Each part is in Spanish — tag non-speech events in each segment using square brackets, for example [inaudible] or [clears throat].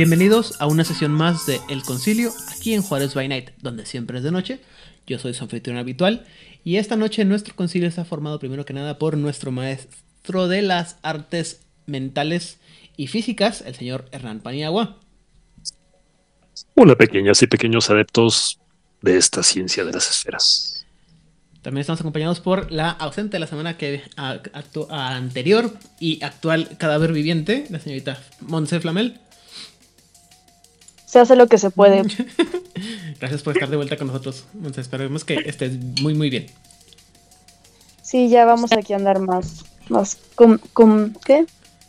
Bienvenidos a una sesión más de El Concilio, aquí en Juárez by Night, donde siempre es de noche. Yo soy su anfitrión habitual y esta noche nuestro concilio está formado primero que nada por nuestro maestro de las artes mentales y físicas, el señor Hernán Paniagua. Hola pequeñas y pequeños adeptos de esta ciencia de las esferas. También estamos acompañados por la ausente de la semana que anterior y actual cadáver viviente, la señorita Montse Flamel. Se hace lo que se puede. [laughs] Gracias por estar de vuelta con nosotros. Monse. Esperemos que estés muy, muy bien. Sí, ya vamos aquí a andar más. Más. Con, ¿Qué?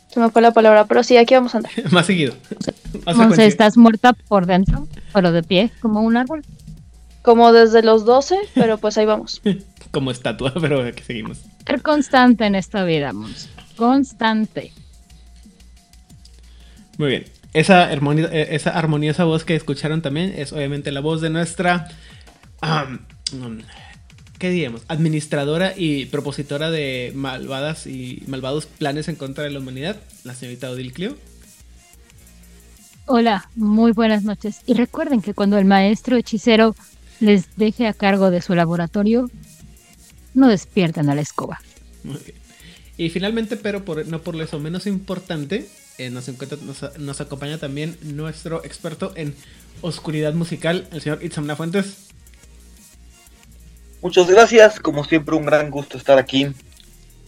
Se me fue la palabra, pero sí, aquí vamos a andar. [laughs] más seguido. Monse, estás muerta por dentro, pero de pie, como un árbol. Como desde los 12, pero pues ahí vamos. [laughs] Como estatua, pero aquí seguimos. Ser constante en esta vida, Monse. Constante. Muy bien. Esa, eh, esa armoniosa voz que escucharon también es obviamente la voz de nuestra. ¿Qué diríamos? Administradora y propositora de malvadas y malvados planes en contra de la humanidad, la señorita Odil Clio. Hola, muy buenas noches. Y recuerden que cuando el maestro hechicero les deje a cargo de su laboratorio, no despiertan a la escoba. Y finalmente, pero por, no por eso menos importante, eh, nos, nos, acompaña también nuestro experto en oscuridad musical, el señor Itzamna Fuentes. Muchas gracias, como siempre un gran gusto estar aquí.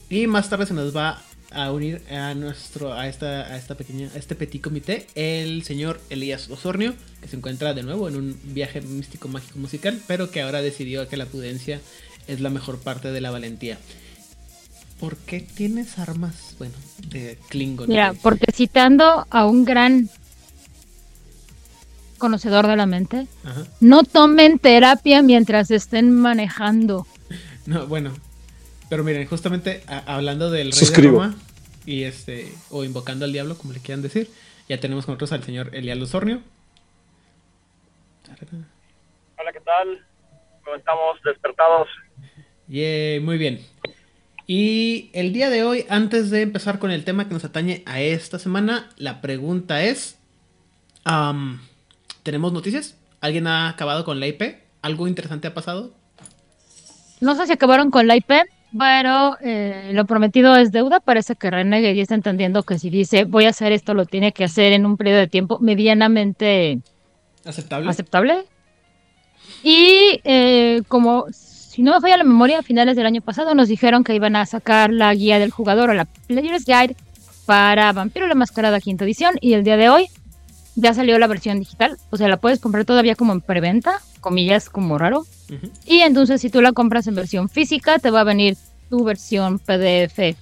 Y más tarde se nos va a unir a nuestro a esta a esta pequeña a este petit comité el señor Elías Osornio que se encuentra de nuevo en un viaje místico mágico musical pero que ahora decidió que la prudencia es la mejor parte de la valentía ¿por qué tienes armas bueno de Klingon mira porque citando a un gran conocedor de la mente no tomen terapia mientras estén manejando [laughs] no bueno pero miren, justamente hablando del rey de Roma y este, o invocando al diablo, como le quieran decir, ya tenemos con nosotros al señor Elial Osornio. Hola, ¿qué tal? ¿Cómo estamos? ¿Despertados? Yeah, muy bien. Y el día de hoy, antes de empezar con el tema que nos atañe a esta semana, la pregunta es: ¿Tenemos noticias? ¿Alguien ha acabado con la IP? ¿Algo interesante ha pasado? No sé si acabaron con la IP, pero eh, lo prometido es deuda. Parece que Renegade está entendiendo que si dice voy a hacer esto, lo tiene que hacer en un periodo de tiempo medianamente aceptable. aceptable. Y eh, como si no me falla la memoria, a finales del año pasado nos dijeron que iban a sacar la guía del jugador o la Player's Guide para Vampiro la Mascarada quinta edición. Y el día de hoy ya salió la versión digital. O sea, la puedes comprar todavía como en preventa, comillas como raro. Y entonces si tú la compras en versión física, te va a venir tu versión PDF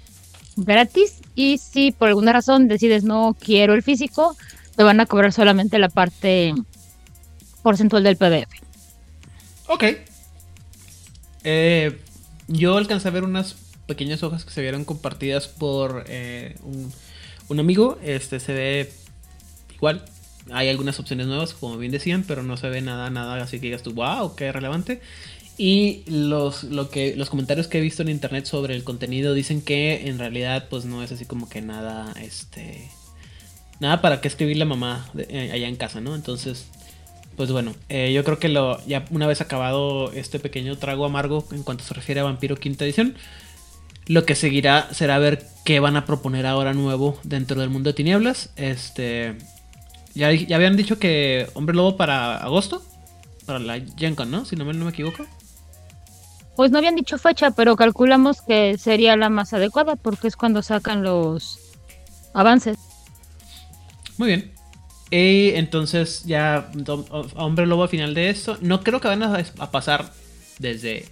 gratis. Y si por alguna razón decides no quiero el físico, te van a cobrar solamente la parte porcentual del PDF. Ok. Eh, yo alcancé a ver unas pequeñas hojas que se vieron compartidas por eh, un, amigo. Este se ve igual hay algunas opciones nuevas, como bien decían, pero no se ve nada, nada así que digas tú, wow, qué relevante. Y los, lo que, los comentarios que he visto en internet sobre el contenido dicen que en realidad pues no es así como que nada, este... Nada para qué escribir la mamá eh, allá en casa, ¿no? Entonces, pues bueno, eh, yo creo que lo, ya una vez acabado este pequeño trago amargo en cuanto se refiere a Vampiro Quinta Edición, lo que seguirá será ver qué van a proponer ahora nuevo dentro del mundo de tinieblas. Este, ya, habían dicho que Hombre Lobo para agosto. Para la Gen ¿no? Si no me, no me equivoco. Pues no habían dicho fecha, pero calculamos que sería la más adecuada porque es cuando sacan los avances. Muy bien. Y entonces ya Hombre Lobo al final de esto. No creo que van a, pasar desde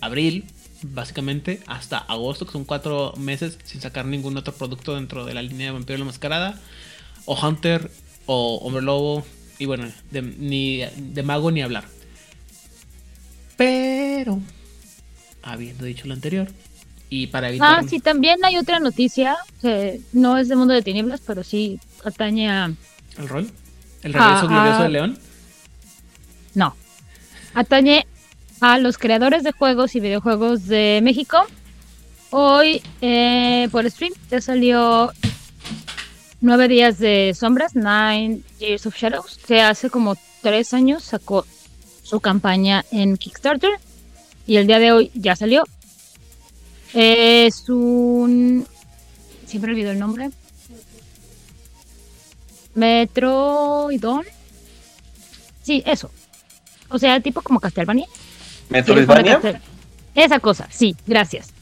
abril, básicamente, hasta agosto, que son cuatro meses sin sacar ningún otro producto dentro de la línea de Vampiro la Mascarada. O Hunter o Hombre Lobo, y bueno, ni de mago ni hablar. Pero, habiendo dicho lo anterior, y para evitar... Ah, sí, también hay otra noticia, que no es de Mundo de Tinieblas, pero sí atañe a... ¿El rol? ¿El regreso glorioso de León? No. Atañe a los creadores de juegos y videojuegos de México. Hoy, eh, por stream, ya salió Nueve Días de Sombras, Nine Years of Shadows, que hace como tres años sacó su campaña en Kickstarter y el día de hoy ya salió. Es un... Siempre olvido el nombre. Metroidon. Sí, eso. O sea, tipo como Castlevania. ¿Metroidvania? Castel- Esa cosa, sí, gracias.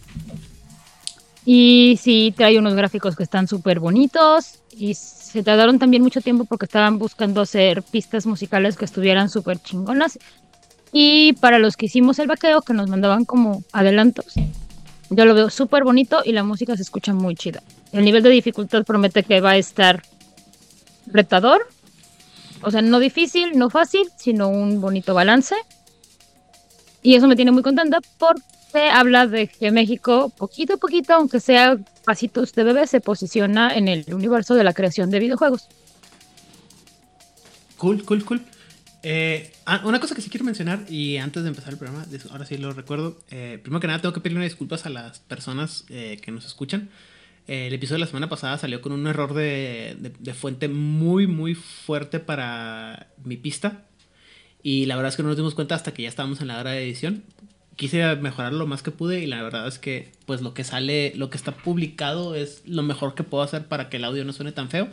Y sí, trae unos gráficos que están súper bonitos. Y se tardaron también mucho tiempo porque estaban buscando hacer pistas musicales que estuvieran súper chingonas. Y para los que hicimos el vaqueo, que nos mandaban como adelantos, yo lo veo súper bonito y la música se escucha muy chida. El nivel de dificultad promete que va a estar retador. O sea, no difícil, no fácil, sino un bonito balance. Y eso me tiene muy contenta porque habla de que México, poquito a poquito, aunque sea pasitos de bebé, se posiciona en el universo de la creación de videojuegos. Cool, cool, cool. Eh, ah, una cosa que sí quiero mencionar, y antes de empezar el programa, ahora sí lo recuerdo. eh, primero que nada, tengo que pedirle disculpas a las personas eh, que nos escuchan. El episodio de la semana pasada salió con un error de, de- fuente muy, muy fuerte para mi pista. Y la verdad es que no nos dimos cuenta hasta que ya estábamos en la hora de edición. Quise mejorar lo más que pude y la verdad es que pues lo que sale, lo que está publicado es lo mejor que puedo hacer para que el audio no suene tan feo.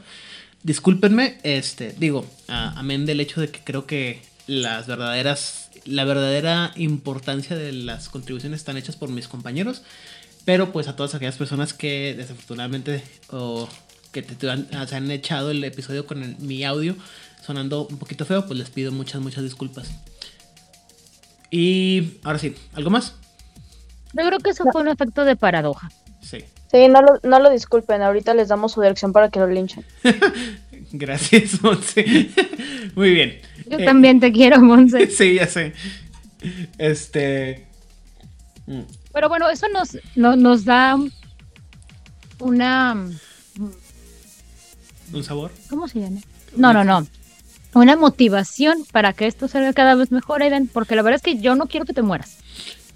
Discúlpenme, este, digo, amén del hecho de que creo que las verdaderas, la verdadera importancia de las contribuciones están hechas por mis compañeros, pero pues a todas aquellas personas que desafortunadamente o que te, te han, se han echado el episodio con el- mi audio sonando un poquito feo, pues les pido muchas, muchas disculpas. Y ahora sí, ¿algo más? Yo creo que eso fue un efecto de paradoja. Sí. Sí, no lo, no lo disculpen, ahorita les damos su dirección para que lo linchen. [laughs] Gracias, Monse. [laughs] Muy bien. Yo Eh, también te quiero, Monse. [laughs] Sí, ya sé. Este. Mm, Pero bueno, eso nos, no- nos da una... Un sabor. ¿Cómo se llama? No, no, no. Una motivación para que esto salga cada vez mejor, Aiden, porque la verdad es que yo no quiero que te mueras.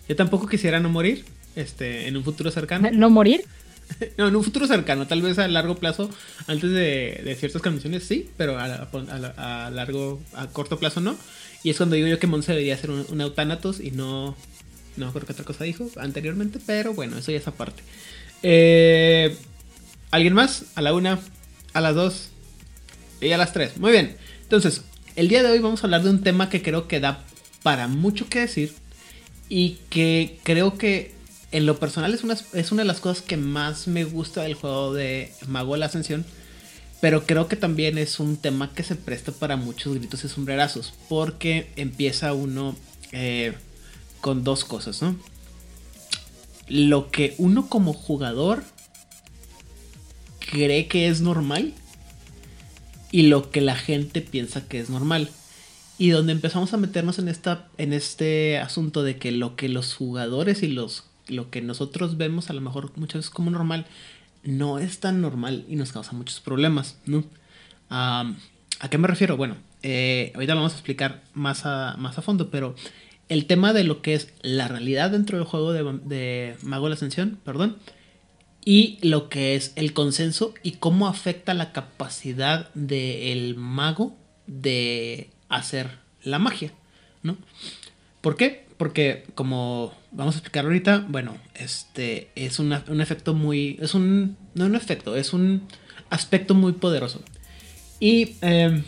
Yo tampoco quisiera no morir. Este, en un futuro cercano. No morir. [laughs] No, en un futuro cercano, tal vez a largo plazo, antes de, de ciertas condiciones sí, pero a, a- a- a largo, a corto plazo no. Y es cuando digo yo que Monse debería ser un, un Eutanatos y no, no creo que otra cosa dijo anteriormente, pero bueno, eso ya es aparte. Eh, ¿Alguien más? A la una, a las dos y a las tres. Muy bien. Entonces, el día de hoy vamos a hablar de un tema que creo que da para mucho que decir y que creo que en lo personal es una, es una de las cosas que más me gusta del juego de Mago de la Ascensión. Pero creo que también es un tema que se presta para muchos gritos y sombrerazos. Porque empieza uno eh, con dos cosas, ¿no? Lo que uno como jugador cree que es normal. Y lo que la gente piensa que es normal. Y donde empezamos a meternos en, esta, en este asunto de que lo que los jugadores y los, lo que nosotros vemos a lo mejor muchas veces como normal, no es tan normal y nos causa muchos problemas, ¿no? ¿A qué me refiero? Bueno, eh, ahorita lo vamos a explicar más a, más a fondo, pero el tema de lo que es la realidad dentro del juego de, de Mago de la Ascensión, perdón, y lo que es el consenso y cómo afecta la capacidad del mago de hacer la magia, ¿no? ¿Por qué? Porque como vamos a explicar ahorita, bueno, este es un efecto muy, es un, no un efecto, es un aspecto muy poderoso. Y eh,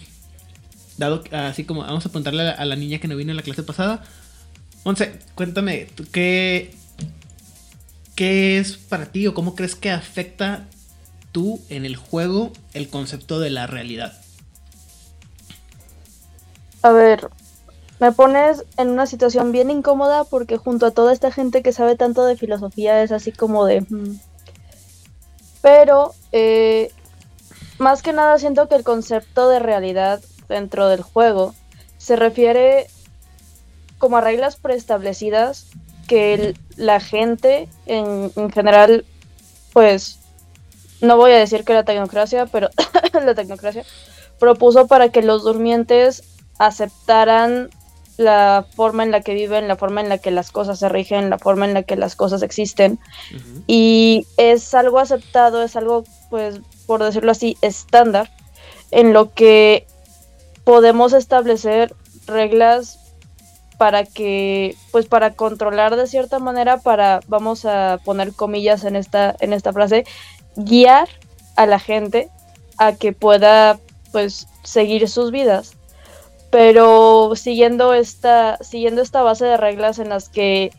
dado, así como vamos a preguntarle a la, a la niña que no vino en la clase pasada, Once, cuéntame, ¿tú ¿qué, ¿qué es para ti o cómo crees que afecta tú en el juego el concepto de la realidad? A ver, me pones en una situación bien incómoda porque junto a toda esta gente que sabe tanto de filosofía es así como de... mm. Pero, eh, más que nada siento que el concepto de realidad dentro del juego se refiere como a reglas preestablecidas que el- la gente en, en general, pues, no voy a decir que la tecnocracia, pero [coughs] la tecnocracia propuso para que los durmientes aceptaran la forma en la que viven, la forma en la que las cosas se rigen, la forma en la que las cosas existen. Y es algo aceptado, es algo pues por decirlo así, estándar, en lo que podemos establecer reglas para que, pues para controlar de cierta manera, para, vamos a poner comillas en esta, en esta frase, guiar a la gente a que pueda, pues, seguir sus vidas. Pero siguiendo esta, siguiendo esta base de reglas en las que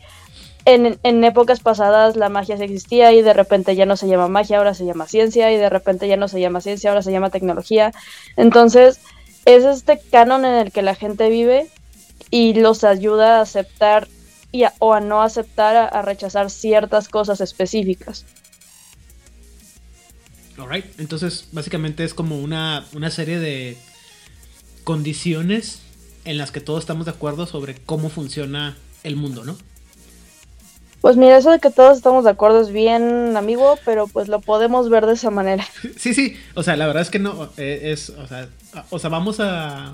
en, en, épocas pasadas la magia existía y de repente ya no se llama magia, ahora se llama ciencia y de repente ya no se llama ciencia, ahora se llama tecnología. Entonces, es este canon en el que la gente vive y los ayuda a aceptar y a, o a no aceptar, a, a, rechazar ciertas cosas específicas. Alright, entonces básicamente es como una, una serie de condiciones en las que todos estamos de acuerdo sobre cómo funciona el mundo, ¿no? Pues mira, eso de que todos estamos de acuerdo es bien amigo, pero pues lo podemos ver de esa manera. [laughs] Sí, sí, o sea, la verdad es que no, eh, es, o sea, o sea, vamos a...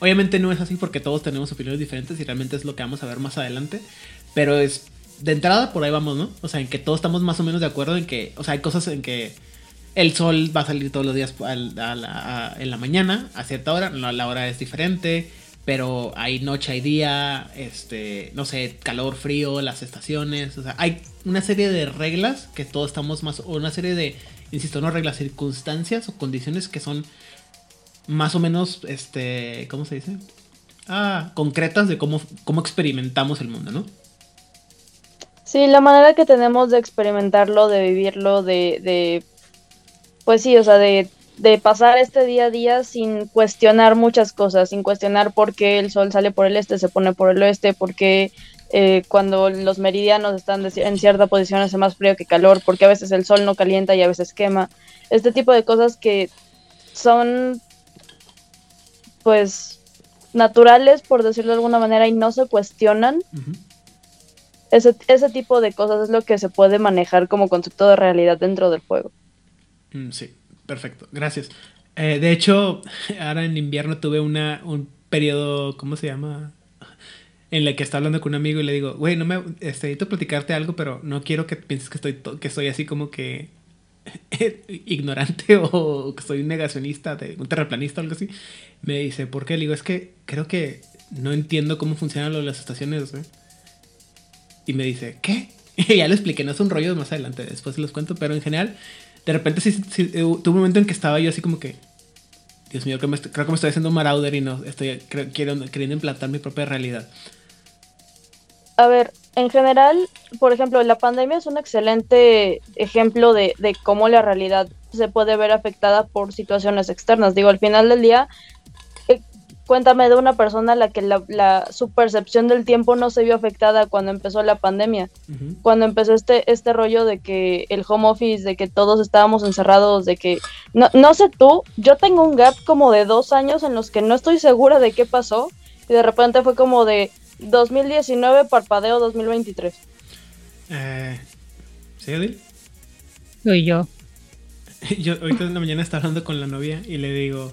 Obviamente no es así porque todos tenemos opiniones diferentes y realmente es lo que vamos a ver más adelante, pero es, de entrada por ahí vamos, ¿no? O sea, en que todos estamos más o menos de acuerdo en que, o sea, hay cosas en que el sol va a salir todos los días en la mañana, a cierta hora, la, la hora es diferente, pero hay noche, hay día, este, no sé, calor, frío, las estaciones, o sea, hay una serie de reglas que todos estamos más, o una serie de, insisto, no reglas, circunstancias o condiciones que son más o menos, este, ¿cómo se dice? Ah, concretas de cómo, cómo experimentamos el mundo, ¿no? Sí, la manera que tenemos de experimentarlo, de vivirlo, de, de pues sí, o sea, de de pasar este día a día sin cuestionar muchas cosas, sin cuestionar por qué el sol sale por el este, se pone por el oeste, por qué eh, cuando los meridianos están en cierta posición hace más frío que calor, porque a veces el sol no calienta y a veces quema. Este tipo de cosas que son, pues, naturales, por decirlo de alguna manera, y no se cuestionan. Uh -huh. ese, ese tipo de cosas es lo que se puede manejar como concepto de realidad dentro del juego. Mm, sí. Perfecto, gracias. Eh, de hecho, [laughs] ahora en invierno tuve una, un periodo, ¿cómo se llama? En el que estaba hablando con un amigo y le digo, güey, no me, este, necesito platicarte algo, pero no quiero que pienses que estoy, que estoy así como que ignorante [laughs] o que soy un negacionista, de, un terraplanista o algo así. Me dice, ¿por qué? Le digo, es que creo que no entiendo cómo funcionan lo las estaciones, ¿eh? Y me dice, ¿qué? [laughs] Ya le expliqué, no es un rollo más adelante, después les cuento, pero en general de repente sí, sí, eh, tuve un momento en que estaba yo así como que, Dios mío, creo que me, creo que me estoy haciendo marauder y no estoy creo, quiero, queriendo implantar mi propia realidad. A ver, en general, por ejemplo, la pandemia es un excelente ejemplo de, de cómo la realidad se puede ver afectada por situaciones externas. Digo, al final del día, eh, cuéntame de una persona a la que la, la, su percepción del tiempo no se vio afectada cuando empezó la pandemia. Uh -huh. Cuando empezó este, este rollo de que el home office, de que todos estábamos encerrados, de que... No, no sé tú, yo tengo un gap como de dos años en los que no estoy segura de qué pasó y de repente fue como de 2019, parpadeo 2023. Eh, ¿Sí, Adil? Soy yo. [laughs] Yo ahorita en la mañana estaba hablando con la novia y le digo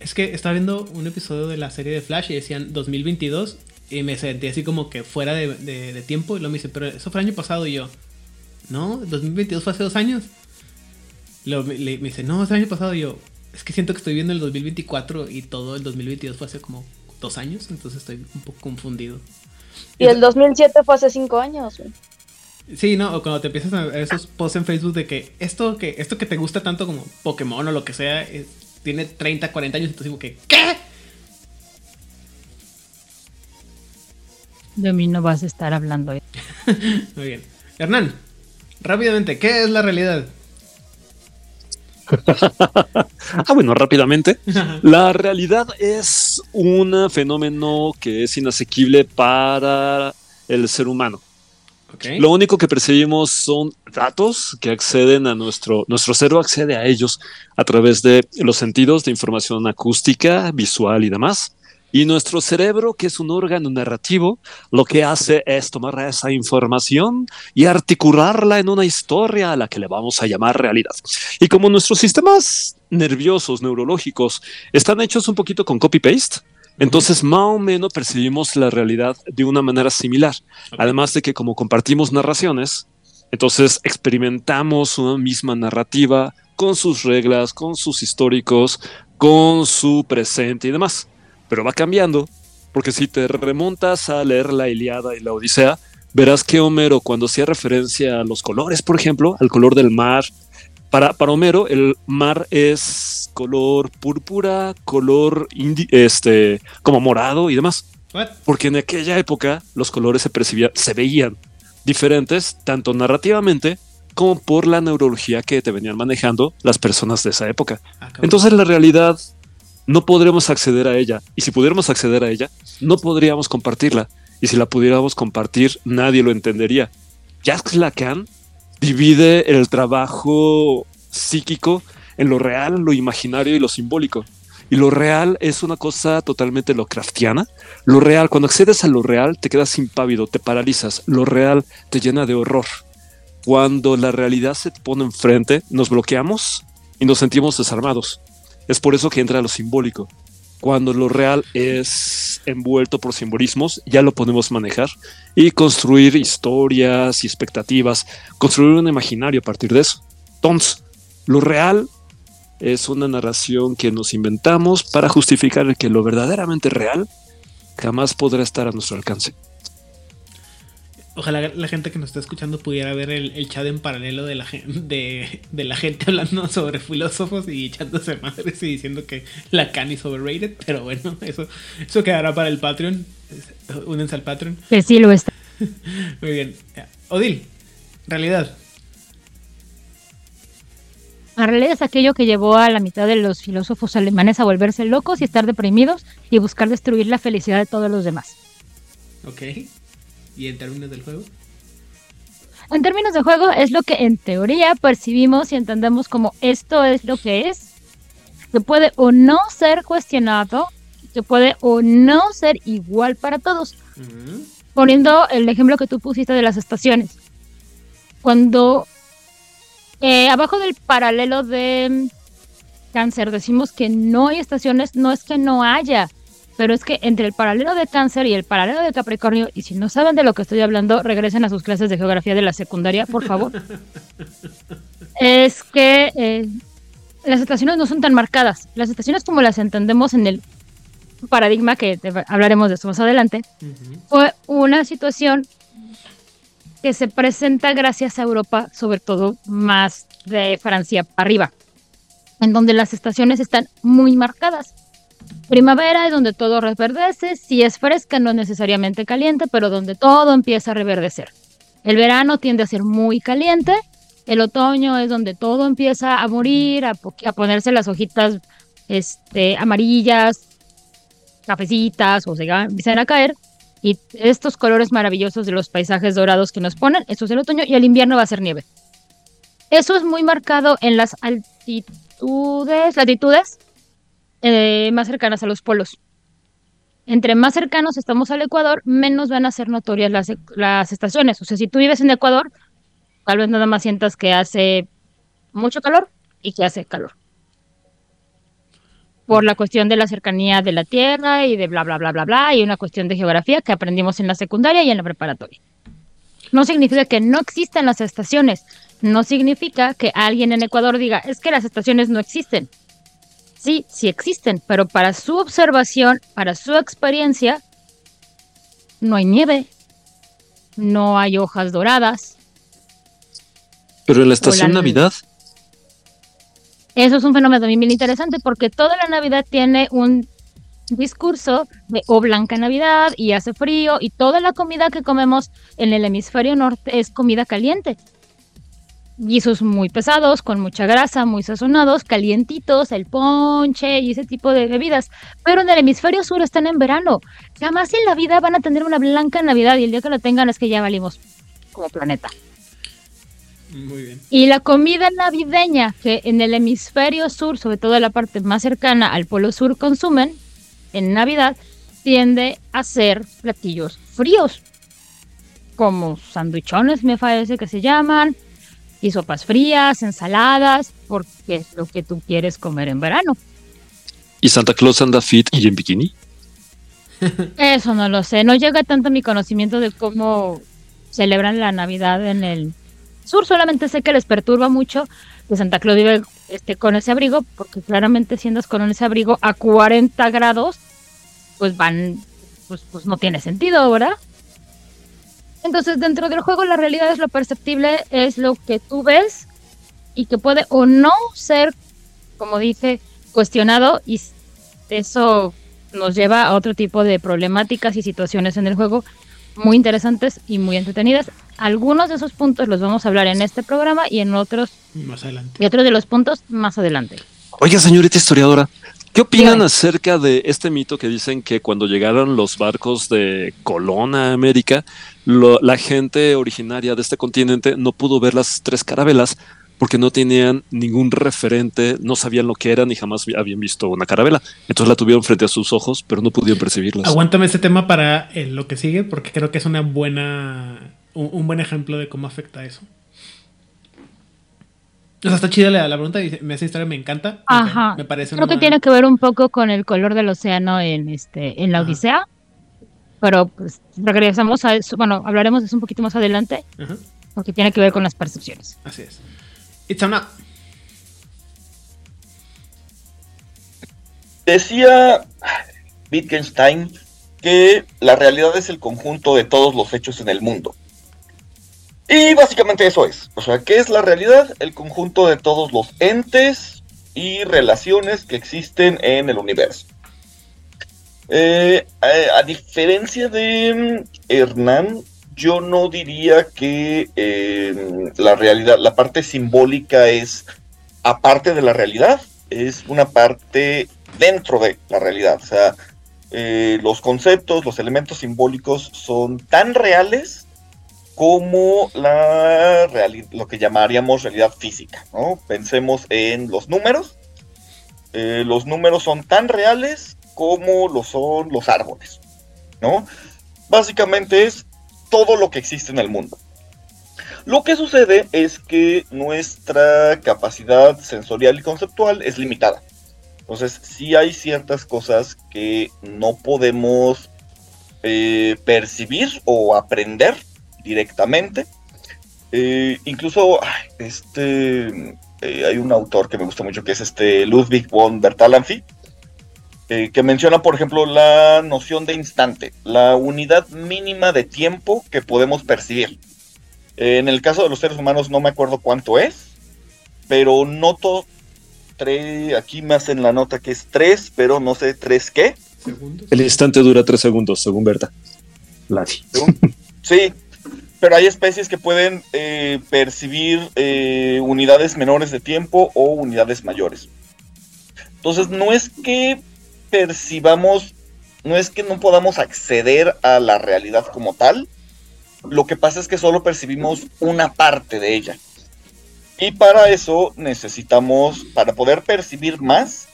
es que estaba viendo un episodio de la serie de Flash y decían 2022 y me sentí así como que fuera de, de, de tiempo y luego me dice, pero eso fue el año pasado y yo, no, 2022 fue hace dos años. Luego me, me dice, no, es el año pasado y yo, es que siento que estoy viendo el 2024 y todo el 2022 fue hace como dos años, entonces estoy un poco confundido. Y el 2007 fue hace cinco años. Güey. Sí, no, o cuando te empiezas a ver esos posts en Facebook de que esto que esto que te gusta tanto como Pokémon o lo que sea, es, tiene 30, 40 años, entonces digo que, ¿qué? De mí no vas a estar hablando. [laughs] Muy bien. Hernán, rápidamente, ¿qué es la realidad? [laughs] ah, bueno, rápidamente. La realidad es un fenómeno que es inasequible para el ser humano. Okay. Lo único que percibimos son datos que acceden a nuestro, nuestro cerebro accede a ellos a través de los sentidos de información acústica, visual y demás. Y nuestro cerebro, que es un órgano narrativo, lo que hace es tomar esa información y articularla en una historia a la que le vamos a llamar realidad. Y como nuestros sistemas nerviosos, neurológicos, están hechos un poquito con copy-paste, entonces, más o menos percibimos la realidad de una manera similar. Además de que como compartimos narraciones, Entonces experimentamos una misma narrativa con sus reglas, con sus históricos, con su presente y demás. Pero va cambiando, porque si te remontas a leer la Iliada y la Odisea, verás que Homero cuando hacía referencia a los colores, por ejemplo, al color del mar, para, para Homero el mar es color púrpura, color este, como morado y demás. Porque en aquella época los colores se percibían, se veían diferentes, tanto narrativamente como por la neurología que te venían manejando las personas de esa época. Ah, Entonces la realidad no podremos acceder a ella. Y si pudiéramos acceder a ella, no podríamos compartirla. Y si la pudiéramos compartir, nadie lo entendería. Jacques Lacan divide el trabajo psíquico en lo real, lo imaginario y lo simbólico. Y lo real es una cosa totalmente Lovecraftiana. Lo real, cuando accedes a lo real, te quedas impávido, te paralizas. Lo real te llena de horror. Cuando la realidad se te pone enfrente, nos bloqueamos y nos sentimos desarmados. Es por eso que entra lo simbólico. Cuando lo real es envuelto por simbolismos, ya lo podemos manejar y construir historias y expectativas, construir un imaginario a partir de eso. Entonces, lo real es una narración que nos inventamos para justificar que lo verdaderamente real jamás podrá estar a nuestro alcance. Ojalá la gente que nos está escuchando pudiera ver el, chat en paralelo de la, de, de la gente hablando [laughs] sobre filósofos y echándose madres y diciendo que la Lacan es overrated. Pero bueno, eso, eso quedará para el Patreon. Únense al Patreon. Que sí lo está. [laughs] Muy bien. Odil, realidad. La realidad es aquello que llevó a la mitad de los filósofos alemanes a volverse locos y estar deprimidos y buscar destruir la felicidad de todos los demás. Ok. ¿Y en términos del juego? En términos de juego es lo que en teoría percibimos y entendemos como esto es lo que es. Que puede o no ser cuestionado, que puede o no ser igual para todos. Poniendo el ejemplo que tú pusiste de las estaciones. Cuando eh, abajo del paralelo de cáncer decimos que no hay estaciones, no es que no haya, pero es que entre el paralelo de cáncer y el paralelo de Capricornio, y si no saben de lo que estoy hablando, regresen a sus clases de geografía de la secundaria, por favor. es que eh, las estaciones no son tan marcadas. Las estaciones como las entendemos en el paradigma, que hablaremos de eso más adelante, fue una situación que se presenta gracias a Europa, sobre todo más de Francia para arriba, en donde las estaciones están muy marcadas. Primavera es donde todo reverdece, si es fresca no es necesariamente caliente, pero donde todo empieza a reverdecer. El verano tiende a ser muy caliente, el otoño es donde todo empieza a morir, a, ponerse las hojitas este, amarillas, cafecitas o se empiezan a caer, y estos colores maravillosos de los paisajes dorados que nos ponen, eso es el otoño y el invierno va a ser nieve. Eso es muy marcado en las altitudes, latitudes eh, más cercanas a los polos. Entre más cercanos estamos al Ecuador, menos van a ser notorias las, las estaciones. O sea, si tú vives en Ecuador, tal vez nada más sientas que hace mucho calor y que hace calor por la cuestión de la cercanía de la Tierra y de bla, bla, bla, bla, bla, y una cuestión de geografía que aprendimos en la secundaria y en la preparatoria. No significa que no existan las estaciones, no significa que alguien en Ecuador diga, es que las estaciones no existen. Sí, sí existen, pero para su observación, para su experiencia, no hay nieve, no hay hojas doradas. Pero en la estación Navidad eso es un fenómeno también bien interesante porque toda la Navidad tiene un discurso de o blanca Navidad y hace frío y toda la comida que comemos en el hemisferio norte es comida caliente. Guisos muy pesados, con mucha grasa, muy sazonados, calientitos, el ponche y ese tipo de bebidas. Pero en el hemisferio sur están en verano. Jamás en la vida van a tener una blanca Navidad y el día que lo tengan es que ya valimos como planeta. Y la comida navideña que en el hemisferio sur, sobre todo en la parte más cercana al polo sur, consumen en Navidad, tiende a ser platillos fríos, como sandwichones me parece que se llaman, y sopas frías, ensaladas, porque es lo que tú quieres comer en verano. ¿Y Santa Claus anda fit y en bikini? Eso no lo sé, no llega tanto mi conocimiento de cómo celebran la Navidad en el sur solamente sé que les perturba mucho que Santa Claus vive este, con ese abrigo, porque claramente si andas con ese abrigo a 40 grados, pues van, pues, pues no tiene sentido, ¿verdad? Entonces dentro del juego la realidad es lo perceptible, es lo que tú ves y que puede o no ser, como dice, cuestionado y eso nos lleva a otro tipo de problemáticas y situaciones en el juego muy interesantes y muy entretenidas. Algunos de esos puntos los vamos a hablar en este programa y en otros más adelante. Y otros de los puntos más adelante. Oiga, señorita historiadora, ¿qué opinan acerca de este mito que dicen que cuando llegaron los barcos de Colón a América, la gente originaria de este continente no pudo ver las tres carabelas porque no tenían ningún referente, no sabían lo que eran y jamás habían visto una carabela. Entonces la tuvieron frente a sus ojos, pero no pudieron percibirlas. Aguántame este tema para eh, lo que sigue, porque creo que es una buena, un, buen ejemplo de cómo afecta eso. O sea, está chida la, la pregunta y esa historia me encanta. Ajá. Me parece Creo que tiene que ver un poco con el color del océano en este en la Odisea. Pero pues regresamos a eso. Bueno, hablaremos de eso un poquito más adelante. Porque tiene que ver con las percepciones. Así es. It's a Decía Wittgenstein que la realidad es el conjunto de todos los hechos en el mundo. Y básicamente eso es. O sea, ¿qué es la realidad? El conjunto de todos los entes y relaciones que existen en el universo. Eh, a, diferencia de mm, Hernán, yo no diría que eh, la realidad, la parte simbólica es aparte de la realidad, es una parte dentro de la realidad. O sea, eh, los conceptos, los elementos simbólicos son tan reales como la lo que llamaríamos realidad física. ¿no? Pensemos en los números. Eh, los números son tan reales como lo son los árboles. ¿no? Básicamente es todo lo que existe en el mundo. Lo que sucede es que nuestra capacidad sensorial y conceptual es limitada. Entonces, sí hay ciertas cosas que no podemos eh, percibir o aprender directamente. Eh, incluso, este, eh, hay un autor que me gusta mucho que es este Ludwig von Bertalanffy, eh, que menciona, por ejemplo, la noción de instante, la unidad mínima de tiempo que podemos percibir. en el caso de los seres humanos no me acuerdo cuánto es, pero noto tres, aquí me hacen la nota que es tres, pero no sé tres qué. El instante dura tres segundos, según Berta. Sí, pero hay especies que pueden eh, percibir eh, unidades menores de tiempo o unidades mayores. Entonces no es que percibamos, no es que no podamos acceder a la realidad como tal, lo que pasa es que solo percibimos una parte de ella. Y para eso necesitamos, para poder percibir más,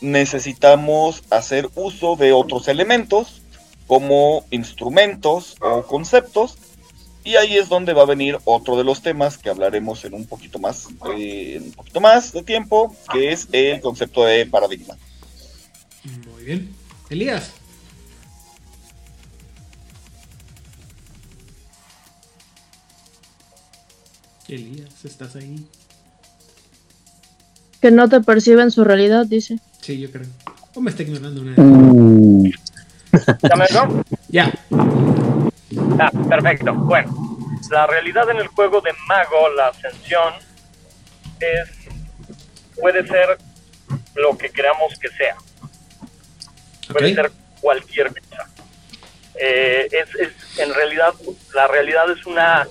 necesitamos hacer uso de otros elementos como instrumentos o conceptos. Y ahí es donde va a venir otro de los temas que hablaremos en un poquito más, eh, un poquito más de tiempo, que es el concepto de paradigma. Muy bien. Elías. Elías, ¿estás ahí? Que no te perciben su realidad, dice. Sí, yo creo. O me está ignorando una. Uh. ¿Ya me Ya. Ah, perfecto. Bueno, la realidad en el juego de Mago, la ascensión, es. puede ser lo que creamos que sea puede ser cualquier cosa. Eh, es, en realidad, la realidad es una,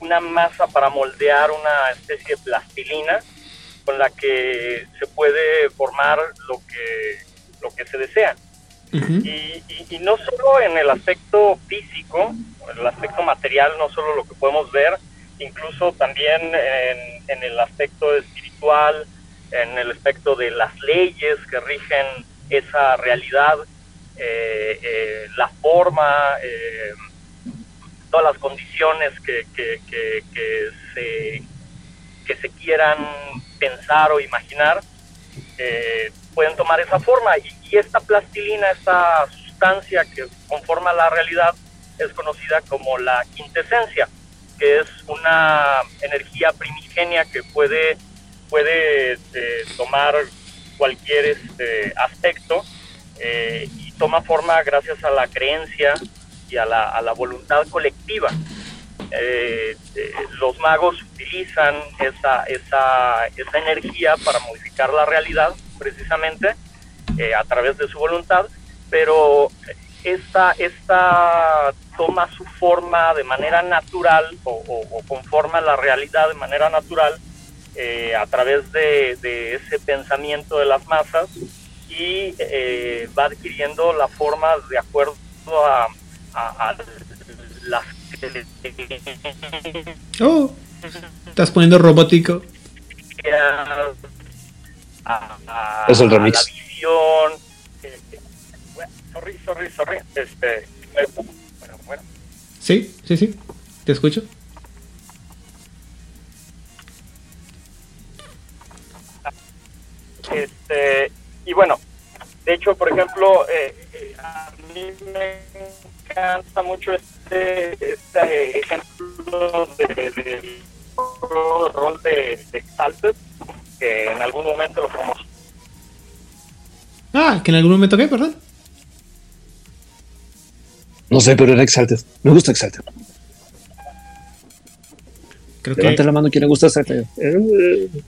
una masa para moldear una especie de plastilina con la que se puede formar lo que, lo que se desea. Y, y, no solo en el aspecto físico, el aspecto material, no solo lo que podemos ver, incluso también en, el aspecto espiritual, en el aspecto de las leyes que rigen esa realidad, eh, eh, la forma, eh, todas las condiciones que, que, se, que se quieran pensar o imaginar, pueden tomar esa forma. Y, esta plastilina, esta sustancia que conforma la realidad, es conocida como la quintesencia. que es una energía primigenia que puede, puede este, tomar cualquier este, aspecto eh, y toma forma gracias a la creencia y a la, a la voluntad colectiva. Eh, eh, los magos utilizan esa, esa, esa energía para modificar la realidad precisamente a través de su voluntad, pero esta, esta toma su forma de manera natural o, conforma la realidad de manera natural eh, a través de, ese pensamiento de las masas y eh, va adquiriendo la forma de acuerdo a, las oh, estás poniendo robótico. es el remix eh, sorry sorry sorry este bueno bueno sí sí sí te escucho Este, y bueno, de hecho, por ejemplo, eh, eh, a mí me encanta mucho este, este ejemplo de, de, rol de, de, Exalted, que en algún momento lo famoso. Ah, que en algún momento qué, perdón. No sé, pero era Exalted. Me gusta Exalted. Creo Levante la mano quien le gusta hacer.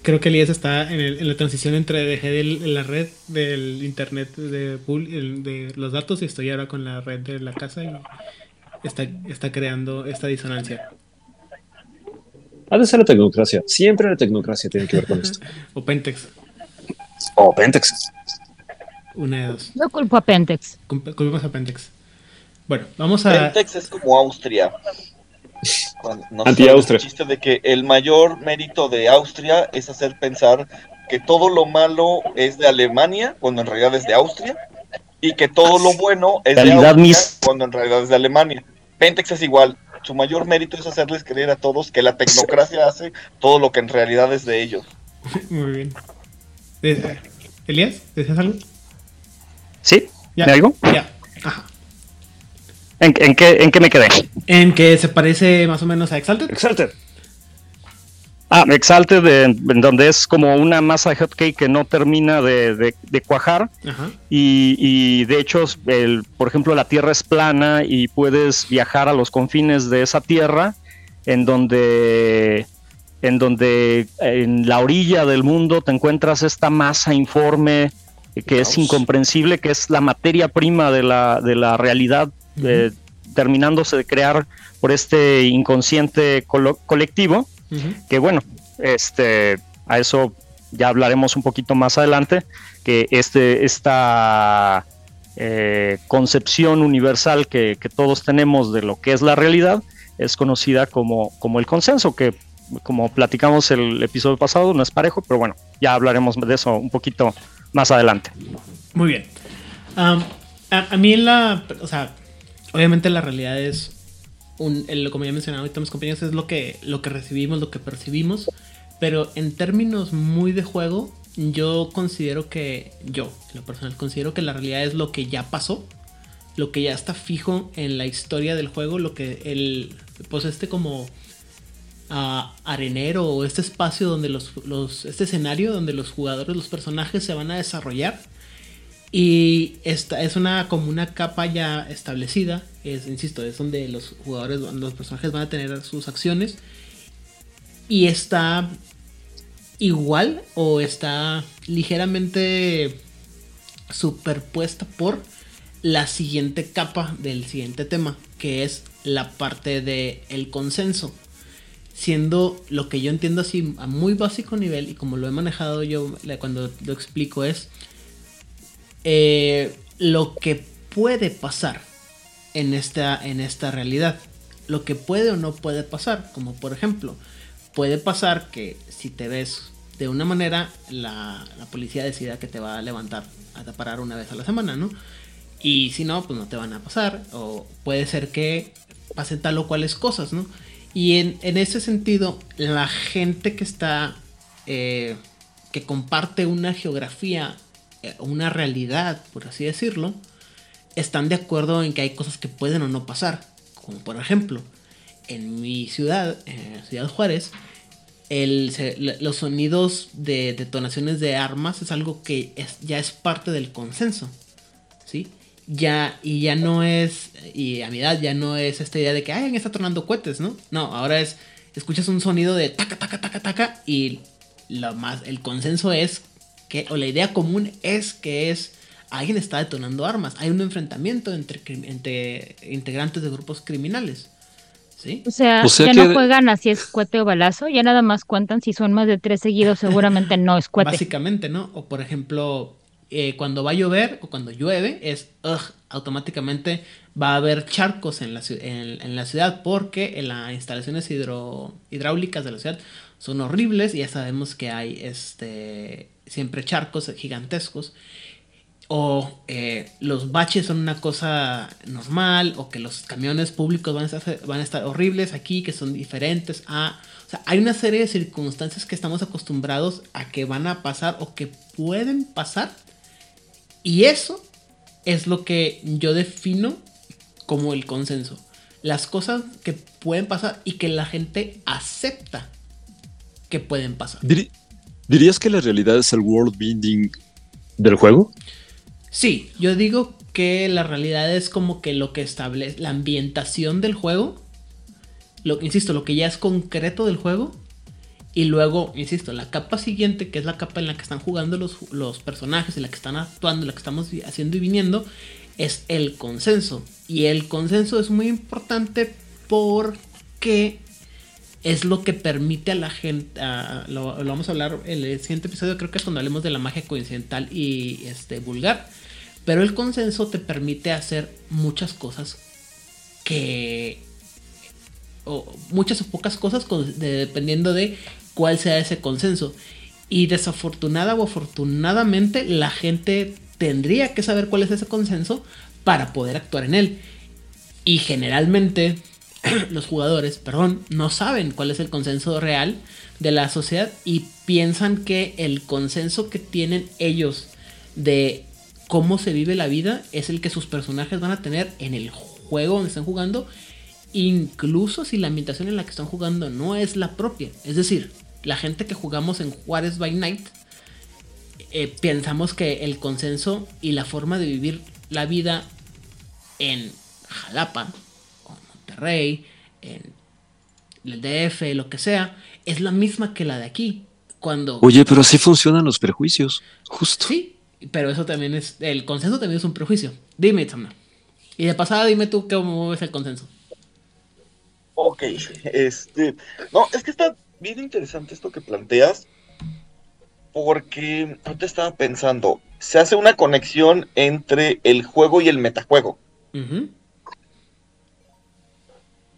Creo que Elías está en, la transición entre dejé de la red del internet de, de los datos y estoy ahora con la red de la casa y está, está creando esta disonancia. Ha de ser la tecnocracia. Siempre la tecnocracia tiene que ver con esto. [laughs] o Pentex. O Pentex. Una de dos. No culpo a Pentex. Culpamos a Pentex. Bueno, vamos a. Pentex es como Austria. Anti-Austria. El chiste de que el mayor mérito de Austria es hacer pensar que todo lo malo es de Alemania, cuando en realidad es de Austria, y que todo lo bueno es de Austria, cuando en realidad es de Alemania. Pentex es igual. Su mayor mérito es hacerles creer a todos que la tecnocracia hace todo lo que en realidad es de ellos. [laughs] Muy bien. Eh, Elías, ¿deseas algo? ¿Sí? ¿Ya? ¿Me algo? Ya. Ajá. ¿En, qué, ¿En, qué, me quedé? En que se parece más o menos a Exalted. Exalted. Ah, Exalted, en donde es como una masa de hotcake que no termina de, cuajar. Y, de hecho, el, por ejemplo, la Tierra es plana y puedes viajar a los confines de esa Tierra, en donde, en donde en la orilla del mundo te encuentras esta masa informe que es incomprensible, que es la materia prima de la, de la realidad terminándose de crear por este inconsciente colectivo, que bueno, este, a eso ya hablaremos un poquito más adelante, que este, esta eh, concepción universal que, todos tenemos de lo que es la realidad es conocida como, como el consenso, que como platicamos el episodio pasado, no es parejo, pero bueno, ya hablaremos de eso un poquito más adelante. Muy bien. a, mí la, o sea, obviamente la realidad es, un, el, como ya mencionado ahorita mis compañeros, es lo que, lo que recibimos, lo que percibimos. Pero en términos muy de juego, yo considero que, yo, en lo personal, considero que la realidad es lo que ya pasó. Lo que ya está fijo en la historia del juego. Lo que el, pues este como uh, arenero o este espacio donde los, los, este escenario donde los jugadores, los personajes se van a desarrollar y esta es una como una capa ya establecida. Es, insisto, es donde los jugadores, los personajes van a tener sus acciones. Y está igual o está ligeramente superpuesta por la siguiente capa del siguiente tema, que es la parte del el consenso. Siendo lo que yo entiendo así a muy básico nivel y como lo he manejado yo cuando lo explico es eh, lo que puede pasar en esta, en esta realidad. Lo que puede o no puede pasar. Como por ejemplo, puede pasar que si te ves de una manera, la, policía decida que te va a levantar, a parar una vez a la semana, ¿no? Y si no, pues no te van a pasar. O puede ser que pasen tal o cuales cosas, ¿no? Y en, ese sentido, la gente que está, eh, que comparte una geografía eh, una realidad, por así decirlo, están de acuerdo en que hay cosas que pueden o no pasar. Como por ejemplo, en mi ciudad, en Ciudad Juárez, el, los sonidos de detonaciones de armas es algo que ya es parte del consenso. ¿Sí? Ya, y ya no es, y a mi edad ya no es esta idea de que, alguien está tornando cohetes, ¿no? No, ahora es, escuchas un sonido de taca, taca, taca, taca, y lo más, el consenso es que, o la idea común es que es, alguien está detonando armas, hay un enfrentamiento entre, entre integrantes de grupos criminales. O sea, ya no juegan así es cuete o balazo, ya nada más cuentan si son más de tres seguidos, seguramente no es cuete. Básicamente, ¿no? O por ejemplo, eh, cuando va a llover o cuando llueve, es automáticamente va a haber charcos en la, en, la ciudad porque en las instalaciones hidro, hidráulicas de la ciudad son horribles y ya sabemos que hay este, siempre charcos gigantescos o eh, los baches son una cosa normal, o que los camiones públicos van a, estar, van a estar horribles aquí, que son diferentes a... O sea, hay una serie de circunstancias que estamos acostumbrados a que van a pasar o que pueden pasar. Y eso es lo que yo defino como el consenso. Las cosas que pueden pasar y que la gente acepta que pueden pasar. ¿Dirías que la realidad es el world building del juego? Sí, yo digo que la realidad es como que lo que establece la ambientación del juego. Lo, insisto, lo que ya es concreto del juego. Y luego, insisto, la capa siguiente, que es la capa en la que están jugando los, los personajes, en la que están actuando, en la que estamos haciendo y viniendo, es el consenso. Y el consenso es muy importante porque es lo que permite a la gente, lo, vamos a hablar en el siguiente episodio, creo que es cuando hablemos de la magia coincidental y este, vulgar pero el consenso te permite hacer muchas cosas que... O muchas o pocas cosas dependiendo de cuál sea ese consenso. Y desafortunada o afortunadamente la gente tendría que saber cuál es ese consenso para poder actuar en él. Y generalmente [clears throat] los jugadores, perdón, no saben cuál es el consenso real de la sociedad y piensan que el consenso que tienen ellos de cómo se vive la vida es el que sus personajes van a tener en el juego donde están jugando, incluso si la ambientación en la que están jugando no es la propia. Es decir, la gente que jugamos en Juárez by Night, eh, pensamos que el consenso y la forma de vivir la vida en Jalapa, o Monterrey, en el DF, lo que sea, es la misma que la de aquí. Cuando... Oye, pero así funcionan los prejuicios, justo. Sí, pero eso también es. El consenso también es un prejuicio. Dime, Itzamna. Y de pasada, dime tú cómo ves el consenso. Ok, este. No, es que está bien interesante esto que planteas. Porque te estaba pensando. Se hace una conexión entre el juego y el metajuego.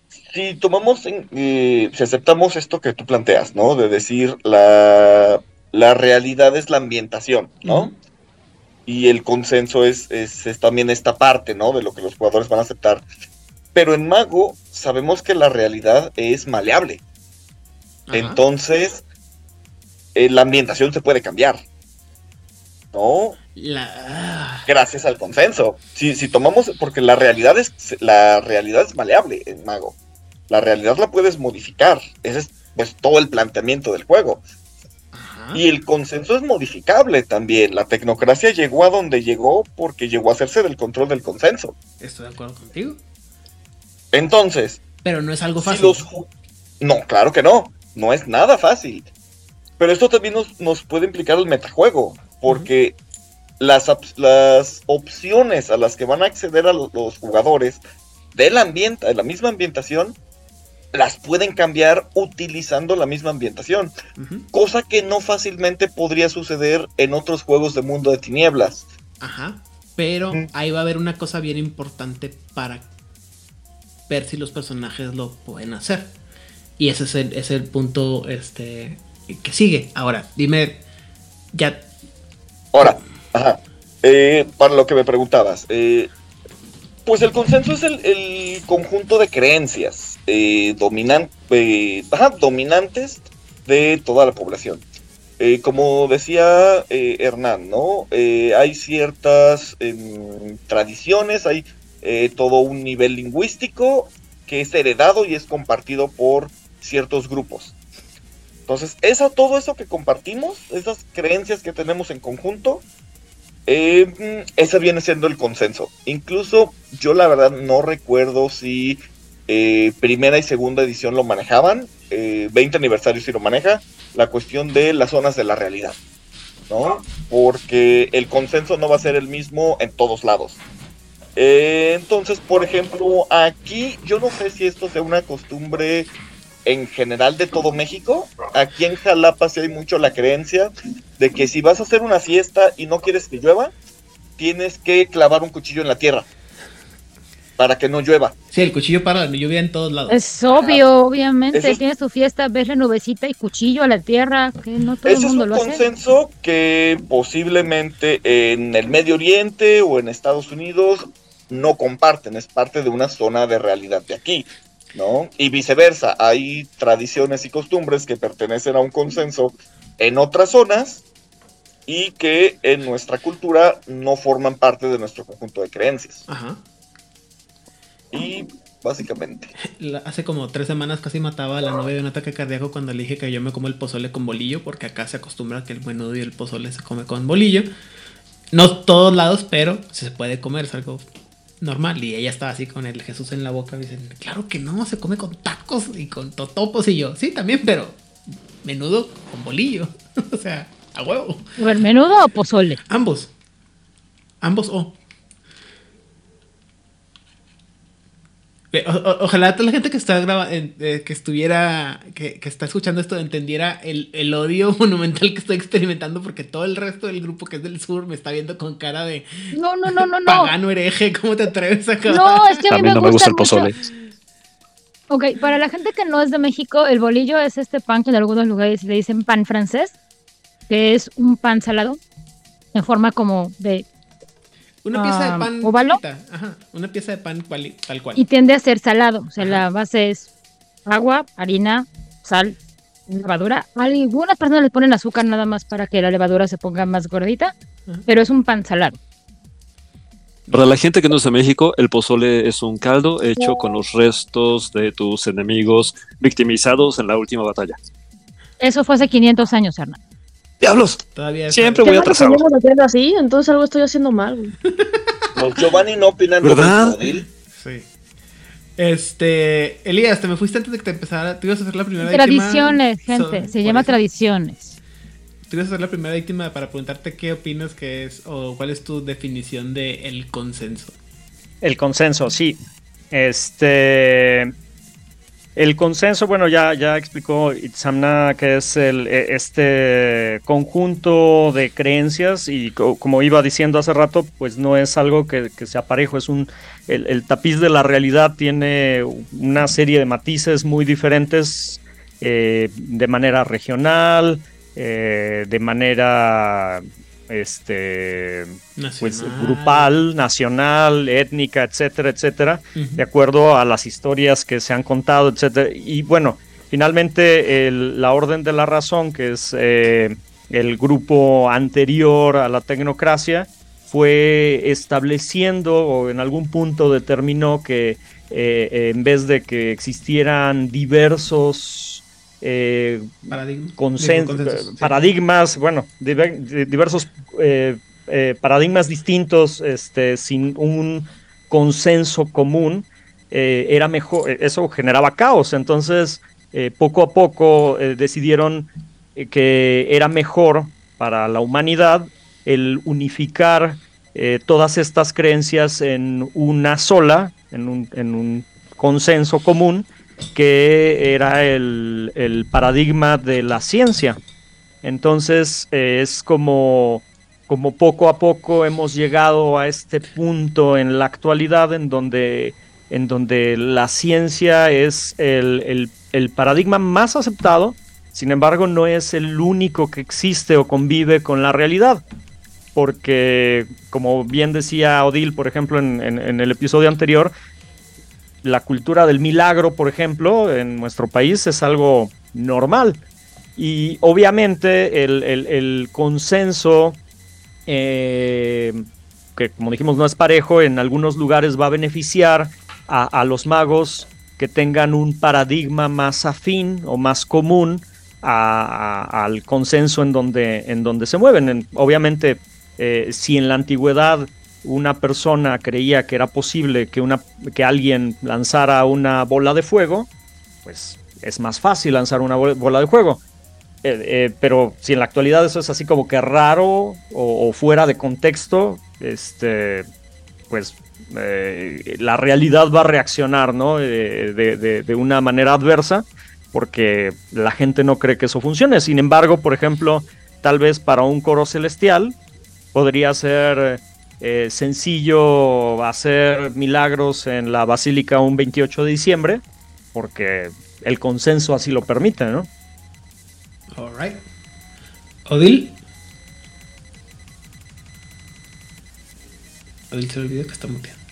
Si tomamos, en, eh, si aceptamos esto que tú planteas, ¿no? De decir la, la realidad es la ambientación, ¿no? y el consenso es, es, también esta parte, ¿no? De lo que los jugadores van a aceptar. Pero en Mago sabemos que la realidad es maleable. Entonces, eh, la ambientación se puede cambiar. ¿No? Gracias al consenso. Si, si tomamos, porque la realidad es la realidad es maleable en Mago. La realidad la puedes modificar. Ese es pues todo el planteamiento del juego. Y el consenso es modificable también. La tecnocracia llegó a donde llegó porque llegó a hacerse del control del consenso. Estoy de acuerdo contigo. Entonces. Pero no es algo fácil. no, claro que no. No es nada fácil. Pero esto también nos, puede implicar el metajuego. Porque las, las opciones a las que van a acceder a los, jugadores del ambiente, de la misma ambientación, las pueden cambiar utilizando la misma ambientación, cosa que no fácilmente podría suceder en otros juegos de mundo de tinieblas. Ajá, pero ahí va a haber una cosa bien importante para ver si los personajes lo pueden hacer. Y ese es el, es el punto este, que sigue. Ahora, dime, ya... Ahora, ajá. Eh, para lo que me preguntabas, eh, pues el consenso es el, conjunto de creencias eh, eh dominantes de toda la población. Como decía Hernán, ¿no? hay ciertas em, tradiciones, hay todo un nivel lingüístico que es heredado y es compartido por ciertos grupos. Entonces, esa, todo eso que compartimos, esas creencias que tenemos en conjunto, eh, ese viene siendo el consenso. Incluso yo la verdad no recuerdo si eh, primera y segunda edición lo manejaban, 20 eh, aniversario si lo maneja, la cuestión de las zonas de la realidad, ¿no? Porque el consenso no va a ser el mismo en todos lados. Entonces, por ejemplo, aquí yo no sé si esto sea una costumbre en general de todo México. Aquí en Jalapa sí hay mucho la creencia de que si vas a hacer una fiesta y no quieres que llueva, tienes que clavar un cuchillo en la tierra para que no llueva. Sí, el cuchillo para la lluvia en todos lados. Es obvio, obviamente. Tienes tu fiesta, ves la nubecita y cuchillo a la tierra, que no todo el mundo es un consenso que posiblemente en el Medio Oriente o en Estados Unidos no comparten, es parte de una zona de realidad de aquí. ¿no? Y viceversa, hay tradiciones y costumbres que pertenecen a un consenso en otras zonas y que en nuestra cultura no forman parte de nuestro conjunto de creencias. Ajá. Y básicamente. Hace como tres semanas casi mataba a la novia de un ataque cardíaco cuando le dije que yo me como el pozole con bolillo, porque acá se acostumbra que el menudo y el pozole se come con bolillo. No todos lados, pero se puede comer, es algo normal. Y ella estaba así con el Jesús en la boca. Y claro que no, se come con tacos y con totopos. Y yo, sí, también, pero menudo con bolillo. [laughs] o sea, a huevo. ¿El menudo o pozole? Ambos. Ambos o. ojalá toda la gente que está grabando, eh, que estuviera, que, está escuchando esto, entendiera el, odio [laughs] monumental que estoy experimentando porque todo el resto del grupo que es del sur me está viendo con cara de no, no, no, no, no. pagano hereje, ¿cómo te atreves a acabar? No, es que a mí me, no me gusta el pozole. Ok, para la gente que no es de México, el bolillo es este pan que en algunos lugares le dicen pan francés, que es un pan salado en forma como de una pieza de ah, pan. ¿Ovalo? Ajá, una pieza de pan tal cual. Y tiende a ser salado. O sea, la base es agua, harina, sal, levadura. Algunas personas le ponen azúcar nada más para que la levadura se ponga más gordita, pero es un pan salado. Para la gente que no es de México, el pozole es un caldo hecho con los restos de tus enemigos victimizados en la última batalla. Eso fue hace 500 años, Hernán. ¡Diablos! Todavía Siempre voy atrasado. así, entonces algo estoy haciendo mal. Los Giovanni no opinan ¿verdad? Sí. Este, Elías, te me fuiste antes de que te empezara. Tú ibas a hacer la primera Tradiciones, gente. se llama tradiciones. Tú ibas a ser la primera víctima para preguntarte qué opinas que es o cuál es tu definición de el consenso. El consenso, sí. Este, el consenso, bueno, ya, ya explicó Itzamna que es el, e, este conjunto de creencias y como iba diciendo hace rato, pues no es algo que, sea parejo, es un, el, tapiz de la realidad tiene una serie de matices muy diferentes eh, de manera regional, eh, de manera este pues grupal, nacional, étnica, etcétera, etcétera, de acuerdo a las historias que se han contado, etcétera. Y bueno, finalmente la orden de la razón, que es eh, el grupo anterior a la tecnocracia, fue estableciendo o en algún punto determinó que eh, en vez de que existieran diversos eh, paradigmas, bueno, diversos eh, eh, paradigmas distintos, este, sin un consenso común, era mejor, eso generaba caos. Entonces, poco a poco decidieron que era mejor para la humanidad el unificar todas estas creencias en una sola, en un, en un consenso común, que era el, paradigma de la ciencia. Entonces es como, como poco a poco hemos llegado a este punto en la actualidad en donde, en donde la ciencia es el, paradigma más aceptado, sin embargo no es el único que existe o convive con la realidad. Porque, como bien decía Odil, por ejemplo, en el episodio anterior, la cultura del milagro, por ejemplo, en nuestro país es algo normal. Y obviamente el, consenso, eh, que como dijimos no es parejo, en algunos lugares va a beneficiar a, los magos que tengan un paradigma más afín o más común al consenso en donde, en donde se mueven. obviamente, eh, si en la antigüedad una persona creía que era posible que, una, que alguien lanzara una bola de fuego, pues es más fácil lanzar una bola de fuego. Eh, eh, pero si en la actualidad eso es así como que raro o, fuera de contexto, este, pues eh, la realidad va a reaccionar ¿no? de, de, una manera adversa porque la gente no cree que eso funcione. Sin embargo, por ejemplo, tal vez para un coro celestial podría ser sencillo hacer milagros en la basílica un 28 de diciembre porque el consenso así lo permite, ¿no? Alright. Odil. Odil se olvidó que está muteando.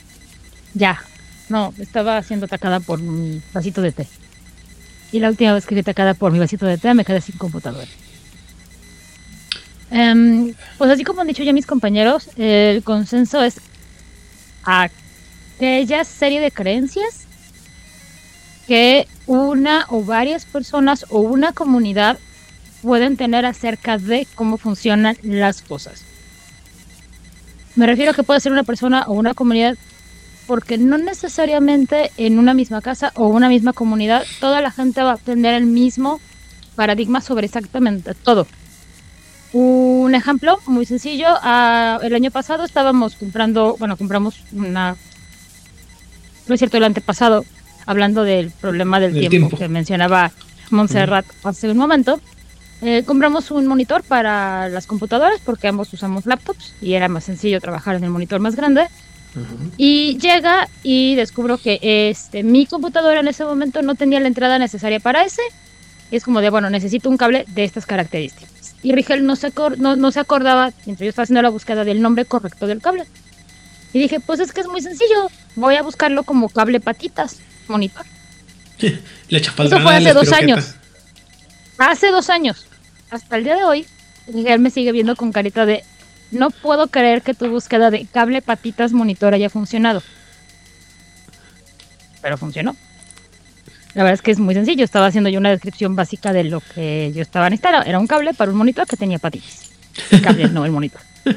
Ya. No, estaba siendo atacada por mi vasito de té. Y la última vez que fui atacada por mi vasito de té me quedé sin computadora. Em, pues así como han dicho ya mis compañeros, el consenso es aquella serie de creencias que una o varias personas o una comunidad pueden tener acerca de cómo funcionan las cosas. Me refiero a que puede ser una persona o una comunidad porque no necesariamente en una misma casa o una misma comunidad toda la gente va a tener el mismo paradigma sobre exactamente todo. Un ejemplo muy sencillo, ah, el año pasado estábamos comprando, bueno, compramos una, no es cierto, el antepasado, hablando del problema del tiempo, que mencionaba Montserrat hace un momento, eh, compramos un monitor para las computadoras porque ambos usamos laptops y era más sencillo trabajar en el monitor más grande. Y llega y descubro que este, mi computadora en ese momento no tenía la entrada necesaria para ese. Y es como de, bueno, necesito un cable de estas características. Y Rigel no se, no, no se acordaba, mientras yo estaba haciendo la búsqueda del nombre correcto del cable. Y dije, pues es que es muy sencillo, voy a buscarlo como cable patitas monitor. Eso fue hace dos años. Hace dos años. Hasta el día de hoy, Miguel me sigue viendo con carita de no puedo creer que tu búsqueda de cable patitas monitor haya funcionado. Pero funcionó. La verdad es que es muy sencillo. Estaba haciendo yo una descripción básica de lo que yo estaba necesitando. Era un cable para un monitor que tenía patitas. El cable, no el monitor. [laughs]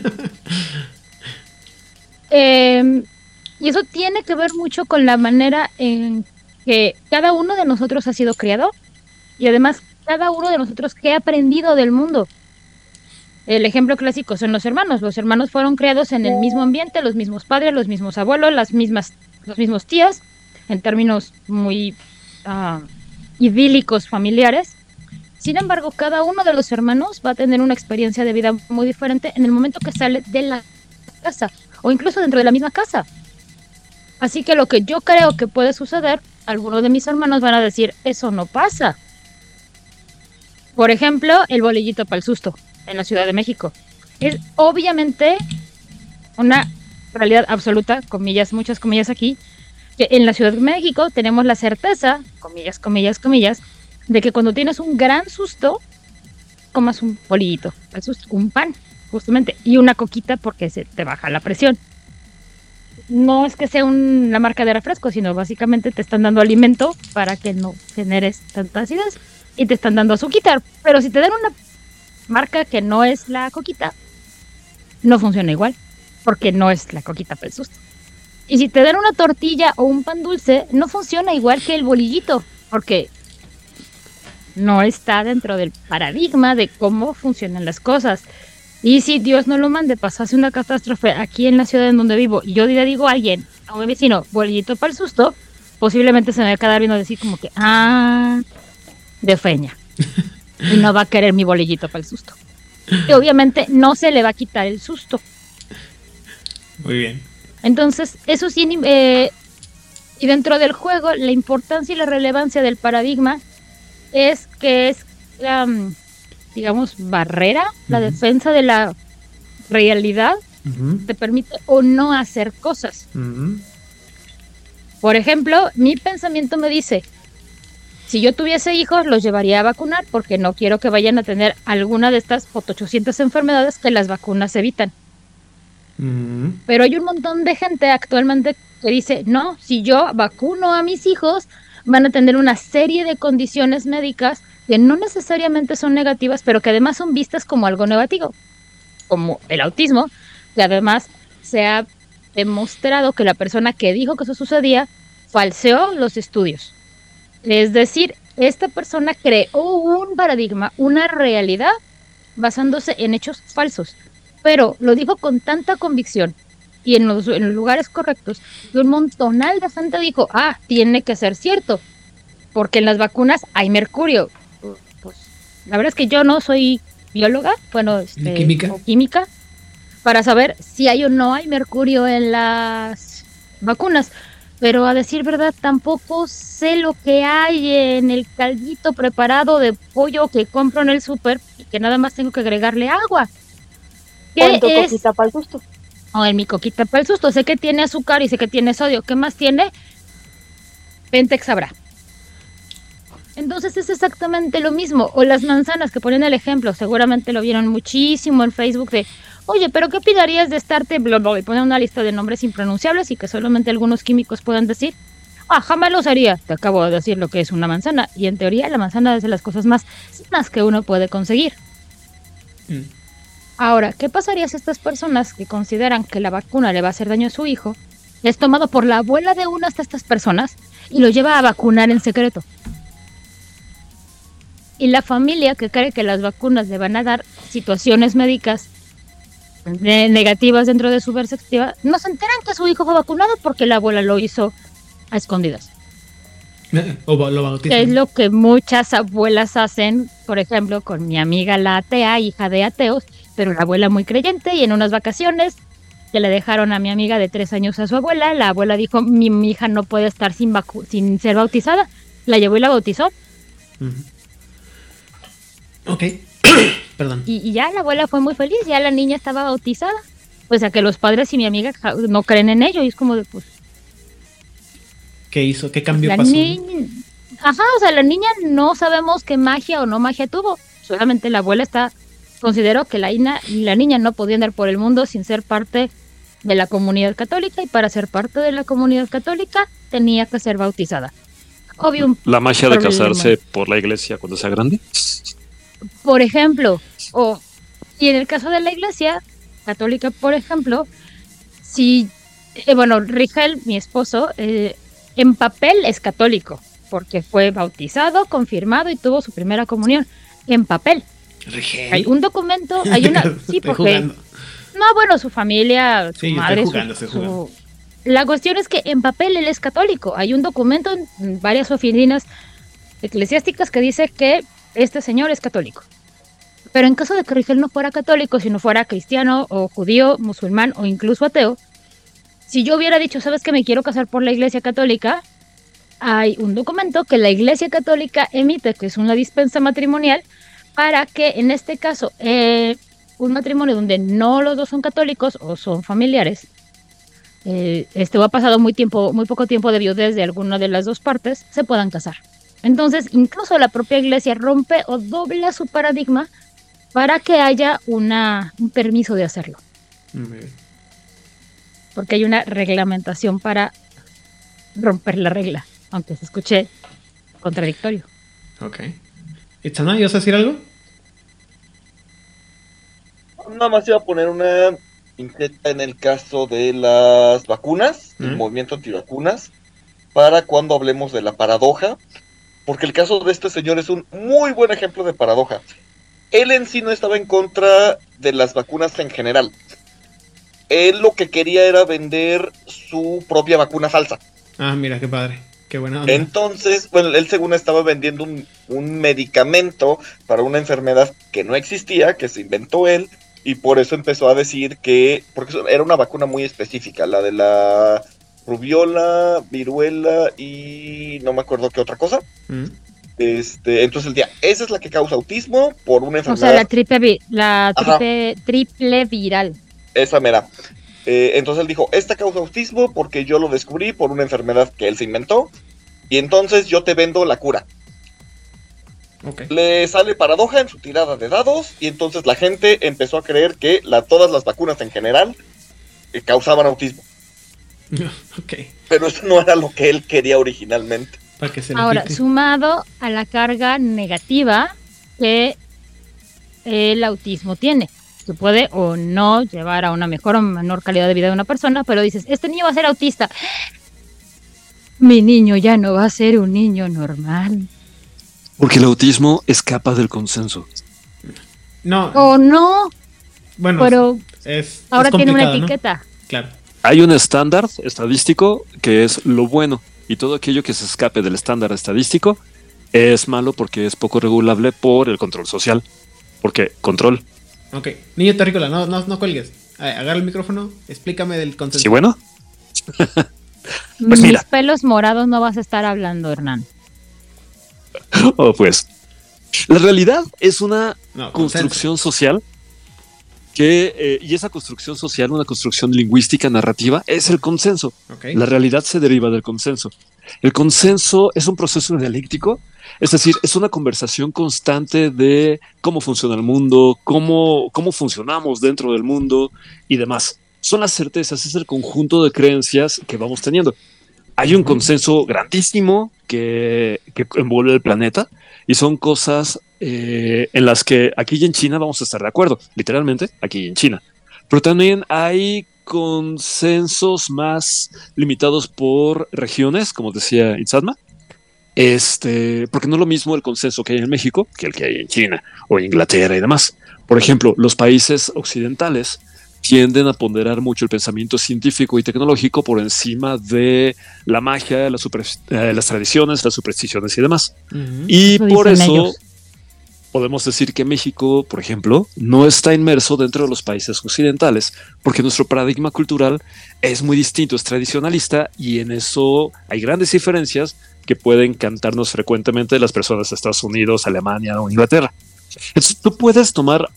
eh, y eso tiene que ver mucho con la manera en que cada uno de nosotros ha sido criado y además cada uno de nosotros que ha aprendido del mundo. El ejemplo clásico son los hermanos. Los hermanos fueron criados en el mismo ambiente, los mismos padres, los mismos abuelos, las mismas, los mismos tíos, en términos muy ah, idílicos familiares. Sin embargo, cada uno de los hermanos va a tener una experiencia de vida muy diferente en el momento que sale de la casa o incluso dentro de la misma casa. Así que lo que yo creo que puede suceder, algunos de mis hermanos van a decir, eso no pasa. Por ejemplo, el bolillito para el susto en la Ciudad de México. Es obviamente una realidad absoluta, comillas, muchas comillas aquí, en la Ciudad de México tenemos la certeza, comillas, comillas, comillas, de que cuando tienes un gran susto, comas un bolillito, un pan, justamente, y una coquita porque se te baja la presión no es que sea una marca de refresco, sino básicamente te están dando alimento para que no generes tantas acidez y te están dando azúcar. Pero si te dan una marca que no es la coquita, no funciona igual, porque no es la coquita para el susto. Y si te dan una tortilla o un pan dulce, no funciona igual que el bolillito, porque no está dentro del paradigma de cómo funcionan las cosas. Y si Dios no lo mande, pasase una catástrofe aquí en la ciudad en donde vivo, y yo le digo a alguien, a un vecino, bolillito para el susto, posiblemente se me va a quedar viendo decir como que, ah, de feña. [laughs] y no va a querer mi bolillito para el susto. Y obviamente no se le va a quitar el susto. Muy bien. Entonces, eso sí, eh, y dentro del juego, la importancia y la relevancia del paradigma es que es digamos, barrera, la defensa de la realidad, te permite o no hacer cosas. Por ejemplo, mi pensamiento me dice, si yo tuviese hijos, los llevaría a vacunar porque no quiero que vayan a tener alguna de estas 800 enfermedades que las vacunas evitan. Pero hay un montón de gente actualmente que dice, no, si yo vacuno a mis hijos, van a tener una serie de condiciones médicas que no necesariamente son negativas, pero que además son vistas como algo negativo, como el autismo, que además se ha demostrado que la persona que dijo que eso sucedía falseó los estudios. Es decir, esta persona creó un paradigma, una realidad, basándose en hechos falsos, pero lo dijo con tanta convicción y en los, lugares correctos, que un montonal de gente dijo, ah, tiene que ser cierto, porque en las vacunas hay mercurio. Pues, la verdad es que yo no soy bióloga, bueno, este, química. química, para saber si hay o no hay mercurio en las vacunas. Pero a decir verdad, tampoco sé lo que hay en el caldito preparado de pollo que compro en el súper y que nada más tengo que agregarle agua. ¿Qué es? para el susto. O en mi coquita para el susto. Sé que tiene azúcar y sé que tiene sodio. ¿Qué más tiene? Pentex sabrá. Entonces es exactamente lo mismo. O las manzanas que ponen el ejemplo, seguramente lo vieron muchísimo en Facebook de, oye, pero ¿qué opinarías de estarte bla, y poner una lista de nombres impronunciables y que solamente algunos químicos puedan decir? Ah, jamás lo haría. Te acabo de decir lo que es una manzana. Y en teoría la manzana es de las cosas más sanas que uno puede conseguir. Mm. Ahora, ¿qué pasaría si estas personas que consideran que la vacuna le va a hacer daño a su hijo es tomado por la abuela de una de estas personas y lo lleva a vacunar en secreto? Y la familia que cree que las vacunas le van a dar situaciones médicas negativas dentro de su perspectiva, no se enteran que su hijo fue vacunado porque la abuela lo hizo a escondidas. [laughs] O lo es lo que muchas abuelas hacen, por ejemplo, con mi amiga la atea, hija de ateos, pero la abuela muy creyente y en unas vacaciones que le dejaron a mi amiga de tres años a su abuela, la abuela dijo, mi, hija no puede estar sin, sin ser bautizada, la llevó y la bautizó. Ok, [coughs] perdón. Y, ya la abuela fue muy feliz, ya la niña estaba bautizada. Pues a que los padres y mi amiga no creen en ello y es como de pues... ¿Qué hizo? ¿Qué cambio pasó? Ajá, o sea, la niña no sabemos qué magia o no magia tuvo. Solamente la abuela está consideró que la, la niña no podía andar por el mundo sin ser parte de la comunidad católica y para ser parte de la comunidad católica tenía que ser bautizada. Obvio. La magia de casarse por la iglesia cuando sea grande. Por ejemplo, o y en el caso de la iglesia católica, por ejemplo, si eh, bueno, Rigel, mi esposo, eh, en papel es católico porque fue bautizado, confirmado y tuvo su primera comunión en papel. Hay un documento, hay una. [laughs] Sí, porque. No, bueno, su familia, su madre. La cuestión es que en papel él es católico. Hay un documento en varias oficinas eclesiásticas que dice que este señor es católico. Pero en caso de que Rigel no fuera católico, si no fuera cristiano o judío, musulmán o incluso ateo, si yo hubiera dicho, sabes que me quiero casar por la iglesia católica, hay un documento que la iglesia católica emite, que es una dispensa matrimonial, para que en este caso eh, un matrimonio donde no los dos son católicos o son familiares, eh, este ha pasado muy tiempo, muy poco tiempo de viudez de alguna de las dos partes, se puedan casar. Entonces, incluso la propia iglesia rompe o dobla su paradigma para que haya una, un permiso de hacerlo. Porque hay una reglamentación para romper la regla, aunque se escuche contradictorio. Ok. Itzana, ¿ibas a decir algo? Nada más iba a poner una increta en el caso de las vacunas, el movimiento antivacunas, para cuando hablemos de la paradoja, porque el caso de este señor es un muy buen ejemplo de paradoja. Él en sí no estaba en contra de las vacunas en general. Él lo que quería era vender su propia vacuna falsa. Ah, mira, qué padre. Entonces, bueno, él según estaba vendiendo un, medicamento para una enfermedad que no existía, que se inventó él, y por eso empezó a decir que, porque era una vacuna muy específica, la de la rubiola, viruela y no me acuerdo qué otra cosa. Mm. Este, entonces el día, esa es la que causa autismo por una enfermedad. O sea, la triple, la triple, viral. Esa mera. Eh, entonces él dijo, esta causa autismo porque yo lo descubrí por una enfermedad que él se inventó y entonces yo te vendo la cura. Le sale paradoja en su tirada de dados y entonces la gente empezó a creer que la, todas las vacunas en general eh, causaban autismo. [laughs] Pero eso no era lo que él quería originalmente. Ahora, sumado a la carga negativa que el autismo tiene. Se puede o no llevar a una mejor o menor calidad de vida de una persona, pero dices, este niño va a ser autista. Mi niño ya no va a ser un niño normal. Porque el autismo escapa del consenso. No. O no. Bueno, pero ahora tiene una etiqueta. Claro. Hay un estándar estadístico que es lo bueno y todo aquello que se escape del estándar estadístico es malo porque es poco regulable por el control social. Porque control. Ok. Niño terrícola, no, no, no cuelgues. Agarra el micrófono, explícame del consenso. Sí, bueno. [laughs] pues Mis pelos morados no vas a estar hablando, Hernán. [laughs] oh, pues. La realidad es una construcción social que, eh, y esa construcción social, una construcción lingüística narrativa, es el consenso. La realidad se deriva del consenso. El consenso es un proceso dialéctico, es decir, es una conversación constante de cómo funciona el mundo, cómo, cómo funcionamos dentro del mundo y demás. Son las certezas, es el conjunto de creencias que vamos teniendo. Hay un consenso grandísimo que, que envuelve el planeta y son cosas eh, en las que aquí en China vamos a estar de acuerdo, literalmente aquí en China. Pero también hay consensos más limitados por regiones, como decía Itzadma. Este, porque no es lo mismo el consenso que hay en México que el que hay en China o Inglaterra y demás. Por ejemplo, los países occidentales tienden a ponderar mucho el pensamiento científico y tecnológico por encima de la magia, eh, las tradiciones, las supersticiones y demás. Y por eso podemos decir que México, por ejemplo, no está inmerso dentro de los países occidentales, porque nuestro paradigma cultural es muy distinto, es tradicionalista y en eso hay grandes diferencias que pueden cantarnos frecuentemente las personas de Estados Unidos, Alemania o Inglaterra. Entonces, tú puedes tomar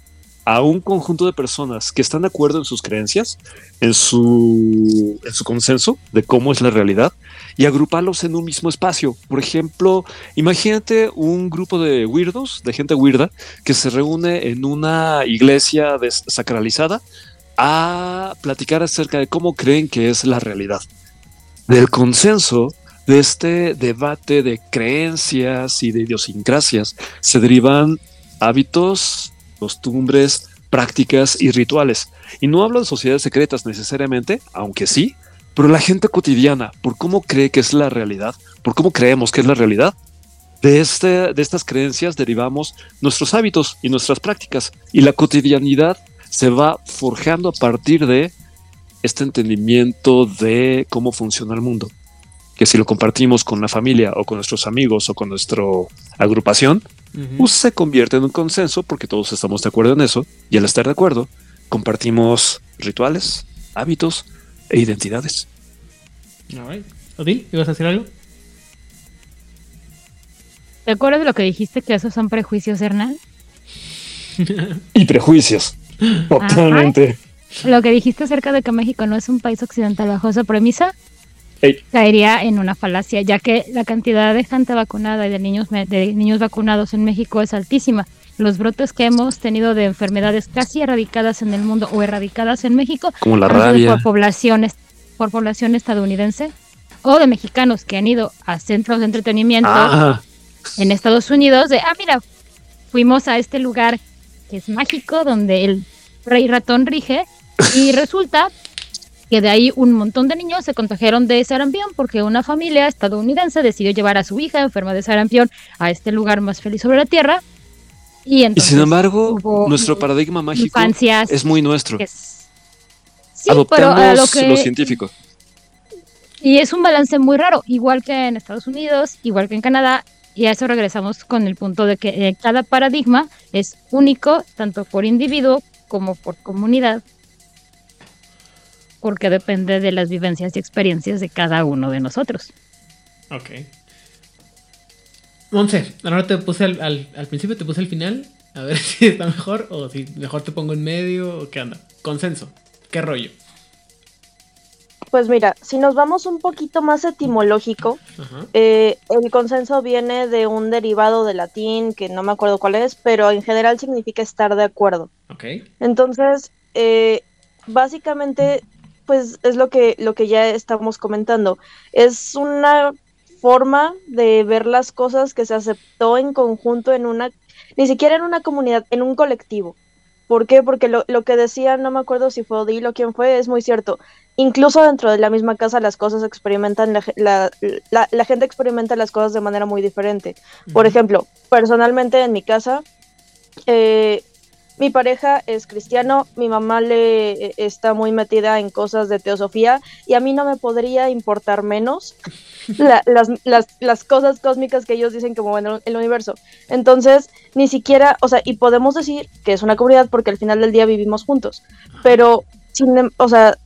a un conjunto de personas que están de acuerdo en sus creencias, en su, en su consenso de cómo es la realidad, y agruparlos en un mismo espacio. Por ejemplo, imagínate un grupo de weirdos, de gente weirda, que se reúne en una iglesia desacralizada a platicar acerca de cómo creen que es la realidad. Del consenso de este debate de creencias y de idiosincrasias se derivan hábitos, costumbres, prácticas y rituales. Y no hablo de sociedades secretas necesariamente, aunque sí, pero la gente cotidiana, por cómo cree que es la realidad, por cómo creemos que es la realidad, de, este, de estas creencias derivamos nuestros hábitos y nuestras prácticas. Y la cotidianidad se va forjando a partir de este entendimiento de cómo funciona el mundo. Que si lo compartimos con la familia o con nuestros amigos o con nuestra agrupación, pues se convierte en un consenso porque todos estamos de acuerdo en eso. Y al estar de acuerdo, compartimos rituales, hábitos e identidades. Odil, ¿ibas a decir algo? ¿Te acuerdas de lo que dijiste que esos son prejuicios, Hernán? y prejuicios. Totalmente. Lo que dijiste acerca de que México no es un país occidental bajo esa premisa caería en una falacia, ya que la cantidad de gente vacunada y de niños, de niños vacunados en México es altísima. Los brotes que hemos tenido de enfermedades casi erradicadas en el mundo o erradicadas en México, como la rabia, por poblaciones, por población estadounidense o de mexicanos que han ido a centros de entretenimiento ah. en Estados Unidos de, ah, mira, fuimos a este lugar que es mágico donde el rey ratón rige y resulta que de ahí un montón de niños se contagiaron de sarampión porque una familia estadounidense decidió llevar a su hija enferma de sarampión a este lugar más feliz sobre la tierra y, sin embargo, nuestro paradigma mágico es muy nuestro. sí, Adoptamos lo, que... científico. Y es un balance muy raro, igual que en Estados Unidos, igual que en Canadá, y a eso regresamos con el punto de que eh, cada paradigma es único, tanto por individuo como por comunidad, porque depende de las vivencias y experiencias de cada uno de nosotros. Ok. Monse, ahora te puse al, principio, te puse al final. A ver [laughs] si está mejor o si mejor te pongo en medio o qué anda. Consenso. ¿Qué rollo? Pues mira, si nos vamos un poquito más etimológico, eh, el consenso viene de un derivado de latín que no me acuerdo cuál es, pero en general significa estar de acuerdo. Ok. Entonces, eh, básicamente, pues es lo que, lo que ya estamos comentando. Es una forma de ver las cosas que se aceptó en conjunto en una, ni siquiera en una comunidad, en un colectivo. ¿Por qué? Porque lo, que decía, no me acuerdo si fue Odile o quién fue, es muy cierto. Incluso dentro de la misma casa las cosas experimentan, la, la, gente experimenta las cosas de manera muy diferente. Por ejemplo, personalmente en mi casa, eh, mi pareja es cristiano, mi mamá le eh, está muy metida en cosas de teosofía y a mí no me podría importar menos las, las, las, cosas cósmicas que ellos dicen que mueven el universo. Entonces, ni siquiera, o sea, y podemos decir que es una comunidad porque al final del día vivimos juntos, pero, sin, em, o sea,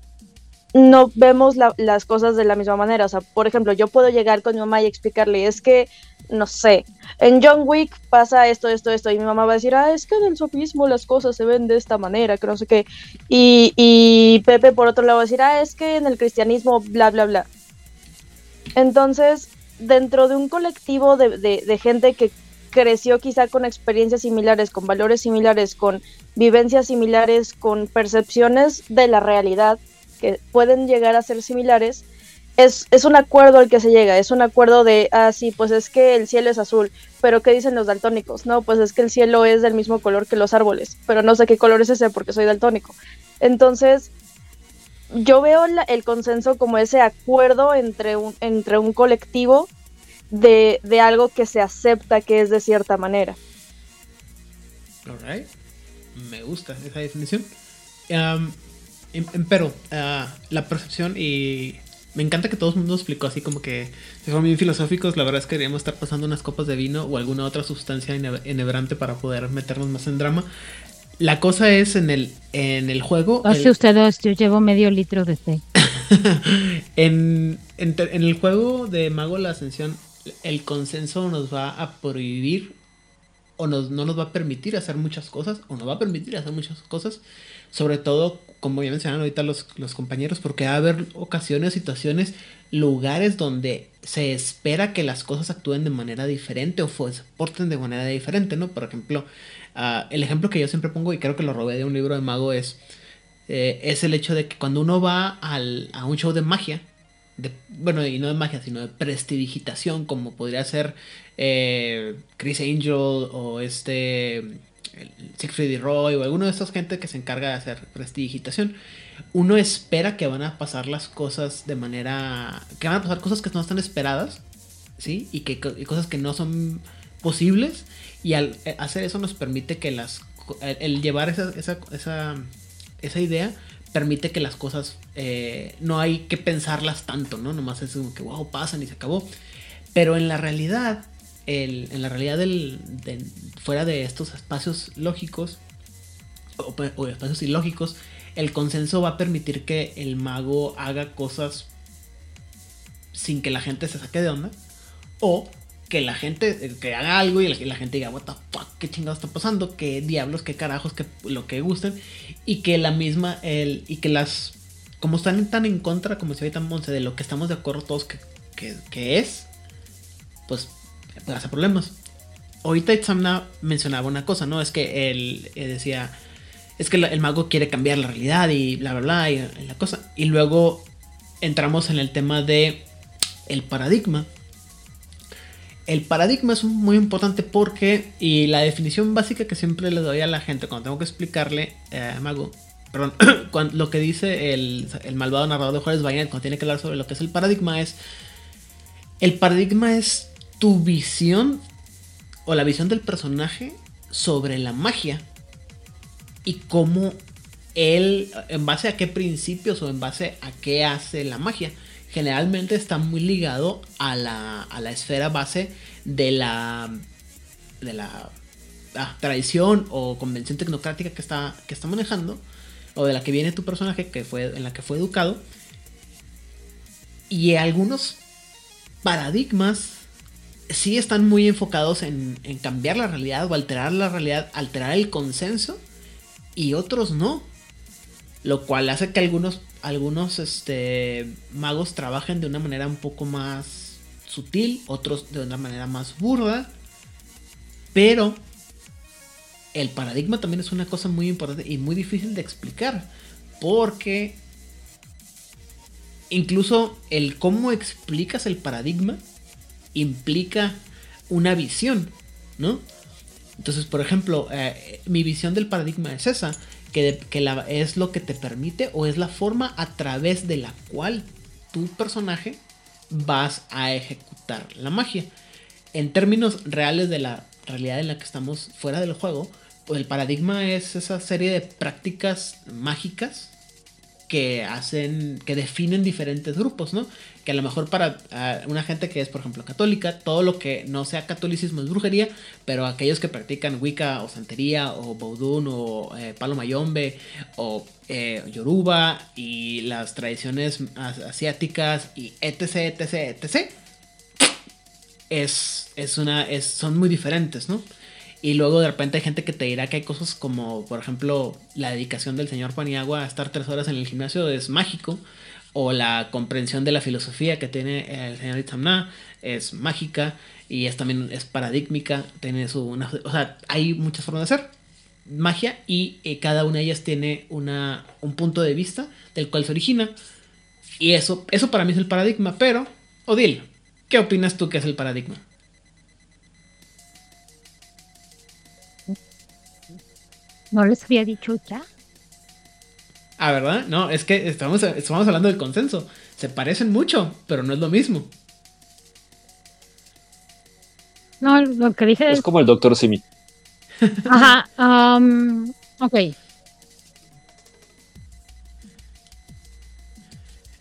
no vemos las cosas de la misma manera. O sea, por ejemplo, yo puedo llegar con mi mamá y explicarle, es que, no sé, en John Wick pasa esto, esto, esto, y mi mamá va a decir, ah, es que en el sofismo las cosas se ven de esta manera, que no sé qué. Y, Pepe, por otro lado, va a decir, ah, es que en el cristianismo, bla, bla, bla. Entonces, dentro de un colectivo de, de gente que creció quizá con experiencias similares, con valores similares, con vivencias similares, con percepciones de la realidad, que pueden llegar a ser similares, es, es, un acuerdo al que se llega, es un acuerdo de, ah, sí, pues es que el cielo es azul, pero ¿qué dicen los daltónicos? No, pues es que el cielo es del mismo color que los árboles, pero no sé qué color es ese porque soy daltónico. Entonces, yo veo el consenso como ese acuerdo entre un, entre un colectivo de, de, algo que se acepta que es de cierta manera. Alright. Me gusta esa definición. Pero ah, la percepción y me encanta que todo el mundo explicó así como que se fueron bien filosóficos. La verdad es que deberíamos estar pasando unas copas de vino o alguna otra sustancia enhebrante para poder meternos más en drama. La cosa es en el, en el juego. Hace usted dos, yo llevo medio litro de té. [laughs] en, en, en, el juego de Mago la Ascensión, el consenso nos va a prohibir o nos, no nos va a permitir hacer muchas cosas, o nos va a permitir hacer muchas cosas, sobre todo, como ya mencionaron ahorita los, los compañeros, porque va a haber ocasiones, situaciones, lugares donde se espera que las cosas actúen de manera diferente o se porten de manera diferente, ¿no? Por ejemplo, ah, el ejemplo que yo siempre pongo, y creo que lo robé de un libro de mago, es, eh, es el hecho de que cuando uno va al, a un show de magia, bueno, y no de magia, sino de prestidigitación, como podría ser eh, Chris Angel o este Siegfried Roy o alguno de estos gente que se encarga de hacer prestidigitación. Uno espera que van a pasar las cosas de manera. que van a pasar cosas que no están esperadas, ¿sí? Y que cosas que no son posibles. Y al eh, hacer eso nos permite que las. El, llevar esa, esa, esa, esa idea permite que las cosas eh, no hay que pensarlas tanto, ¿no? Nomás es como que, wow, pasan y se acabó. Pero en la realidad, en la realidad del, fuera de estos espacios lógicos o, espacios ilógicos, el consenso va a permitir que el mago haga cosas sin que la gente se saque de onda o que la gente eh, que haga algo y la, gente diga, what the fuck, qué chingados está pasando, qué diablos, qué carajos, qué, lo que gusten, y que la misma, el, y que las, como están tan en contra, como ve tan Monse, de lo que estamos de acuerdo todos que, que, es, pues hacer problemas. Ahorita Itzamna mencionaba una cosa, ¿no? Es que él, decía, es que el mago quiere cambiar la realidad y bla, bla, bla, y la cosa. Y luego entramos en el tema de el paradigma el paradigma es muy importante porque, y la definición básica que siempre le doy a la gente cuando tengo que explicarle, eh, Mago, perdón, [clears throat] lo que dice el, malvado narrador de Juárez Bañet cuando tiene que hablar sobre lo que es el paradigma es, el paradigma es tu visión o la visión del personaje sobre la magia y cómo él, en base a qué principios o en base a qué hace la magia generalmente está muy ligado a la, a la esfera base de la, de la ah, tradición o convención tecnocrática que está, que está manejando, o de la que viene tu personaje, que fue, en la que fue educado. Y algunos paradigmas sí están muy enfocados en, cambiar la realidad o alterar la realidad, alterar el consenso, y otros no. Lo cual hace que algunos algunos este, magos trabajen de una manera un poco más sutil, otros de una manera más burda. Pero el paradigma también es una cosa muy importante y muy difícil de explicar. Porque incluso el cómo explicas el paradigma implica una visión, ¿no? Entonces, por ejemplo, eh, mi visión del paradigma es esa, que, es lo que te permite o es la forma a través de la cual tu personaje vas a ejecutar la magia. En términos reales de la realidad en la que estamos fuera del juego, el paradigma es esa serie de prácticas mágicas que hacen, que definen diferentes grupos, ¿no? Que a lo mejor para ah, una gente que es, por ejemplo, católica, todo lo que no sea catolicismo es brujería, pero aquellos que practican Wicca o Santería o Baudún o eh, Palo Mayombe o eh, Yoruba y las tradiciones asiáticas y etc, etc, etc, es, es una, es, son muy diferentes, ¿no? Y luego de repente hay gente que te dirá que hay cosas como, por ejemplo, la dedicación del señor Paniagua a estar tres horas en el gimnasio es mágico. O la comprensión de la filosofía que tiene el señor Itzamna es mágica y es también es paradigmática. Tiene su, o sea, hay muchas formas de hacer magia y eh, cada una de ellas tiene una, un punto de vista del cual se origina. Y eso, eso para mí es el paradigma. Pero, Odil, ¿qué opinas tú que es el paradigma? ¿No les había dicho ya? Ah, ¿verdad? No, es que estamos, estamos hablando del consenso. Se parecen mucho, pero no es lo mismo. No, lo que dije es... Es como el Doctor Simi. [laughs] Ajá, um, ok.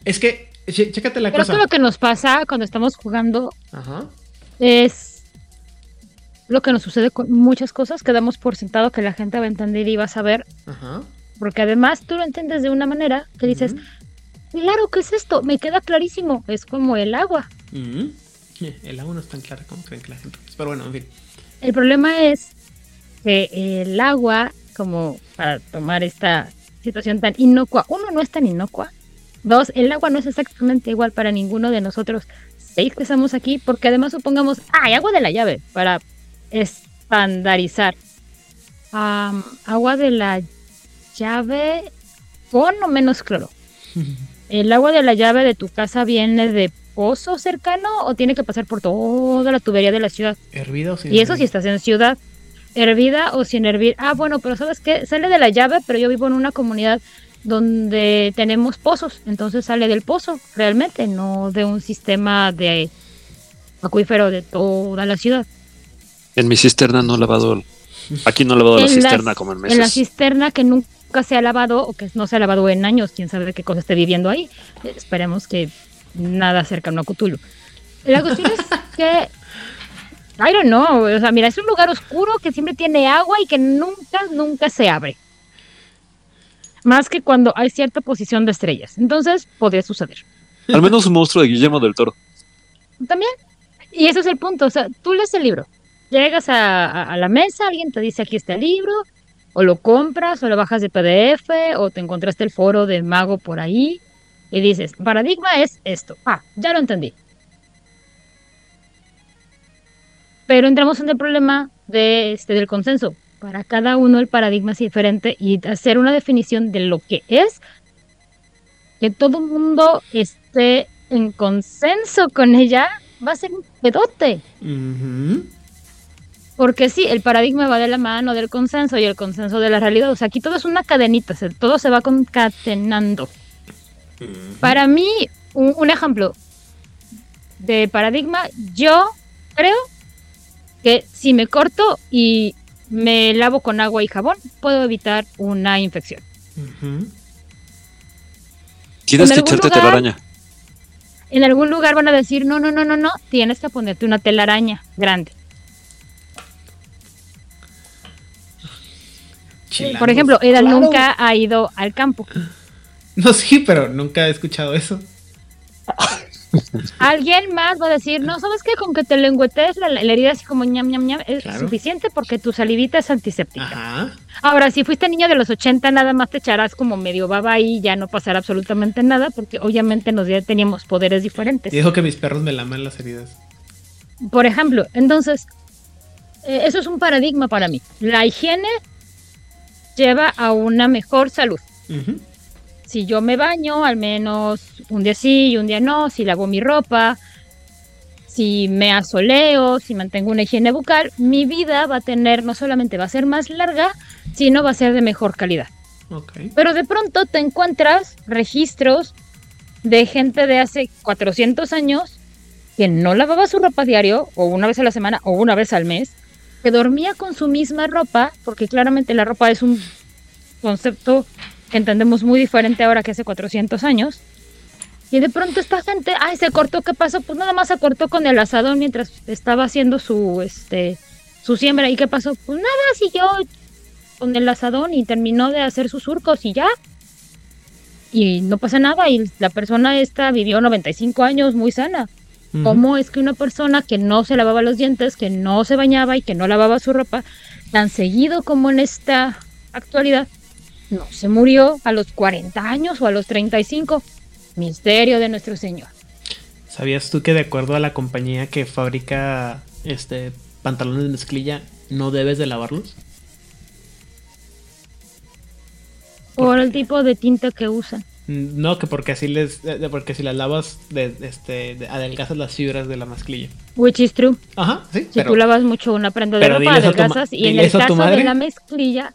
Es que, chécate la cosa. Creo que lo que nos pasa cuando estamos jugando Ajá. es lo que nos sucede con muchas cosas, que damos por sentado que la gente va a entender y va a saber. Ajá. Porque además tú lo entiendes de una manera que dices, claro que es esto, me queda clarísimo, es como el agua. [laughs] El agua no es tan clara como creen que la gente. Pero bueno, en fin. El problema es que el agua, como para tomar esta situación tan inocua, uno no es tan inocua. Dos, el agua no es exactamente igual para ninguno de nosotros seis que estamos aquí, porque además supongamos, ah, hay agua de la llave, para estandarizar. agua de la llave con o menos cloro. [laughs] ¿El agua de la llave de tu casa viene de pozo cercano o tiene que pasar por toda la tubería de la ciudad? Hervida o sin Y eso si estás en ciudad. Hervida o sin hervir. Ah, bueno, pero ¿sabes qué? Sale de la llave, pero yo vivo en una comunidad donde tenemos pozos. Entonces sale del pozo, realmente, no de un sistema de acuífero de toda la ciudad. En mi cisterna no he lavado. Aquí no he lavado la cisterna como en meses. En la cisterna que nunca se ha lavado o que no se ha lavado en años, quién sabe qué cosa esté viviendo ahí. Esperemos que nada cercano a Cthulhu. La cuestión es que. I don't know. O sea, mira, es un lugar oscuro que siempre tiene agua y que nunca, nunca se abre. Más que cuando hay cierta posición de estrellas. Entonces, podría suceder. Al menos un monstruo de Guillermo del Toro. También. Y ese es el punto. O sea, tú lees el libro llegas a, la mesa, alguien te dice aquí está el libro, o lo compras, o lo bajas de PDF, o te encontraste el foro de mago por ahí, y dices, paradigma es esto. Ah, ya lo entendí. Pero entramos en el problema de este, del consenso. Para cada uno el paradigma es diferente y hacer una definición de lo que es, que todo el mundo esté en consenso con ella, va a ser un pedote. Porque sí, el paradigma va de la mano del consenso y el consenso de la realidad. O sea, aquí todo es una cadenita, todo se va concatenando. Para mí, un, ejemplo de paradigma, yo creo que si me corto y me lavo con agua y jabón, puedo evitar una infección. Tienes que echarte telaraña. En algún lugar van a decir, no, no, no, no, no, tienes que ponerte una telaraña grande. Por ejemplo, Edal nunca ha ido al campo. [laughs] No, sí, pero nunca he escuchado eso. [laughs] Alguien más va a decir, no, ¿sabes qué? Con que te lengüetes la, la, herida así como ñam, ñam, ñam, es suficiente porque tu salivita es antiséptica. Ahora, si fuiste niño de los 80, nada más te echarás como medio baba y ya no pasará absolutamente nada porque obviamente nos ya teníamos poderes diferentes. dijo que mis perros me laman las heridas. Por ejemplo, entonces, eh, eso es un paradigma para mí. La higiene lleva a una mejor salud. Si yo me baño, al menos un día sí y un día no, si lavo mi ropa, si me asoleo, si mantengo una higiene bucal, mi vida va a tener, no solamente va a ser más larga, sino va a ser de mejor calidad. Pero de pronto te encuentras registros de gente de hace 400 años que no lavaba su ropa diario, o una vez a la semana, o una vez al mes, que dormía con su misma ropa, porque claramente la ropa es un concepto que entendemos muy diferente ahora que hace 400 años. Y de pronto esta gente, ay, se cortó, ¿qué pasó? Pues nada más se cortó con el asadón mientras estaba haciendo su, este, su siembra. ¿Y qué pasó? Pues nada, siguió con el asadón y terminó de hacer sus surcos y ya. Y no pasa nada y la persona esta vivió 95 años muy sana. ¿Cómo es que una persona que no se lavaba los dientes, que no se bañaba y que no lavaba su ropa, tan seguido como en esta actualidad, no se murió a los 40 años o a los 35? Misterio de nuestro Señor. ¿Sabías tú que de acuerdo a la compañía que fabrica este pantalones de mezclilla, no debes de lavarlos? Por el tipo de tinta que usan. No, que porque así les, porque si las lavas, de, este, adelgazas las fibras de la mezclilla. Which is true. Ajá, sí. Si tú lavas mucho una prenda de ropa, adelgazas. Y en el caso de la mezclilla,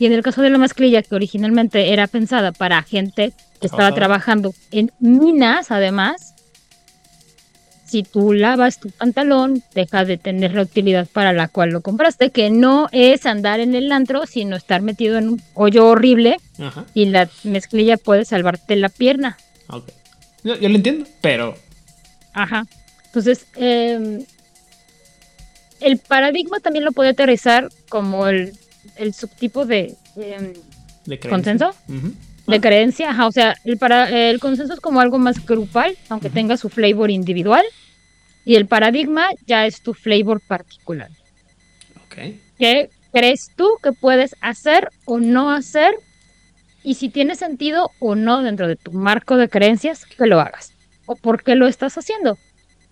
y en el caso de la mezclilla, que originalmente era pensada para gente que estaba trabajando en minas, además, si tú lavas tu pantalón, deja de tener la utilidad para la cual lo compraste, que no es andar en el antro, sino estar metido en un hoyo horrible y la mezclilla puede salvarte la pierna. Ok. Yo, lo entiendo, pero... Ajá. Entonces, em, el paradigma también lo puede aterrizar como el, subtipo de, em, ¿De consenso. De creencia, o sea, el, para, el consenso es como algo más grupal, aunque tenga su flavor individual. Y el paradigma ya es tu flavor particular. Ok. ¿Qué crees tú que puedes hacer o no hacer? Y si tiene sentido o no dentro de tu marco de creencias, que lo hagas. ¿O por qué lo estás haciendo?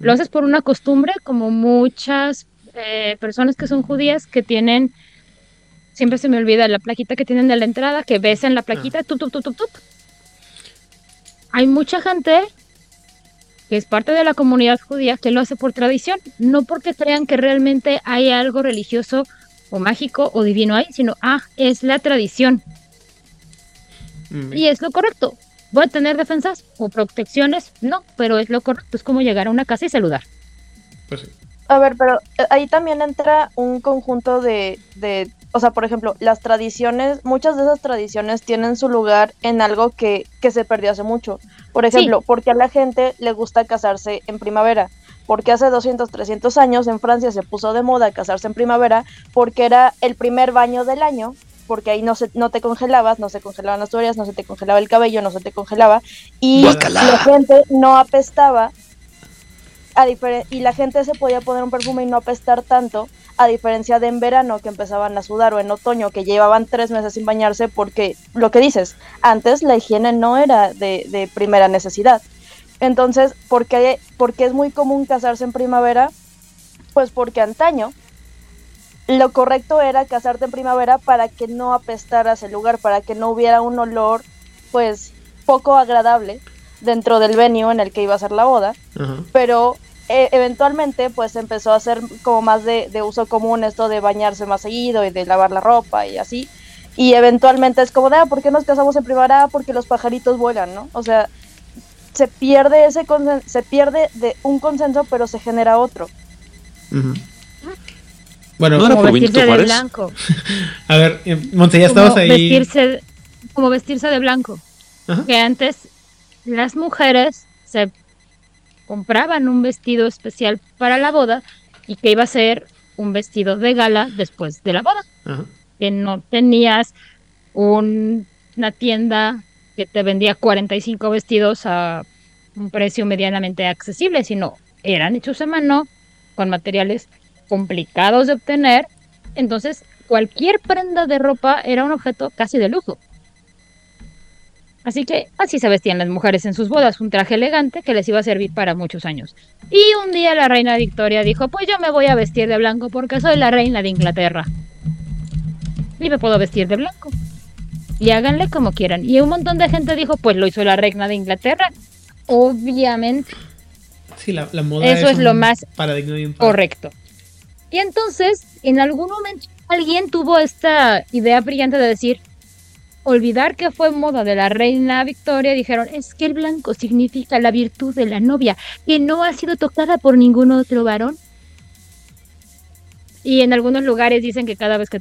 ¿Lo haces por una costumbre, como muchas eh, personas que son judías que tienen siempre se me olvida la plaquita que tienen de la entrada, que besan la plaquita, ah. tup, tup, tup, tup, Hay mucha gente que es parte de la comunidad judía que lo hace por tradición, no porque crean que realmente hay algo religioso o mágico o divino ahí, sino, ah, es la tradición. Mm. Y es lo correcto. ¿Voy a tener defensas o protecciones? No, pero es lo correcto. Es como llegar a una casa y saludar. Pues sí. A ver, pero eh, ahí también entra un conjunto de, de o sea, por ejemplo, las tradiciones, muchas de esas tradiciones tienen su lugar en algo que, que se perdió hace mucho. Por ejemplo, porque a la gente le gusta casarse en primavera. Porque hace 200, 300 años en Francia se puso de moda casarse en primavera porque era el primer baño del año, porque ahí no, se, no te congelabas, no se congelaban las toallas, no se te congelaba el cabello, no se te congelaba. Y la gente no apestaba. A y la gente se podía poner un perfume y no apestar tanto a diferencia de en verano que empezaban a sudar o en otoño que llevaban tres meses sin bañarse porque lo que dices, antes la higiene no era de, primera necesidad. Entonces, ¿por qué, es muy común casarse en primavera? Pues porque antaño lo correcto era casarte en primavera para que no apestaras el lugar, para que no hubiera un olor pues poco agradable dentro del venio en el que iba a ser la boda, pero e, eventualmente pues empezó a ser como más de, uso común esto de bañarse más seguido y de lavar la ropa y así. Y eventualmente es como de, ah, ¿por qué nos casamos en primavera? Porque los pajaritos vuelan, ¿no? O sea, se pierde ese se pierde de un consenso, pero se genera otro. Bueno, como vestirse de blanco. [laughs] a ver, eh, Monte, ya estabas ahí. Vestirse, como vestirse de blanco. Que antes las mujeres se compraban un vestido especial para la boda y que iba a ser un vestido de gala después de la boda. Que no tenías una tienda que te vendía 45 vestidos a un precio medianamente accesible, sino eran hechos a mano con materiales complicados de obtener. Entonces, cualquier prenda de ropa era un objeto casi de lujo. Así que así se vestían las mujeres en sus bodas, un traje elegante que les iba a servir para muchos años. Y un día la reina Victoria dijo, pues yo me voy a vestir de blanco porque soy la reina de Inglaterra. Y me puedo vestir de blanco. Y háganle como quieran. Y un montón de gente dijo, pues lo hizo la reina de Inglaterra. Obviamente. Sí, la, moda Eso es, lo más paradigma correcto. Y entonces, en algún momento, alguien tuvo esta idea brillante de decir, olvidar que fue moda de la reina Victoria, dijeron, es que el blanco significa la virtud de la novia, que no ha sido tocada por ningún otro varón. Y en algunos lugares dicen que cada vez que,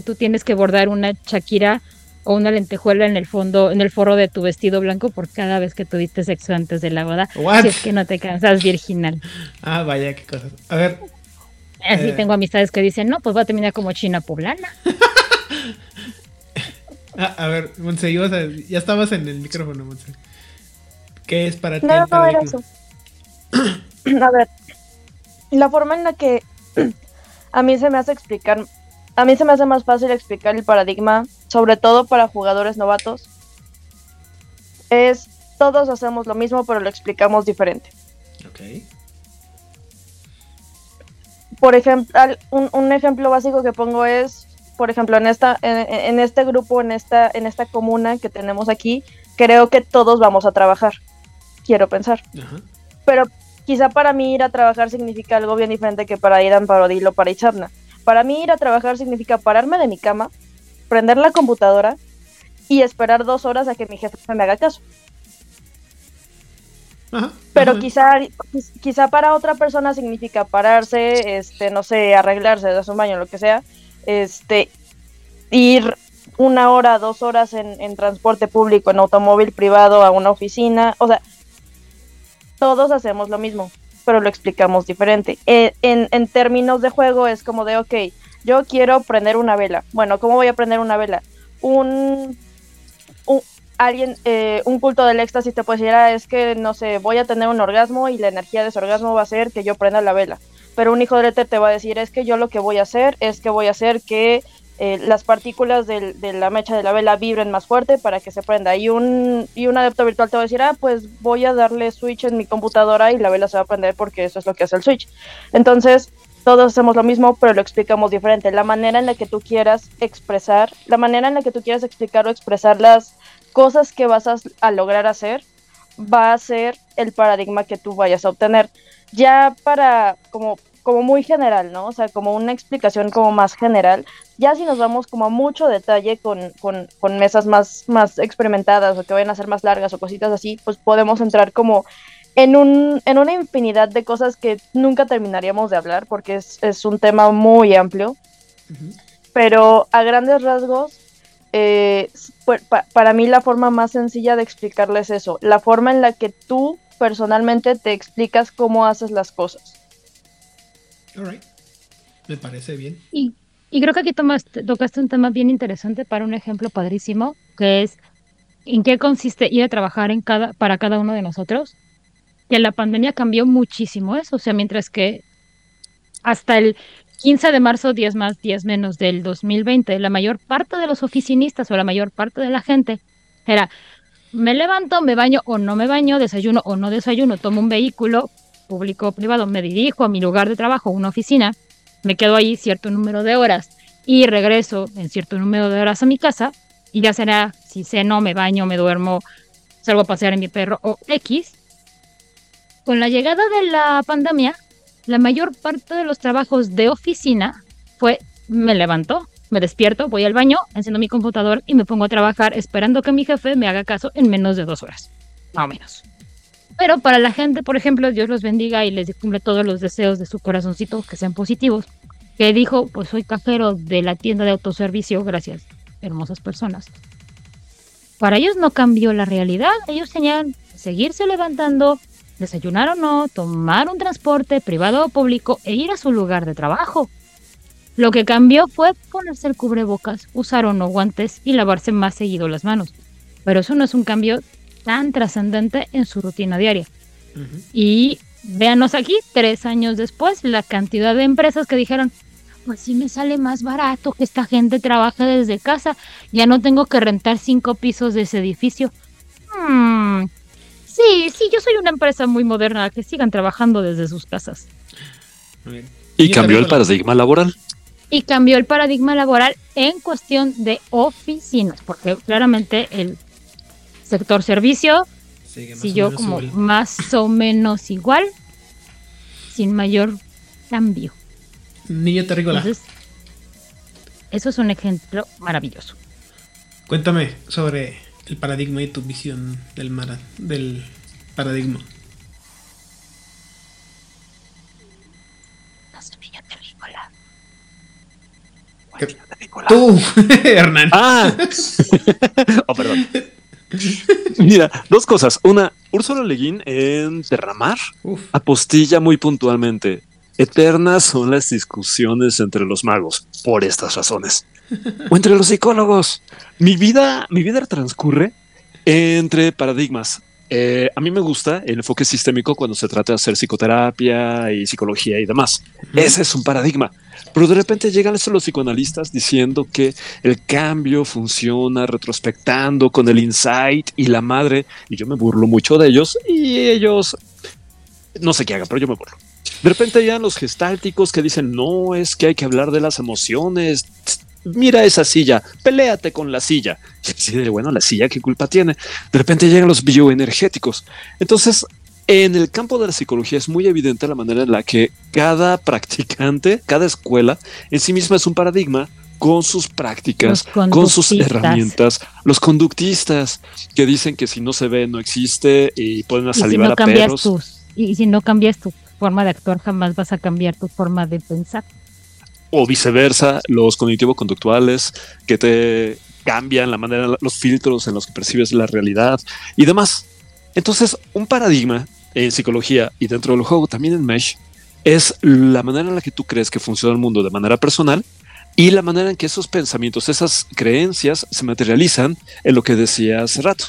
tú tienes que bordar una Shakira o una lentejuela en el fondo, en el forro de tu vestido blanco por cada vez que tuviste sexo antes de la boda. Si es que no te cansas virginal. Ah, vaya, qué cosas. A ver. Así eh, tengo amistades que dicen, no, pues va a terminar como China poblana. [laughs] Ah, a ver, Monse, ya estabas en el micrófono, Monse. ¿Qué es para ti? No, no, era eso. [clears throat] a ver, la forma en la que [clears throat] a mí se me hace explicar, a mí se me hace más fácil explicar el paradigma, sobre todo para jugadores novatos, es todos hacemos lo mismo, pero lo explicamos diferente. Ok. Por ejemplo, un, un ejemplo básico que pongo es por ejemplo, en esta, en, este grupo, en esta, en esta comuna que tenemos aquí, creo que todos vamos a trabajar. Quiero pensar. Pero quizá para mí ir a trabajar significa algo bien diferente que para ir a Amparodil o para Ichabna. Para mí ir a trabajar significa pararme de mi cama, prender la computadora y esperar dos horas a que mi jefe me haga caso. Pero quizá quizá para otra persona significa pararse, este, no sé, arreglarse, darse un baño, lo que sea, este, ir una hora, dos horas en, transporte público, en automóvil privado a una oficina, o sea, todos hacemos lo mismo, pero lo explicamos diferente. E, en, en, términos de juego es como de, ok, yo quiero prender una vela. Bueno, ¿cómo voy a prender una vela? Un, alguien, eh, un culto del éxtasis te puede decir, ah, es que, no sé, voy a tener un orgasmo y la energía de ese orgasmo va a ser que yo prenda la vela pero un hijo de éter te va a decir, es que yo lo que voy a hacer es que voy a hacer que eh, las partículas de la mecha de la vela vibren más fuerte para que se prenda. Y un, y un adepto virtual te va a decir, ah, pues voy a darle switch en mi computadora y la vela se va a prender porque eso es lo que hace el switch. Entonces, todos hacemos lo mismo, pero lo explicamos diferente. La manera en la que tú quieras expresar, la manera en la que tú quieras explicar o expresar las cosas que vas a, a lograr hacer, va a ser el paradigma que tú vayas a obtener ya para como como muy general, ¿no? O sea, como una explicación como más general. Ya si nos vamos como a mucho detalle con, con, mesas más, más experimentadas o que vayan a ser más largas o cositas así, pues podemos entrar como en, un, en una infinidad de cosas que nunca terminaríamos de hablar porque es, es un tema muy amplio. Pero a grandes rasgos, eh, para mí la forma más sencilla de explicarles eso, la forma en la que tú personalmente te explicas cómo haces las cosas. Alright. Me parece bien. Y, creo que aquí tocaste un tema bien interesante para un ejemplo padrísimo, que es en qué consiste ir a trabajar en cada, para cada uno de nosotros. Que la pandemia cambió muchísimo eso. O sea, mientras que hasta el 15 de marzo, 10 más, 10 menos del 2020, la mayor parte de los oficinistas o la mayor parte de la gente era me levanto, me baño o no me baño, desayuno o no desayuno, tomo un vehículo público o privado, me dirijo a mi lugar de trabajo, una oficina, me quedo ahí cierto número de horas y regreso en cierto número de horas a mi casa y ya será si ceno, me baño, me duermo, salgo a pasear en mi perro o X. Con la llegada de la pandemia, la mayor parte de los trabajos de oficina fue me levanto, me despierto, voy al baño, enciendo mi computador y me pongo a trabajar esperando que mi jefe me haga caso en menos de dos horas, más o menos. Pero para la gente, por ejemplo, Dios los bendiga y les cumple todos los deseos de su corazoncito, que sean positivos, que dijo, pues soy cajero de la tienda de autoservicio, gracias, hermosas personas. Para ellos no cambió la realidad, ellos tenían que seguirse levantando, desayunar o no, tomar un transporte privado o público e ir a su lugar de trabajo. Lo que cambió fue ponerse el cubrebocas, usar o no guantes y lavarse más seguido las manos. Pero eso no es un cambio tan trascendente en su rutina diaria. Y véanos aquí, tres años después, la cantidad de empresas que dijeron, pues sí me sale más barato que esta gente trabaje desde casa, ya no tengo que rentar cinco pisos de ese edificio. Hmm, sí, sí, yo soy una empresa muy moderna, que sigan trabajando desde sus casas. ¿Y cambió el paradigma laboral? Y cambió el paradigma laboral en cuestión de oficinas, porque claramente el sector servicio siguió como más o menos igual, sin mayor cambio. Niño terrícola. eso es un ejemplo maravilloso. Cuéntame sobre el paradigma y tu visión del, del paradigma. Tú, [laughs] Hernán. Ah. [laughs] oh, perdón. Mira, dos cosas. Una, Úrsula Leguín en Derramar apostilla muy puntualmente. Eternas son las discusiones entre los magos por estas razones. O entre los psicólogos. Mi vida, mi vida transcurre entre paradigmas. Eh, a mí me gusta el enfoque sistémico cuando se trata de hacer psicoterapia y psicología y demás. Ese es un paradigma. Pero de repente llegan estos los psicoanalistas diciendo que el cambio funciona retrospectando con el insight y la madre, y yo me burlo mucho de ellos, y ellos no sé qué hagan, pero yo me burlo. De repente llegan los gestálticos que dicen, no, es que hay que hablar de las emociones. Mira esa silla, peléate con la silla. Y así de bueno, la silla, ¿qué culpa tiene? De repente llegan los bioenergéticos. Entonces, en el campo de la psicología es muy evidente la manera en la que cada practicante, cada escuela en sí misma es un paradigma con sus prácticas, con sus herramientas, los conductistas que dicen que si no se ve no existe y pueden a salivar a perros. y si no cambias tu forma de actuar jamás vas a cambiar tu forma de pensar. O viceversa, los cognitivo-conductuales que te cambian la manera, los filtros en los que percibes la realidad y demás. Entonces, un paradigma en psicología y dentro del juego, también en Mesh, es la manera en la que tú crees que funciona el mundo de manera personal y la manera en que esos pensamientos, esas creencias se materializan en lo que decía hace rato,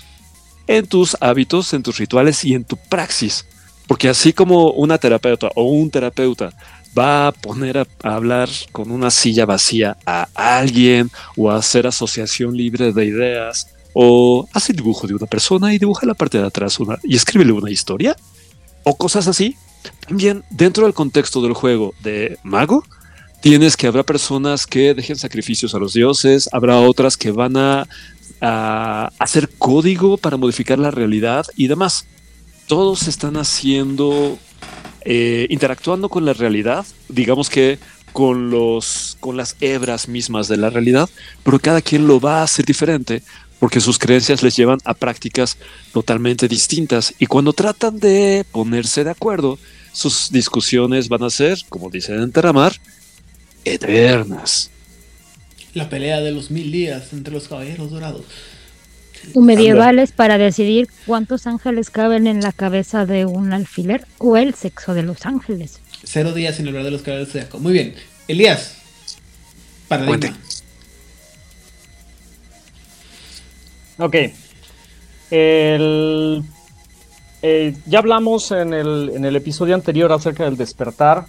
en tus hábitos, en tus rituales y en tu praxis. Porque así como una terapeuta o un terapeuta va a poner a, hablar con una silla vacía a alguien o a hacer asociación libre de ideas o hace el dibujo de una persona y dibuja la parte de atrás y escríbele una historia o cosas así. También dentro del contexto del juego de mago, tienes que habrá personas que dejen sacrificios a los dioses, habrá otras que van a, hacer código para modificar la realidad y demás. Todos están haciendo, eh, interactuando con la realidad, digamos que con los con las hebras mismas de la realidad, pero cada quien lo va a hacer diferente porque sus creencias les llevan a prácticas totalmente distintas y cuando tratan de ponerse de acuerdo, sus discusiones van a ser, como dicen en Terramar, eternas. La pelea de los mil días entre los caballeros dorados. Medievales para decidir cuántos ángeles caben en la cabeza de un alfiler o el sexo de los ángeles. Cero días sin hablar de los caballeros de Muy bien. Elías, paradigma. Ok. El, eh, ya hablamos en el, en el, episodio anterior acerca del despertar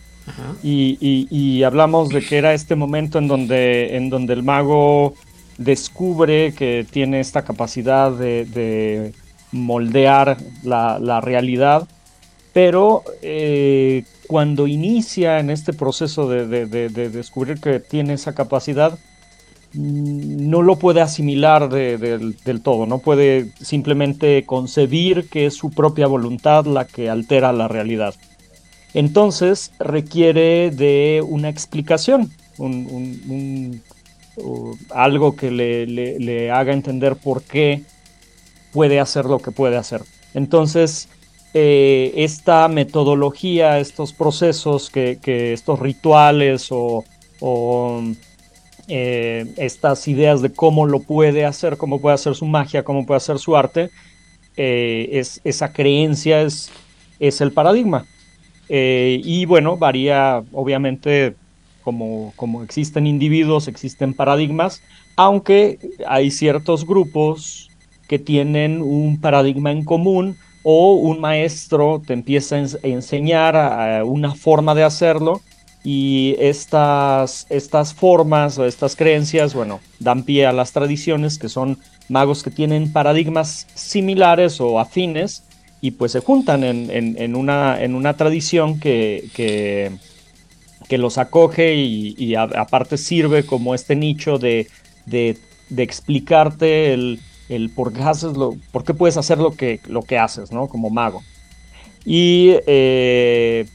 y, hablamos de que era este momento en donde, en donde el mago descubre que tiene esta capacidad de, moldear la, realidad, pero eh, cuando inicia en este proceso de descubrir que tiene esa capacidad, no lo puede asimilar del todo, no puede simplemente concebir que es su propia voluntad la que altera la realidad. Entonces requiere de una explicación, algo que le, haga entender por qué puede hacer lo que puede hacer. Entonces, eh, esta metodología, estos procesos, que, estos rituales o eh, estas ideas de cómo lo puede hacer, cómo puede hacer su magia, cómo puede hacer su arte, eh, es, esa creencia es, es el paradigma. Y bueno, varía obviamente como, como existen individuos, existen paradigmas, aunque hay ciertos grupos que tienen un paradigma en común o un maestro te empieza a enseñar una forma de hacerlo y estas, estas formas o estas creencias, bueno, dan pie a las tradiciones que son magos que tienen paradigmas similares o afines y pues se juntan en, una, en una, tradición que, los acoge y, aparte sirve como este nicho de, de, explicarte el, el por qué haces lo, por qué puedes hacer lo que, lo que haces, ¿no? Como mago. Y, eh,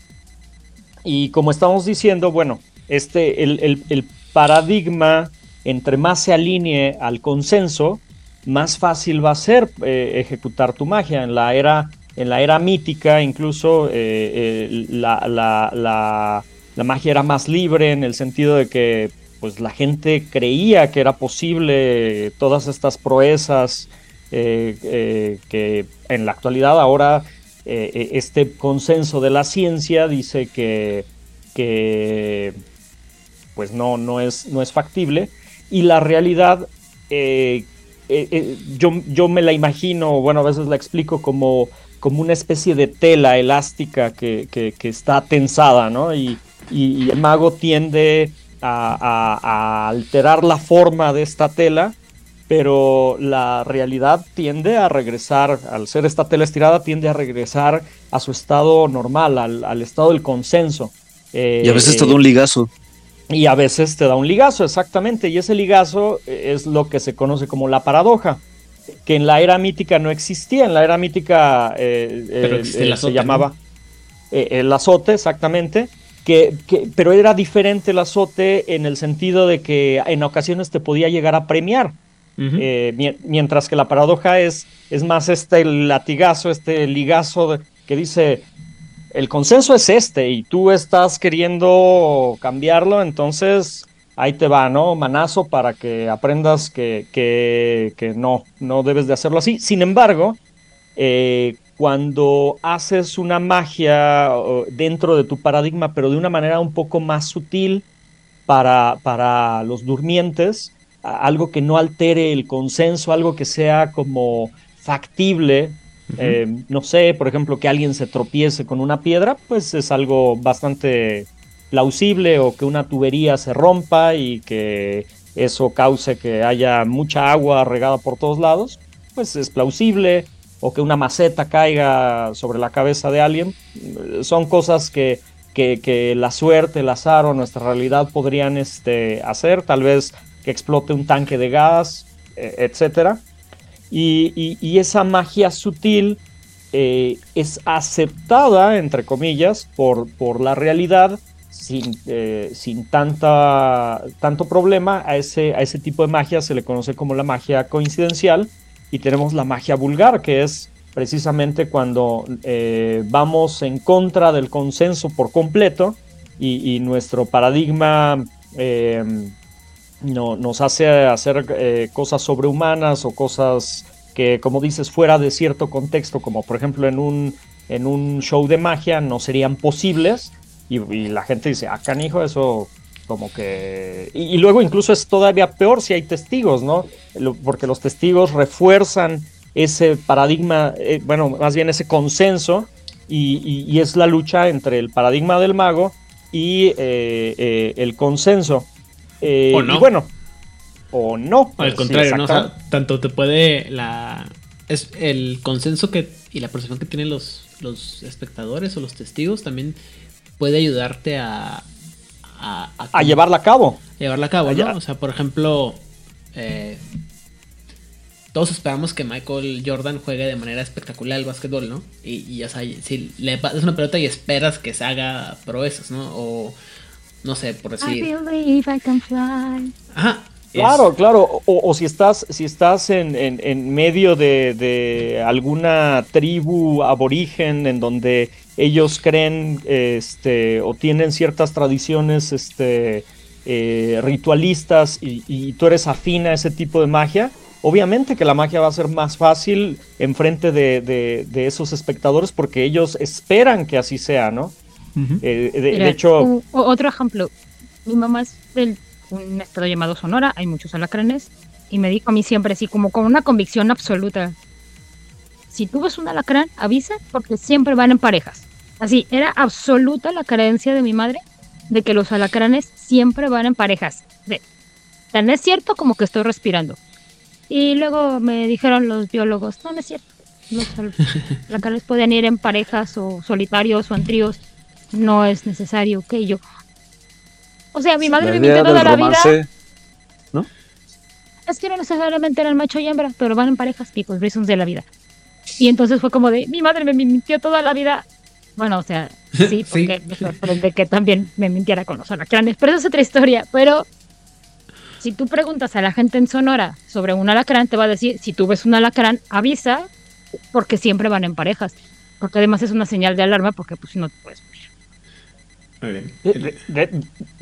y como estamos diciendo, bueno, este, el, paradigma, entre más se alinee al consenso, más fácil va a ser eh, ejecutar tu magia. En la era, en la era mítica, incluso eh, la, magia era más libre en el sentido de que pues, la gente creía que era posible todas estas proezas que en la actualidad ahora eh, eh, este consenso de la ciencia dice que, que pues no, no, es, no es factible y la realidad eh, yo, yo, me la imagino, bueno, a veces la explico como, como una especie de tela elástica que, está tensada, ¿no? El mago tiende a, alterar la forma de esta tela pero la realidad tiende a regresar, al ser esta tela estirada, tiende a regresar a su estado normal, al, estado del consenso. y a veces te da un ligazo. Y a veces te da un ligazo, exactamente. Y ese ligazo es lo que se conoce como la paradoja, que en la era mítica no existía. En la era mítica eh, eh, se llamaba eh, el azote, exactamente. Que, pero era diferente el azote en el sentido de que en ocasiones te podía llegar a premiar. Eh, mientras que la paradoja es, es más este latigazo, este ligazo que dice, el consenso es este y tú estás queriendo cambiarlo, entonces ahí te va, ¿no? Manazo para que aprendas que, que, no, no debes de hacerlo así. Sin embargo, eh, cuando haces una magia dentro de tu paradigma, pero de una manera un poco más sutil para, para los durmientes, algo que no altere el consenso, algo que sea como factible. Eh, no sé, por ejemplo, que alguien se tropiece con una piedra, pues es algo bastante plausible o que una tubería se rompa y que eso cause que haya mucha agua regada por todos lados, pues es plausible o que una maceta caiga sobre la cabeza de alguien, son cosas que, que, la suerte, el azar o nuestra realidad podrían este, hacer, tal vez que explote un tanque de gas, e, etc. Y, esa magia sutil eh, es aceptada, entre comillas, por, por la realidad sin, eh, sin tanta, tanto problema. A ese, a ese tipo de magia se le conoce como la magia coincidencial y tenemos la magia vulgar, que es precisamente cuando eh, vamos en contra del consenso por completo y, nuestro paradigma no, nos hace hacer eh, cosas sobrehumanas o cosas que, como dices, fuera de cierto contexto, como por ejemplo en un, en un show de magia, no serían posibles. Y, la gente dice, ah, canijo, eso como que... Y, luego incluso es todavía peor si hay testigos, ¿no? porque los testigos refuerzan ese paradigma, eh, bueno, más bien ese consenso, y, es la lucha entre el paradigma del mago y eh, el consenso. Eh, o no. bueno, o no. al contrario, ¿no? tanto te puede la es el consenso que y la percepción que tienen los, los espectadores o los testigos también puede ayudarte a a, llevarla a cabo. llevarla a cabo, ¿no? O sea, por ejemplo, eh, todos esperamos que Michael Jordan juegue de manera espectacular el básquetbol, ¿no? Y, y o sea, si le pasas una pelota y esperas que se haga proezas, ¿no? O no sé, por decir. I can fly. Ajá. Claro, claro. O, si estás, si estás en, en, medio de, alguna tribu aborigen en donde ellos creen este, o tienen ciertas tradiciones este, eh, ritualistas y, tú eres afín a ese tipo de magia, obviamente que la magia va a ser más fácil enfrente de, de esos espectadores porque ellos esperan que así sea, ¿no? Eh, de, hecho... otro ejemplo, mi mamá es del un estado llamado Sonora, hay muchos alacranes, y me dijo a mí siempre así, como con una convicción absoluta, si tú ves un alacrán, avisa porque siempre van en parejas. Así, era absoluta la creencia de mi madre de que los alacranes siempre van en parejas. De, tan es cierto como que estoy respirando. Y luego me dijeron los biólogos, no, no es cierto. Los [laughs] alacranes pueden ir en parejas o solitarios o en tríos no es necesario que yo. O sea, mi madre me mintió toda la vida. ¿no? es que no necesariamente eran macho y hembra, pero van en parejas, picos, reasons de la vida. Y entonces fue como de, mi madre me mintió toda la vida. Bueno, o sea, sí, [laughs] porque me sorprende que también me mintiera con los alacranes, pero esa es otra historia. Pero si tú preguntas a la gente en Sonora sobre un alacrán, te va a decir, si tú ves un alacrán, avisa, porque siempre van en parejas. Porque además es una señal de alarma, porque pues si no te puedes de,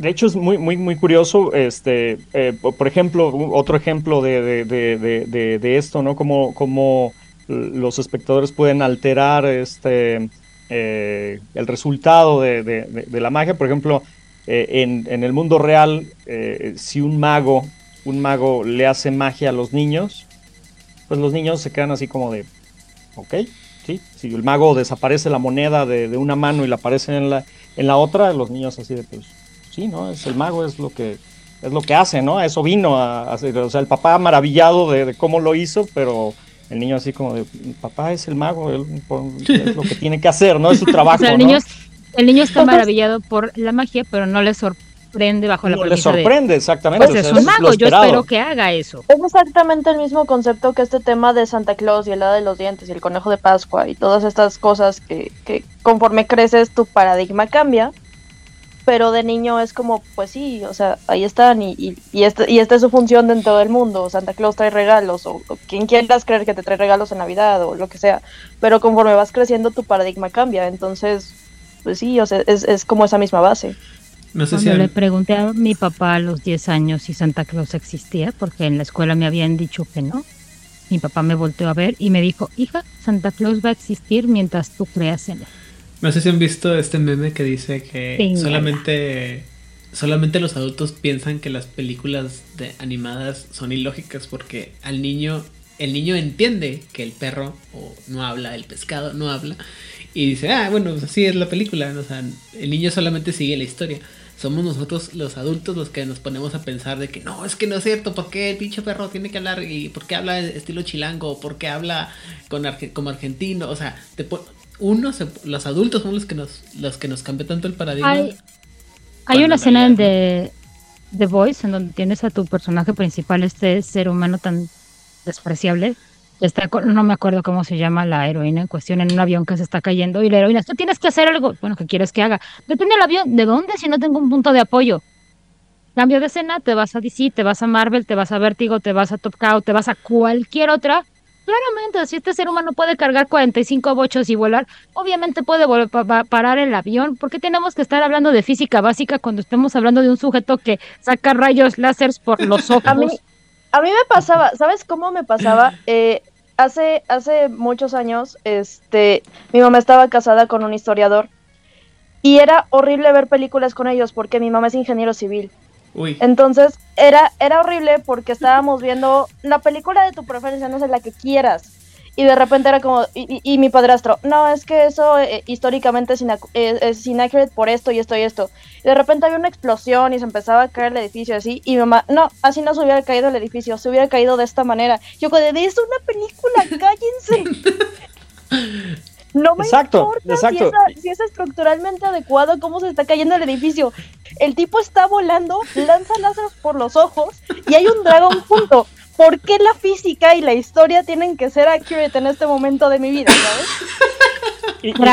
hecho es muy muy muy curioso este eh, por ejemplo otro ejemplo de, de esto no como, como los espectadores pueden alterar este eh, el resultado de, la magia por ejemplo eh, en, en, el mundo real si un mago un mago le hace magia a los niños pues los niños se quedan así como de ok sí si el mago desaparece la moneda de, una mano y la aparece en la en la otra, los niños así de, pues, sí, ¿no? Es el mago, es lo que es lo que hace, ¿no? Eso vino a hacer, o sea, el papá maravillado de, cómo lo hizo, pero el niño así como de, papá es el mago, él, es lo que tiene que hacer, ¿no? Es su trabajo, [laughs] o sea, el, niño, el niño está maravillado por la magia, pero no le sorprende bajo la no le sorprende, exactamente. Pues es un mago, yo espero que haga eso. Es exactamente el mismo concepto que este tema de Santa Claus y el hada de los dientes y el conejo de Pascua y todas estas cosas que, que conforme creces tu paradigma cambia, pero de niño es como, pues sí, o sea, ahí están y, y, y, este, y esta es su función dentro del mundo, Santa Claus trae regalos, o, quien quieras creer que te trae regalos en Navidad o lo que sea, pero conforme vas creciendo tu paradigma cambia, entonces, pues sí, o sea, es, es como esa misma base. No sé Cuando si le pregunté a mi papá a los 10 años si Santa Claus existía, porque en la escuela me habían dicho que no, mi papá me volteó a ver y me dijo, hija, Santa Claus va a existir mientras tú creas en él. No sé si han visto este meme que dice que solamente solamente los adultos piensan que las películas de animadas son ilógicas porque al niño el niño entiende que el perro o no habla, el pescado no habla y dice, "Ah, bueno, pues así es la película", o sea, el niño solamente sigue la historia. Somos nosotros los adultos los que nos ponemos a pensar de que no, es que no es cierto, ¿por qué el pinche perro tiene que hablar? ¿Y por qué habla estilo chilango? ¿Por qué habla con como argentino? O sea, te, uno, los adultos son los que nos, los que nos cambia tanto el paradigma. Hay, una escena de The Voice en donde tienes a tu personaje principal, este ser humano tan despreciable. Está, no me acuerdo cómo se llama la heroína en cuestión en un avión que se está cayendo y la heroína, tú tienes que hacer algo. Bueno, ¿qué quieres que haga? Depende del avión. ¿De dónde si no tengo un punto de apoyo? Cambio de escena, te vas a DC, te vas a Marvel, te vas a Vertigo, te vas a Top Cow, te vas a cualquier otra Claramente, si este ser humano puede cargar 45 bochos y volar, obviamente puede parar el avión. ¿Por qué tenemos que estar hablando de física básica cuando estemos hablando de un sujeto que saca rayos láseres por los ojos? [laughs] A mí, a mí me pasaba, ¿sabes cómo me pasaba? Eh, hace, hace muchos años, este, mi mamá estaba casada con un historiador y era horrible ver películas con ellos porque mi mamá es ingeniero civil. Entonces era, era horrible porque estábamos viendo la película de tu preferencia, no sé, la que quieras. Y de repente era como, y, mi padrastro, no, es que eso eh, históricamente es, es, inaccurate por esto y esto y esto. Y de repente había una explosión y se empezaba a caer el edificio así. Y mi mamá, no, así no se hubiera caído el edificio, se hubiera caído de esta manera. Yo, de es una película, [laughs] cállense. [laughs] No me exacto, exacto. Si, es estructuralmente adecuado, cómo se está cayendo el edificio. El tipo está volando, lanza láseres por los ojos y hay un dragón junto. ¿Por qué la física y la historia tienen que ser accurate en este momento de mi vida, ¿sabes?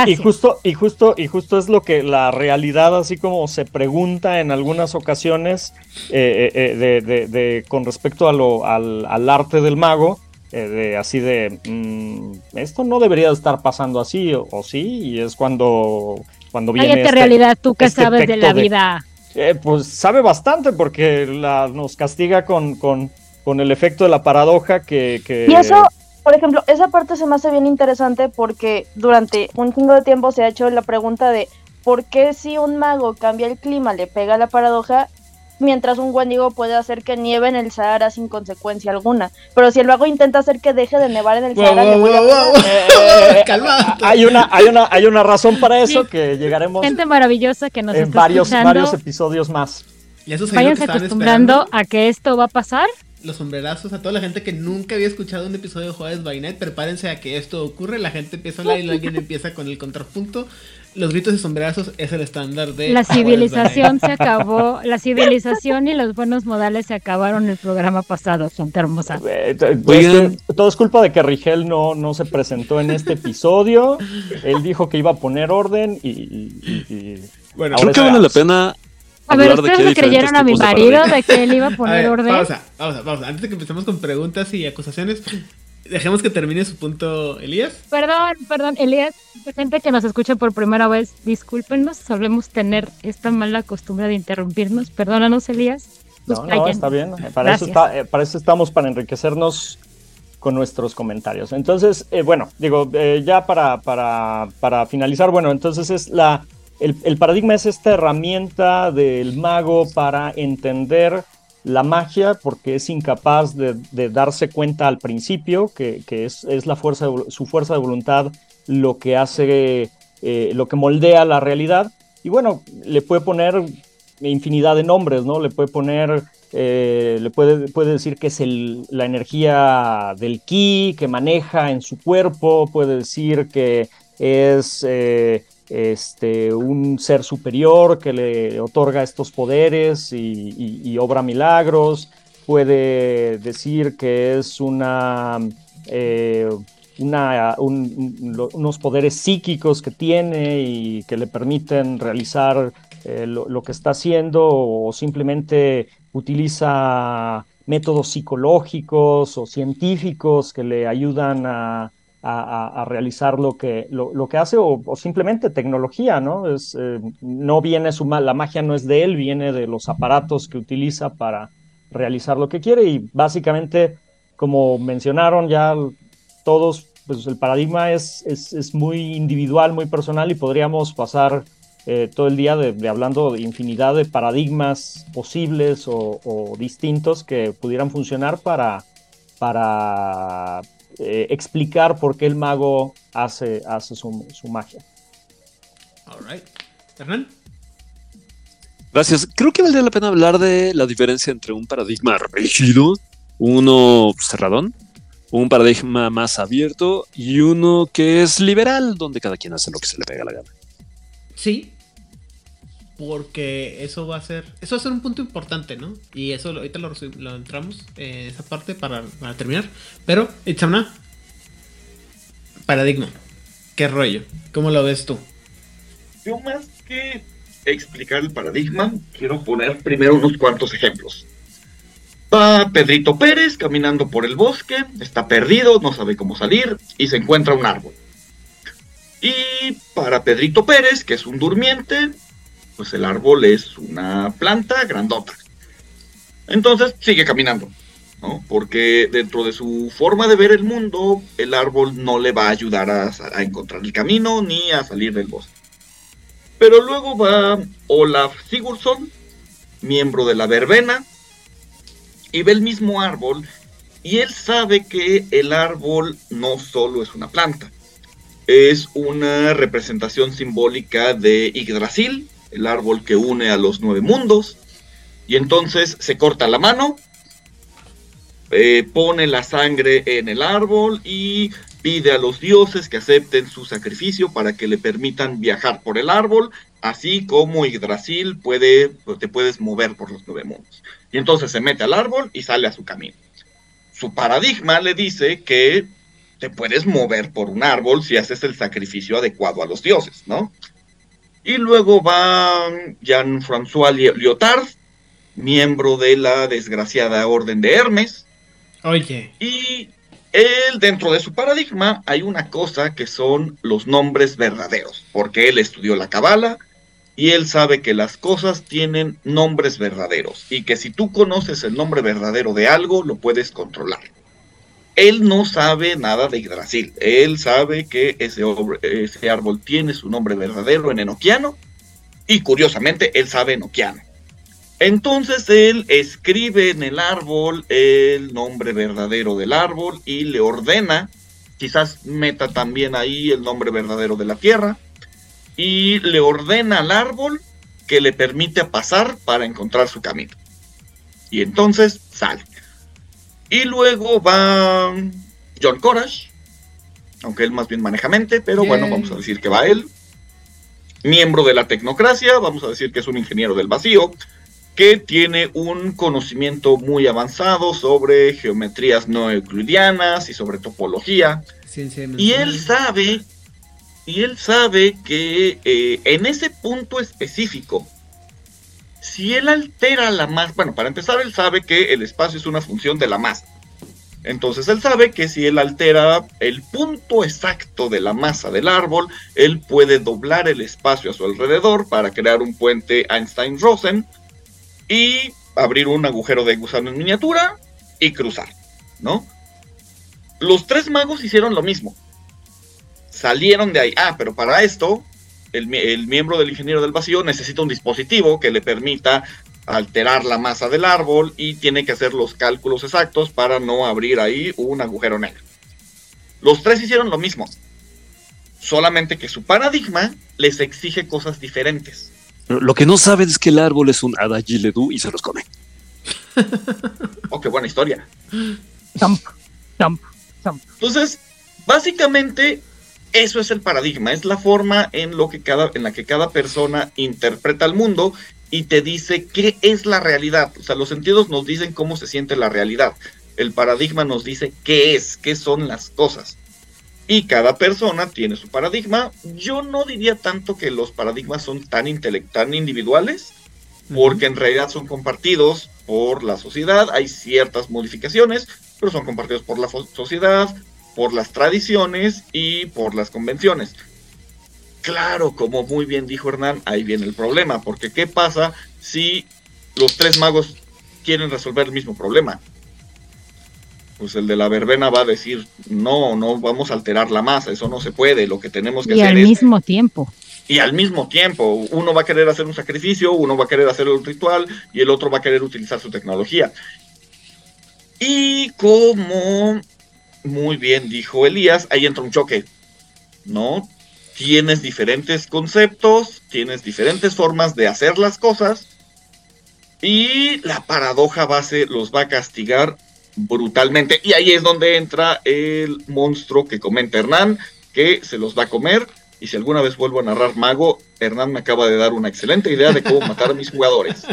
Y, justo, y justo, y justo es lo que la realidad, así como se pregunta en algunas ocasiones, eh, eh, eh, de, con respecto a lo, al, al arte del mago, eh, de, así de, mm, esto no debería estar pasando así, o, sí, y es cuando, cuando viene... Este, realidad, tú que este sabes de la vida. Eh, pues sabe bastante porque la, nos castiga con, con, con, el efecto de la paradoja que, que... Y eso, por ejemplo, esa parte se me hace bien interesante porque durante un chingo de tiempo se ha hecho la pregunta de ¿por qué si un mago cambia el clima le pega la paradoja mientras un Wendigo puede hacer que nieve en el Sahara sin consecuencia alguna. Pero si el mago intenta hacer que deje de nevar en el Sahara, hay una, hay una, hay una razón para eso que llegaremos. Gente maravillosa que nos en varios, varios episodios más. Váyanse acostumbrando a que esto va a pasar los sombrerazos, a toda la gente que nunca había escuchado un episodio de Jueves by Night, prepárense a que esto ocurre, la gente empieza a hablar y alguien [laughs] empieza con el contrapunto. Los gritos de sombrerazos es el estándar de... La civilización se acabó, [laughs] la civilización y los buenos modales se acabaron el programa pasado, gente hermosa. Eh, todo es culpa de que Rigel no, no se presentó en este episodio, él dijo que iba a poner orden y... bueno, creo que vale la pena a ver, ¿ustedes le creyeron a mi marido de que él iba a poner [laughs] orden? Pausa, pausa, pausa. Antes de que empecemos con preguntas y acusaciones, dejemos que termine su punto Elías. Perdón, perdón, Elías, gente que nos escucha por primera vez, discúlpenos, solemos tener esta mala costumbre de interrumpirnos. Perdónanos, Elías. No, no, está bien. Para eso, eh, para eso estamos, para enriquecernos con nuestros comentarios. Entonces, eh, bueno, digo, eh, ya para, para, para finalizar, bueno, entonces es la el, paradigma es esta herramienta del mago para entender la magia porque es incapaz de, darse cuenta al principio que, es, la fuerza su fuerza de voluntad lo que hace, eh, lo que moldea la realidad. Y bueno, le puede poner infinidad de nombres, ¿no? Le puede poner, eh, le puede, puede decir que es la energía del ki que maneja en su cuerpo, puede decir que es eh, este, un ser superior que le otorga estos poderes y, obra milagros, puede decir que es una, eh, unos poderes psíquicos que tiene y que le permiten realizar eh, lo, que está haciendo o simplemente utiliza métodos psicológicos o científicos que le ayudan a, a, realizar lo que, lo, que hace o, simplemente tecnología, ¿no? Es, eh, no viene su, la magia no es de él, viene de los aparatos que utiliza para realizar lo que quiere y básicamente, como mencionaron ya todos, pues el paradigma es, es, muy individual, muy personal y podríamos pasar eh, todo el día de, hablando de infinidad de paradigmas posibles o, o distintos que pudieran funcionar para, para eh, explicar por qué el mago hace, hace su, magia. Alright. Hernán. Gracias. Creo que valdría la pena hablar de la diferencia entre un paradigma rígido, uno cerradón, un paradigma más abierto y uno que es liberal, donde cada quien hace lo que se le pega la gana. Sí, porque eso va a ser eso va a ser un punto importante, ¿no? Y eso ahorita lo, entramos en esa parte para, terminar. Pero, Itzamna, paradigma, ¿qué rollo? ¿Cómo lo ves tú? Yo más que explicar el paradigma, quiero poner primero unos cuantos ejemplos. Va Pedrito Pérez caminando por el bosque, está perdido, no sabe cómo salir y se encuentra un árbol. Y para Pedrito Pérez, que es un durmiente, pues el árbol es una planta grandota. Entonces sigue caminando, ¿no? Porque dentro de su forma de ver el mundo, el árbol no le va a ayudar a, encontrar el camino ni a salir del bosque. Pero luego va Olaf Sigurdsson, miembro de la verbena, y ve el mismo árbol y él sabe que el árbol no solo es una planta, es una representación simbólica de Yggdrasil, el árbol que une a los nueve mundos. Y entonces se corta la mano, eh, pone la sangre en el árbol y pide a los dioses que acepten su sacrificio para que le permitan viajar por el árbol, así como Yggdrasil puede, pues, te puedes mover por los nueve mundos. Y entonces se mete al árbol y sale a su camino. Su paradigma le dice que te puedes mover por un árbol si haces el sacrificio adecuado a los dioses, ¿no? Y luego va Jean-François Lyotard, miembro de la desgraciada Orden de Hermes. Oye. Y él, dentro de su paradigma, hay una cosa que son los nombres verdaderos, porque él estudió la Cabala y él sabe que las cosas tienen nombres verdaderos y que si tú conoces el nombre verdadero de algo, lo puedes controlar él no sabe nada de Yggdrasil. Él sabe que ese, ese, árbol tiene su nombre verdadero en enoquiano y curiosamente él sabe enoquiano. Entonces él escribe en el árbol el nombre verdadero del árbol y le ordena, quizás meta también ahí el nombre verdadero de la tierra, y le ordena al árbol que le permite pasar para encontrar su camino. Y entonces sale. Y luego va John Corash, aunque él más bien maneja mente, pero bueno, vamos a decir que va él. Miembro de la tecnocracia, vamos a decir que es un ingeniero del vacío, que tiene un conocimiento muy avanzado sobre geometrías no euclidianas y sobre topología. y él sabe, y él sabe que eh, en ese punto específico, si él altera la masa, bueno, para empezar, él sabe que el espacio es una función de la masa. Entonces él sabe que si él altera el punto exacto de la masa del árbol, él puede doblar el espacio a su alrededor para crear un puente Einstein-Rosen y abrir un agujero de gusano en miniatura y cruzar, ¿no? Los tres magos hicieron lo mismo. Salieron de ahí. Ah, pero para esto, el, miembro del ingeniero del vacío necesita un dispositivo que le permita alterar la masa del árbol y tiene que hacer los cálculos exactos para no abrir ahí un agujero negro. Los tres hicieron lo mismo, solamente que su paradigma les exige cosas diferentes. Lo que no saben es que el árbol es un Adagiledu y se los come. [laughs] oh, qué buena historia. Entonces, básicamente, eso es el paradigma, es la forma en, lo que cada, en la que cada persona interpreta el mundo y te dice qué es la realidad. O sea, los sentidos nos dicen cómo se siente la realidad. El paradigma nos dice qué es, qué son las cosas. Y cada persona tiene su paradigma. Yo no diría tanto que los paradigmas son tan, tan individuales, porque en realidad son compartidos por la sociedad. Hay ciertas modificaciones, pero son compartidos por la sociedad, por las tradiciones y por las convenciones. Claro, como muy bien dijo Hernán, ahí viene el problema, porque ¿qué pasa si los tres magos quieren resolver el mismo problema? Pues el de la verbena va a decir, no, no vamos a alterar la masa, eso no se puede, lo que tenemos que y hacer al mismo tiempo. Y al mismo tiempo, uno va a querer hacer un sacrificio, uno va a querer hacer un ritual y el otro va a querer utilizar su tecnología. Y como muy bien dijo Elías, ahí entra un choque, ¿no? tienes diferentes conceptos, tienes diferentes formas de hacer las cosas y la paradoja base los va a castigar brutalmente. Y ahí es donde entra el monstruo que comenta Hernán, que se los va a comer. Y si alguna vez vuelvo a narrar Mago, Hernán me acaba de dar una excelente idea de cómo matar a mis jugadores.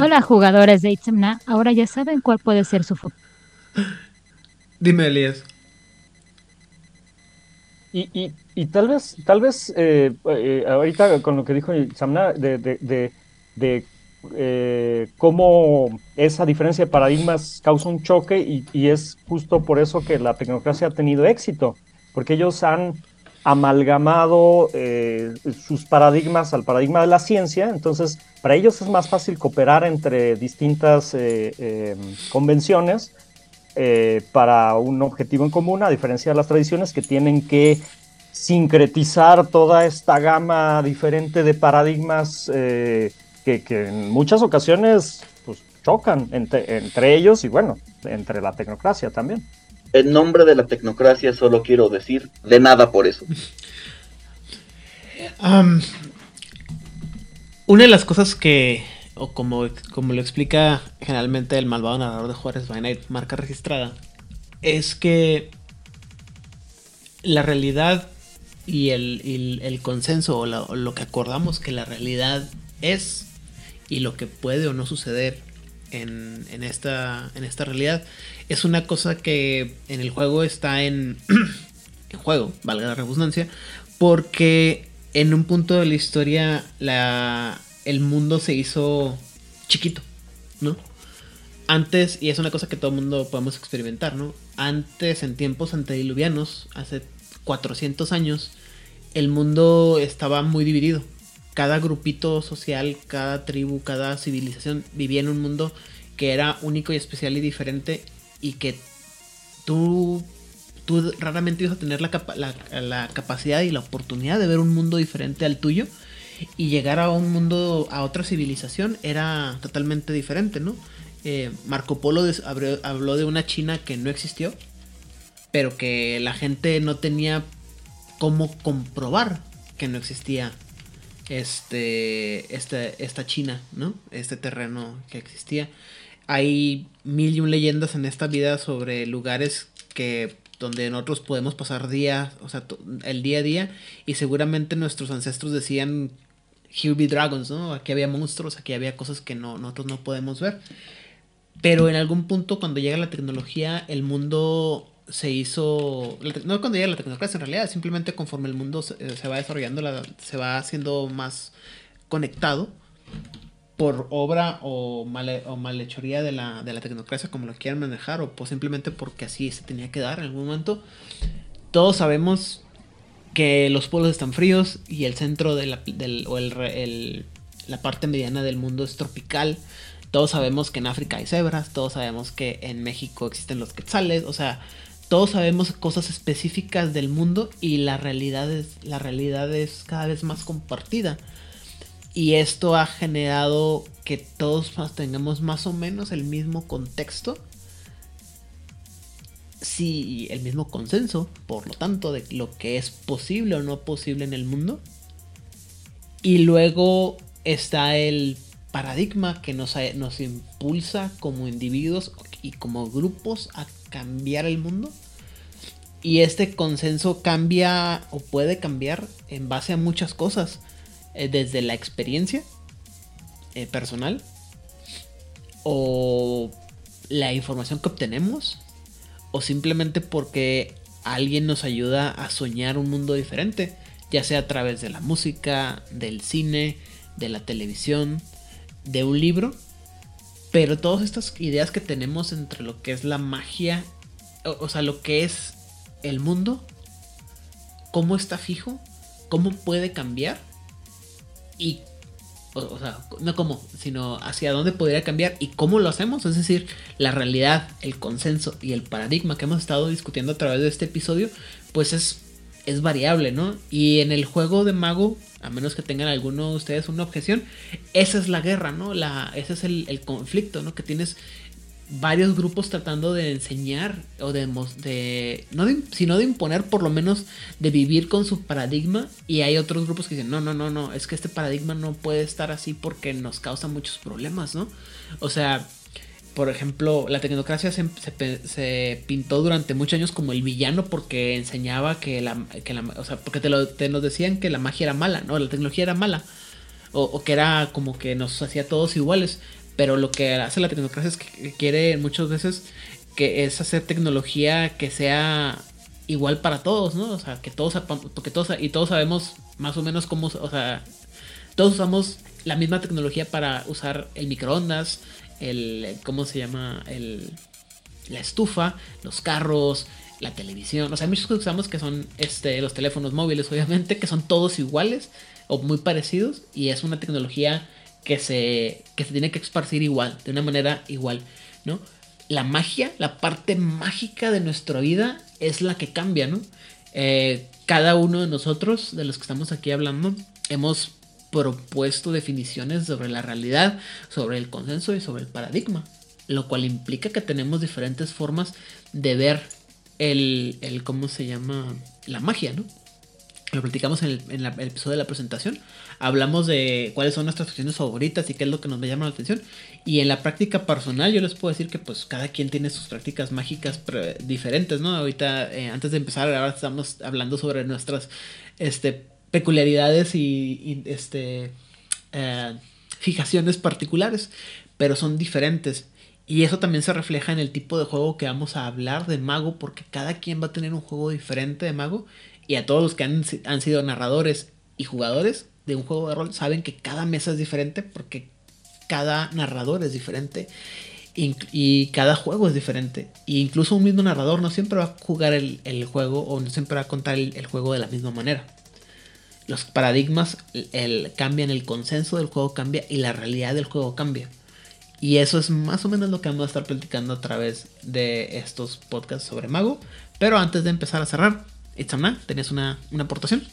Hola jugadores de Itzemna, ahora ya saben cuál puede ser su futuro. Dime, Elías. Y, y, tal vez, tal vez eh, eh, ahorita con lo que dijo Samna de, de, de, eh, cómo esa diferencia de paradigmas causa un choque y, y, es justo por eso que la tecnocracia ha tenido éxito, porque ellos han amalgamado sus paradigmas al paradigma de la ciencia, entonces para ellos es más fácil cooperar entre distintas convenciones eh, para un objetivo en común, a diferencia de las tradiciones que tienen que sincretizar toda esta gama diferente de paradigmas eh, que, en muchas ocasiones pues, chocan entre, ellos y bueno, entre la tecnocracia también. En nombre de la tecnocracia solo quiero decir de nada por eso. una de las cosas que o como, como lo explica generalmente el malvado narrador de Juárez by Night, marca registrada, es que la realidad y el, consenso o, lo que acordamos que la realidad es y lo que puede o no suceder en, esta, en esta realidad es una cosa que en el juego está en, [clears throat] en juego, valga la redundancia, porque en un punto de la historia la, el mundo se hizo chiquito, ¿no? Antes, y es una cosa que todo el mundo podemos experimentar, ¿no? Antes, en tiempos antediluvianos, hace 400 años, el mundo estaba muy dividido. Cada grupito social, cada tribu, cada civilización vivía en un mundo que era único y especial y diferente y que tú, tú raramente ibas a tener la, la capacidad y la oportunidad de ver un mundo diferente al tuyo y llegar a un mundo, a otra civilización, era totalmente diferente, ¿no? Eh, Marco Polo habló de una China que no existió, pero que la gente no tenía cómo comprobar que no existía este, este, esta China, ¿no? Este terreno que existía. hay mil y un leyendas en esta vida sobre lugares que donde nosotros podemos pasar días, o sea, el día a día, y seguramente nuestros ancestros decían, here be dragons, ¿no? Aquí había monstruos, aquí había cosas que no, nosotros no podemos ver. Pero en algún punto, cuando llega la tecnología, el mundo se hizo. No cuando llega la tecnología, en realidad, simplemente conforme el mundo se, eh, va desarrollando, se va haciendo más conectado por obra o, mal, o malhechoría de la, de la tecnocracia, como lo quieran manejar, o pues simplemente porque así se tenía que dar en algún momento. Todos sabemos que los polos están fríos y el centro de la, del, o el, la parte mediana del mundo es tropical. Todos sabemos que en África hay cebras, todos sabemos que en México existen los quetzales, o sea, todos sabemos cosas específicas del mundo y la realidad es, la realidad es cada vez más compartida. Y esto ha generado que todos tengamos más o menos el mismo contexto. Sí, el mismo consenso, por lo tanto, de lo que es posible o no posible en el mundo. Y luego está el paradigma que nos, nos impulsa como individuos y como grupos a cambiar el mundo. Y este consenso cambia o puede cambiar en base a muchas cosas. Eh, desde la experiencia eh, personal o la información que obtenemos o simplemente porque alguien nos ayuda a soñar un mundo diferente, ya sea a través de la música, del cine, de la televisión, de un libro. Pero todas estas ideas que tenemos entre lo que es la magia, o, sea, lo que es el mundo, cómo está fijo, cómo puede cambiar y o, sea, no cómo, sino hacia dónde podría cambiar y cómo lo hacemos. Es decir, la realidad, el consenso y el paradigma que hemos estado discutiendo a través de este episodio, pues es, es variable, ¿no? Y en el juego de mago a menos que tengan alguno de ustedes una objeción, esa es la guerra, ¿no? La, ese es el, conflicto, ¿no? Que tienes varios grupos tratando de enseñar o de, de, no sino de imponer por lo menos de vivir con su paradigma y hay otros grupos que dicen no no no no es que este paradigma no puede estar así porque nos causa muchos problemas no o sea por ejemplo, la tecnocracia se, pintó durante muchos años como el villano porque enseñaba que la, o sea, porque te, lo, te nos decían que la magia era mala, ¿no? La tecnología era mala. O, que era como que nos hacía todos iguales. Pero lo que hace la tecnocracia es que quiere muchas veces que es hacer tecnología que sea igual para todos, ¿no? O sea, que todos, porque todos, y todos sabemos más o menos cómo, o sea, todos usamos la misma tecnología para usar el microondas, el, ¿cómo se llama? El, la estufa, los carros, la televisión. O sea, hay muchos que usamos que son este, los teléfonos móviles, obviamente, que son todos iguales o muy parecidos. Y es una tecnología que se, que se tiene que esparcir igual, de una manera igual, ¿no? La magia, la parte mágica de nuestra vida es la que cambia, ¿no? Eh, cada uno de nosotros, de los que estamos aquí hablando, hemos propuesto definiciones sobre la realidad, sobre el consenso y sobre el paradigma, lo cual implica que tenemos diferentes formas de ver el, el ¿cómo se llama? La magia, ¿no? Lo platicamos en el, episodio de la presentación. Hablamos de cuáles son nuestras acciones favoritas y qué es lo que nos llama la atención. Y en la práctica personal yo les puedo decir que pues cada quien tiene sus prácticas mágicas diferentes, ¿no? Ahorita, eh, antes de empezar, ahora estamos hablando sobre nuestras este, peculiaridades y, este, eh, fijaciones particulares, pero son diferentes. Y eso también se refleja en el tipo de juego que vamos a hablar de mago, porque cada quien va a tener un juego diferente de mago. Y a todos los que han, han sido narradores y jugadores de un juego de rol saben que cada mesa es diferente porque cada narrador es diferente y, cada juego es diferente. E incluso un mismo narrador no siempre va a jugar el, juego o no siempre va a contar el, juego de la misma manera los paradigmas el, cambian, el consenso del juego cambia y la realidad del juego cambia. Y eso es más o menos lo que vamos a estar platicando a través de estos podcasts sobre Mago. Pero antes de empezar a cerrar, Itzamna, ¿tenías una, una aportación?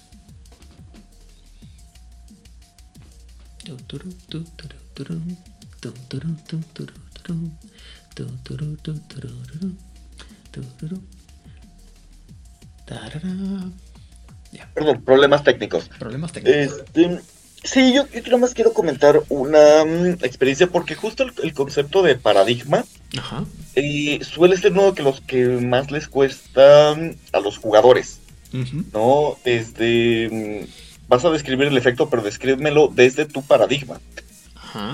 Perdón, problemas técnicos. Problemas técnicos. Este, Sí, yo, yo más quiero comentar una mm, experiencia porque justo el, concepto de paradigma eh, suele ser uno de los que más les cuesta mm, a los jugadores, ¿no? Desde... Mm, vas a describir el efecto, pero descríbemelo desde tu paradigma.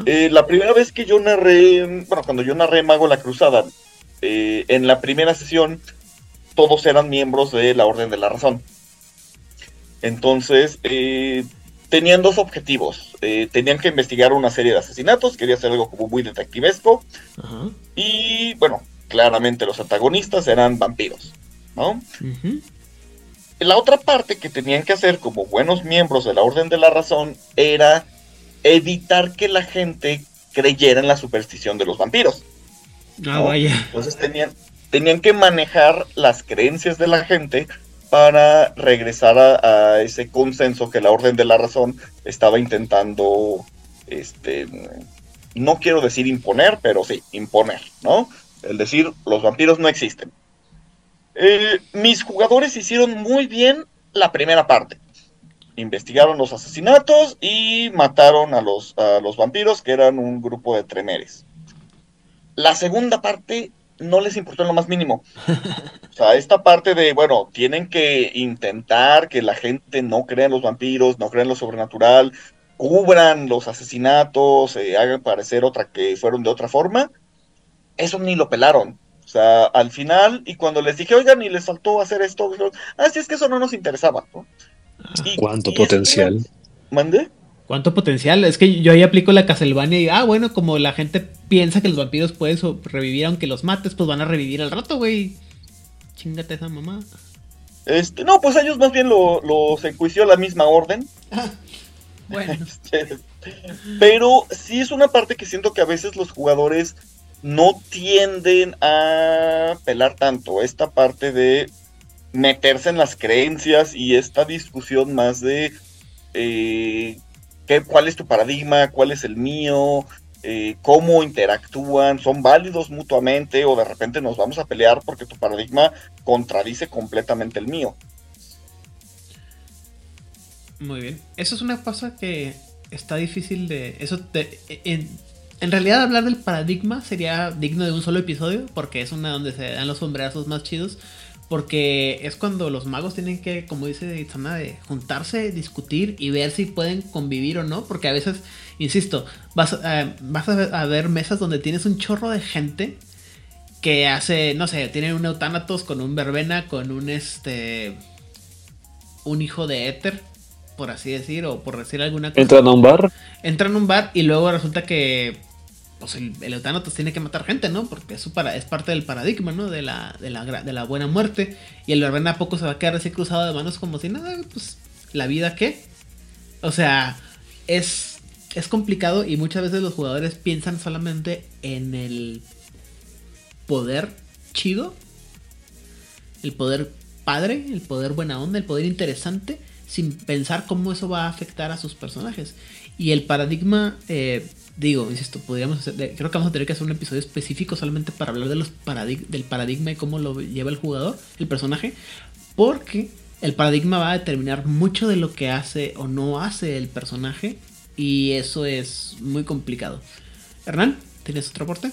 Eh, la primera vez que yo narré, bueno, cuando yo narré Mago la Cruzada, eh, en la primera sesión todos eran miembros de la Orden de la Razón. Entonces, eh, tenían dos objetivos. tenían que investigar una serie de asesinatos, quería hacer algo como muy detectivesco. Y bueno, claramente los antagonistas eran vampiros, ¿no? La otra parte que tenían que hacer como buenos miembros de la Orden de la Razón era evitar que la gente creyera en la superstición de los vampiros. Ah, vaya. Entonces tenían, tenían que manejar las creencias de la gente para regresar a, ese consenso que la Orden de la Razón estaba intentando, este, no quiero decir imponer, pero sí, imponer, ¿no? El decir, los vampiros no existen. Eh, mis jugadores hicieron muy bien la primera parte investigaron los asesinatos y mataron a los, a los vampiros, que eran un grupo de tremeres. La segunda parte no les importó en lo más mínimo. O sea, esta parte de, bueno, tienen que intentar que la gente no crea en los vampiros, no crea en lo sobrenatural, cubran los asesinatos, eh, hagan parecer otra que fueron de otra forma. Eso ni lo pelaron. O sea, al final, y cuando les dije, oigan, y les faltó hacer esto, dijeron, ah, sí, es que eso no nos interesaba. ¿no? ¿Cuánto potencial? ¿Mande? ¿Cuánto potencial? Es que yo ahí aplico la Castlevania y, ah, bueno, como la gente piensa que los vampiros pueden revivir aunque los mates, pues van a revivir al rato, güey. Chingate esa mamá. Este, no, pues ellos más bien lo, los enjuició la misma orden. Ah, bueno. [laughs] Este, pero sí es una parte que siento que a veces los jugadores no tienden a pelar tanto. Esta parte de meterse en las creencias y esta discusión más de eh, qué, cuál es tu paradigma, cuál es el mío, eh, cómo interactúan, son válidos mutuamente o de repente nos vamos a pelear porque tu paradigma contradice completamente el mío. Muy bien. Eso es una cosa que está difícil de... Eso en, en realidad hablar del paradigma sería digno de un solo episodio porque es una donde se dan los sombrerazos más chidos. Porque es cuando los magos tienen que, como dice Itzana, de juntarse, discutir y ver si pueden convivir o no. Porque a veces, insisto, vas, eh, vas a, ver mesas donde tienes un chorro de gente que hace, no sé, tienen un Eutanatos con un verbena, con un este. un hijo de éter, por así decir, o por decir alguna cosa. Entran a un bar. Entran a un bar y luego resulta que pues el, el tiene que matar gente, ¿no? Porque eso para, es parte del paradigma, ¿no? De la, de la, de la buena muerte. Y el verbena poco se va a quedar así cruzado de manos como si nada, pues, ¿la vida qué? O sea, es, es complicado y muchas veces los jugadores piensan solamente en el poder chido, el poder padre, el poder buena onda, el poder interesante, sin pensar cómo eso va a afectar a sus personajes. Y el paradigma eh, digo, insisto, podríamos hacer, creo que vamos a tener que hacer un episodio específico solamente para hablar de los del paradigma y cómo lo lleva el jugador, el personaje, porque el paradigma va a determinar mucho de lo que hace o no hace el personaje y eso es muy complicado. Hernán, ¿tienes otro aporte?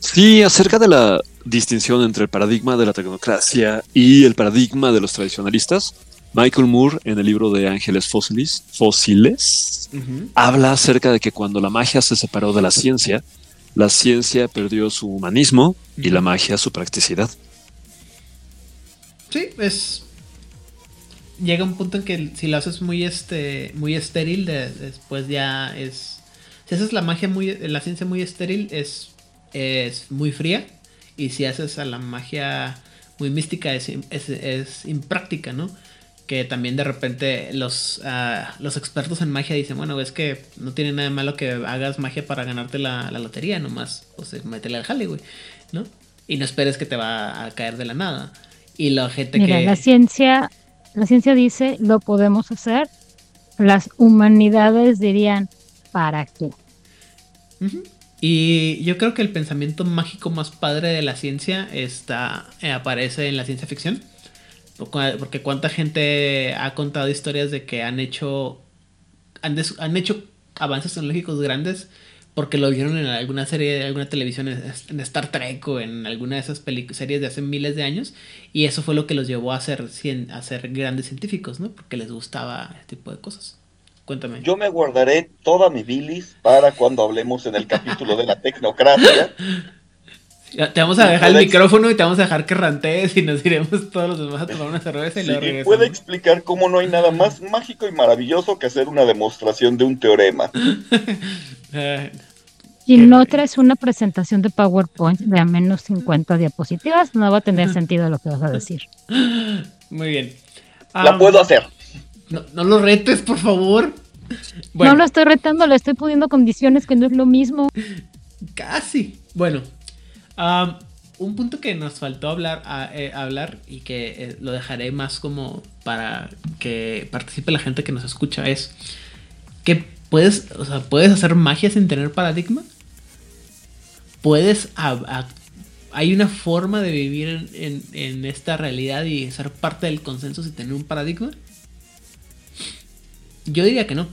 Sí, acerca de la distinción entre el paradigma de la tecnocracia y el paradigma de los tradicionalistas, Michael Moore, en el libro de Ángeles Fósiles, fósiles habla acerca de que cuando la magia se separó de la ciencia, la ciencia perdió su humanismo y la magia su practicidad. Sí, es. Llega un punto en que si lo haces muy este. muy estéril, después ya es. Si haces la magia muy. la ciencia muy estéril, es. es muy fría. Y si haces a la magia muy mística, es, es impráctica, ¿no? Que también de repente los, ah, los expertos en magia dicen, bueno, es que no tiene nada de malo que hagas magia para ganarte la, lotería, nomás, pues métele al jale, güey, ¿no? Y no esperes que te va a caer de la nada. Y la gente Mira, la ciencia, la ciencia dice, lo podemos hacer, las humanidades dirían, ¿para qué? Y yo creo que el pensamiento mágico más padre de la ciencia está, eh, aparece en la ciencia ficción porque cuánta gente ha contado historias de que han hecho han, hecho avances tecnológicos grandes porque lo vieron en alguna serie de alguna televisión en Star Trek o en alguna de esas series de hace miles de años y eso fue lo que los llevó a ser, a ser grandes científicos, ¿no? Porque les gustaba este tipo de cosas. Cuéntame. Yo me guardaré toda mi bilis para cuando hablemos en el capítulo de la tecnocracia [laughs] te vamos a dejar el micrófono y te vamos a dejar que rantees [laughs] y nos iremos todos los demás a tomar una cerveza y sí, luego puede explicar cómo no hay nada más mágico y maravilloso que hacer una demostración de un teorema. [laughs] Si no traes una presentación de PowerPoint de a menos 50 diapositivas, no va a tener sentido lo que vas a decir. Muy bien. La puedo hacer. No, no lo retes, por favor. No lo estoy retando, le estoy poniendo condiciones que no es lo mismo. Casi. Bueno, un punto que nos faltó hablar, eh, hablar y que eh, lo dejaré más como para que participe la gente que nos escucha es que puedes, o sea, puedes hacer magia sin tener paradigma. Puedes... hay una forma de vivir en, en, esta realidad y ser parte del consenso sin tener un paradigma. Yo diría que no.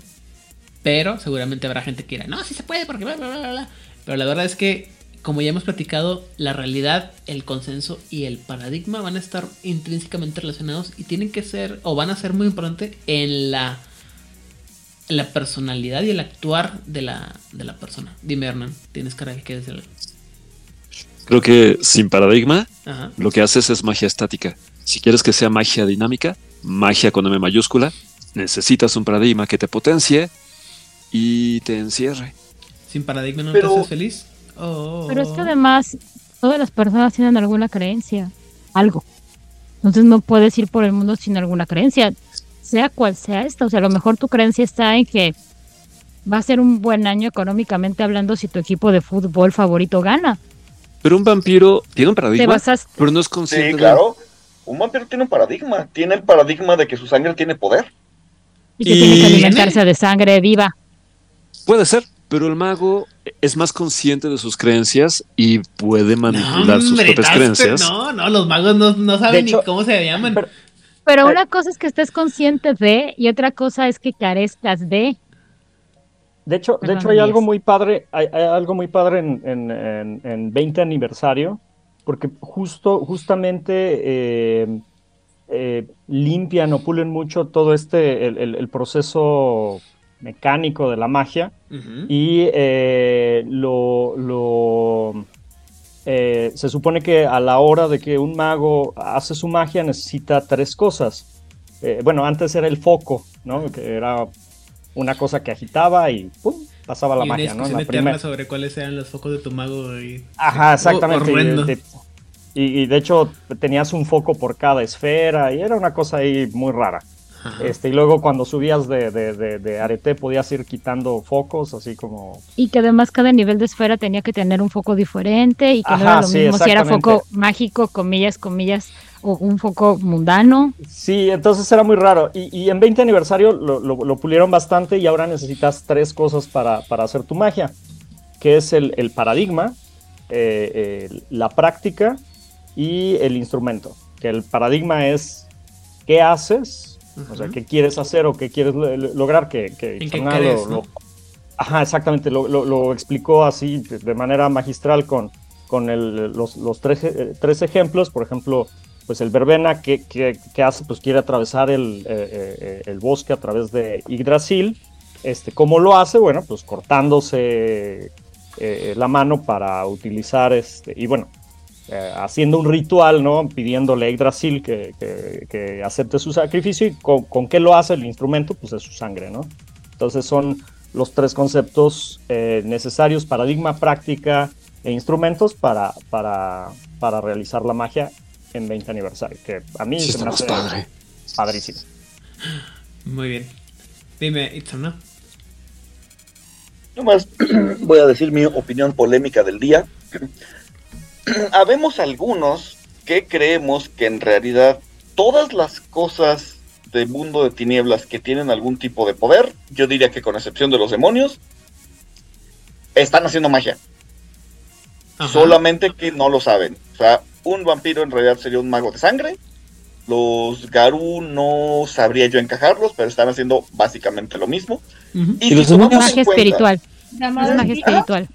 Pero seguramente habrá gente que dirá, no, sí se puede porque bla, bla, bla, bla. Pero la verdad es que como ya hemos platicado, la realidad, el consenso y el paradigma van a estar intrínsecamente relacionados y tienen que ser, o van a ser muy importantes en la, la personalidad y el actuar de la, de la persona. Dime, Hernán, tienes cara que decir Creo que sin paradigma, lo que haces es magia estática. Si quieres que sea magia dinámica, magia con M mayúscula, necesitas un paradigma que te potencie y te encierre. Sin paradigma no te haces feliz. Pero es que además todas las personas tienen alguna creencia, algo. Entonces no puedes ir por el mundo sin alguna creencia, sea cual sea esta. O sea, a lo mejor tu creencia está en que va a ser un buen año económicamente hablando si tu equipo de fútbol favorito gana. Pero un vampiro tiene un paradigma, pero no es consciente. Sí, claro. Un vampiro tiene un paradigma. Tiene el paradigma de que su sangre tiene poder. Y que tiene que alimentarse de sangre viva. Puede ser pero el mago es más consciente de sus creencias y puede manipular sus propias creencias. No, no, los magos no, saben ni cómo se llaman. Pero, una cosa es que estés consciente de y otra cosa es que carezcas de. De hecho, de hecho hay algo muy padre, hay, algo muy padre en, en, 20 aniversario, porque justo, justamente eh, eh, limpian o pulen mucho todo este, el proceso mecánico de la magia y eh, lo, eh, se supone que a la hora de que un mago hace su magia necesita tres cosas. Eh, bueno, antes era el foco, ¿no? Que era una cosa que agitaba y ¡pum! pasaba la magia, ¿no? La sobre cuáles eran los focos de tu mago y... Ajá, exactamente. y, de hecho tenías un foco por cada esfera y era una cosa ahí muy rara. Este, y luego cuando subías de, de, arete podías ir quitando focos, así como... Y que además cada nivel de esfera tenía que tener un foco diferente y que no era lo mismo si era foco mágico, comillas, comillas, o un foco mundano. Sí, entonces era muy raro. Y, en 20 aniversario lo, pulieron bastante y ahora necesitas tres cosas para, hacer tu magia, que es el, paradigma, eh, la práctica y el instrumento. Que el paradigma es qué haces o sea, ¿qué quieres hacer o qué quieres lograr? Que, que lo, Ajá, exactamente, lo, explicó así de manera magistral con, con los, tres, eh, tres, ejemplos. Por ejemplo, pues el verbena que, que, hace, pues quiere atravesar el, eh, eh, el, bosque a través de Yggdrasil. Este, ¿Cómo lo hace? Bueno, pues cortándose la mano para utilizar, este, y bueno, eh, haciendo un ritual, ¿no? Pidiéndole a Yggdrasil que, que, acepte su sacrificio y con, qué lo hace el instrumento, pues es su sangre, ¿no? Entonces son los tres conceptos eh, necesarios, paradigma, práctica e instrumentos para, para, para realizar la magia en 20 aniversario, que a mí se me hace padre. padrísimo. Muy bien. Dime, Itzana. Nomás [clears throat] voy a decir mi opinión polémica del día. [clears throat] habemos algunos que creemos que en realidad todas las cosas del mundo de tinieblas que tienen algún tipo de poder, yo diría que con excepción de los demonios, están haciendo magia. Solamente que no lo saben. O sea, un vampiro en realidad sería un mago de sangre. Los Garú no sabría yo encajarlos, pero están haciendo básicamente lo mismo. Y, los demonios magia espiritual. Es magia espiritual.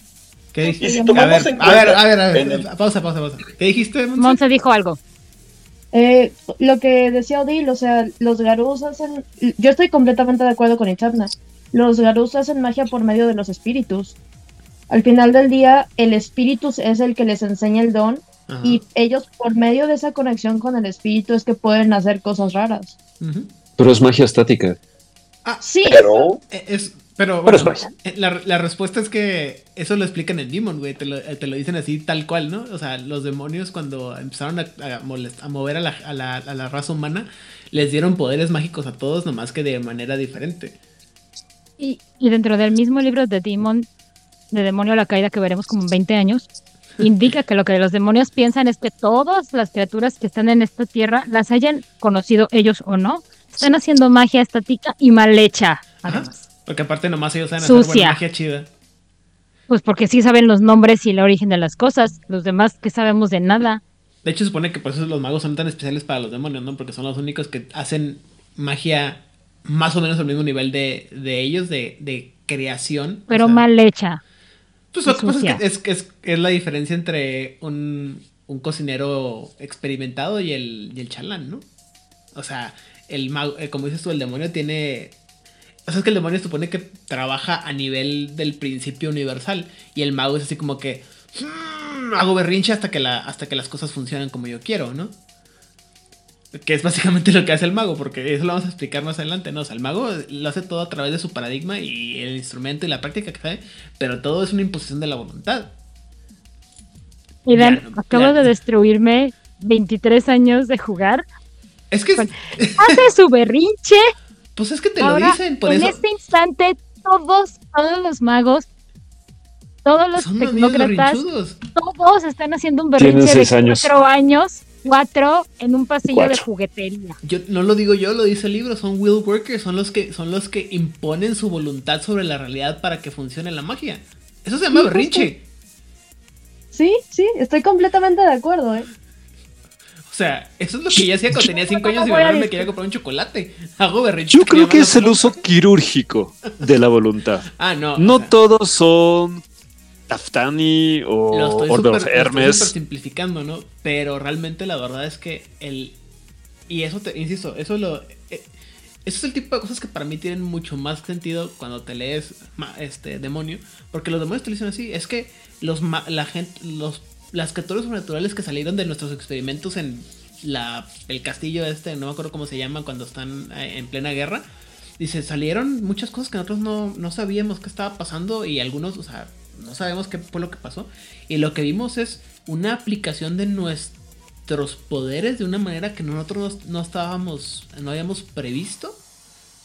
¿Qué dijiste? a, ver, a ver, a ver, a ver, pausa, pausa, pausa. ¿Qué dijiste, Monse? dijo algo. Eh, lo que decía Odil, o sea, los Garus hacen. Yo estoy completamente de acuerdo con Ichabna. Los Garus hacen magia por medio de los espíritus. Al final del día, el espíritu es el que les enseña el don y ellos, por medio de esa conexión con el espíritu, es que pueden hacer cosas raras. Pero es magia estática. Ah, sí. Pero. Es, pero, bueno, eh, la, la, respuesta es que eso lo explican en Demon, güey. Te lo, te lo, dicen así, tal cual, ¿no? O sea, los demonios, cuando empezaron a, a, mover a la, a, la, a la raza humana, les dieron poderes mágicos a todos, nomás que de manera diferente. Y, y dentro del mismo libro de Demon, de Demonio a la Caída, que veremos como en 20 años, indica que lo que los demonios piensan es que todas las criaturas que están en esta tierra, las hayan conocido ellos o no, están haciendo magia estática y mal hecha, además. Porque aparte nomás ellos saben hacer buena magia chida. Pues porque sí saben los nombres y el origen de las cosas, los demás que sabemos de nada. De hecho, se supone que por eso los magos son tan especiales para los demonios, ¿no? Porque son los únicos que hacen magia más o menos al mismo nivel de, ellos, de, creación. Pero mal hecha. Pues lo que pasa es que es, la diferencia entre un, cocinero experimentado y el, y el chalán, ¿no? O sea, el mago, eh, como dices tú, el demonio tiene. O sea, es que el demonio supone que trabaja a nivel del principio universal. Y el mago es así como que. Mm, hago berrinche hasta que, la, hasta que las cosas funcionen como yo quiero, ¿no? Que es básicamente [laughs] lo que hace el mago, porque eso lo vamos a explicar más adelante, ¿no? O sea, el mago lo hace todo a través de su paradigma y el instrumento y la práctica que sabe, pero todo es una imposición de la voluntad. Y ven, acabo de destruirme 23 años de jugar. Es que. [laughs] Hace su berrinche. Pues es que te lo dicen, por en este instante, todos, todos los magos, todos los tecnócratas, todos están haciendo un berrinche de años. cuatro años cuatro en un pasillo de juguetería. Yo no lo digo yo, lo dice el libro, son will workers, son los que son los que imponen su voluntad sobre la realidad para que funcione la magia. Eso se llama berrinche. Sí, sí, estoy completamente de acuerdo, eh. O sea, eso es lo que yo hacía cuando tenía cinco años y mi me quería comprar un chocolate. [laughs] Hago berrinche. Yo creo que es el uso quirúrgico de la voluntad. [laughs] ah, no. No todos son Taftani o Order of Hermes. Lo estoy simplificando, ¿no? Pero realmente la verdad es que el. Y eso te, insisto, eso lo. Eh, eso es el tipo de cosas que para mí tienen mucho más sentido cuando te lees este demonio. Porque los demonios te dicen así. Es que los la gente. Los, las criaturas sobrenaturales que salieron de nuestros experimentos en la, el castillo este, no me acuerdo cómo se llama, cuando están eh, en plena guerra. Dice, salieron muchas cosas que nosotros no, no sabíamos qué estaba pasando y algunos, o sea, no sabemos qué fue lo que pasó. Y lo que vimos es una aplicación de nuestros poderes de una manera que nosotros no estábamos, no habíamos previsto.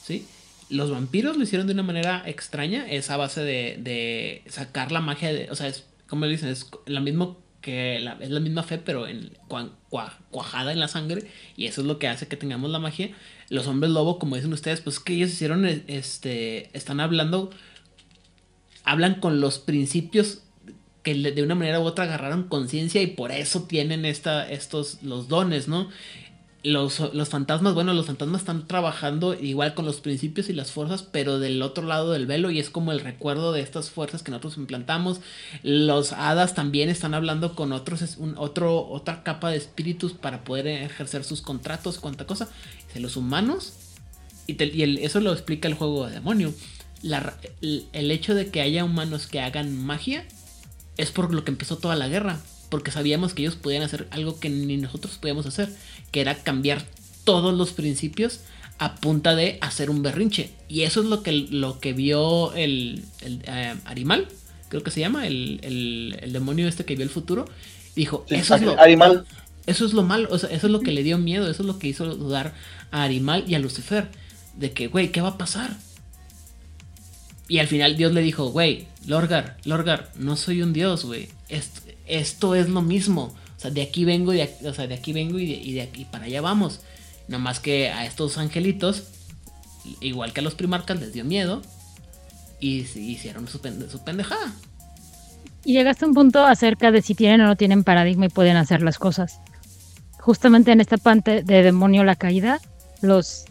¿Sí? Los vampiros lo hicieron de una manera extraña, esa base de, sacar la magia, de, o sea, es como dicen, es la misma que es la misma fe, pero en, cuajada en la sangre, y eso es lo que hace que tengamos la magia. Los hombres lobo, como dicen ustedes, pues que ellos hicieron, este, están hablando hablan con los principios que de una manera u otra agarraron conciencia y por eso tienen esta, estos, los dones, ¿no? Los, los, fantasmas, bueno, los fantasmas están trabajando igual con los principios y las fuerzas, pero del otro lado del velo y es como el recuerdo de estas fuerzas que nosotros implantamos. Los hadas también están hablando con otros, es un, otro, otra capa de espíritus para poder ejercer sus contratos, cuánta cosa. De los humanos, y, y eso lo explica el juego de demonio el hecho de que haya humanos que hagan magia es por lo que empezó toda la guerra. Porque sabíamos que ellos podían hacer algo que ni nosotros podíamos hacer. Que era cambiar todos los principios a punta de hacer un berrinche. Y eso es lo que, lo que vio el, eh, Arimal, creo que se llama, el, demonio este que vio el futuro. Dijo, eso, es lo, Arimal. eso es lo malo, eso es lo que le dio miedo, eso es lo que hizo dudar a Arimal y a Lucifer. De que, güey, ¿qué va a pasar? Y al final Dios le dijo, güey, Lorgar, Lorgar, no soy un dios, güey. Esto, es lo mismo. O sea, de aquí vengo, de aquí, o sea, de aquí vengo y de, aquí para allá vamos. Nada más que a estos angelitos, igual que a los primarcas, les dio miedo y hicieron su, su pendejada. Y llegaste a un punto acerca de si tienen o no tienen paradigma y pueden hacer las cosas. Justamente en esta parte de demonio la caída, los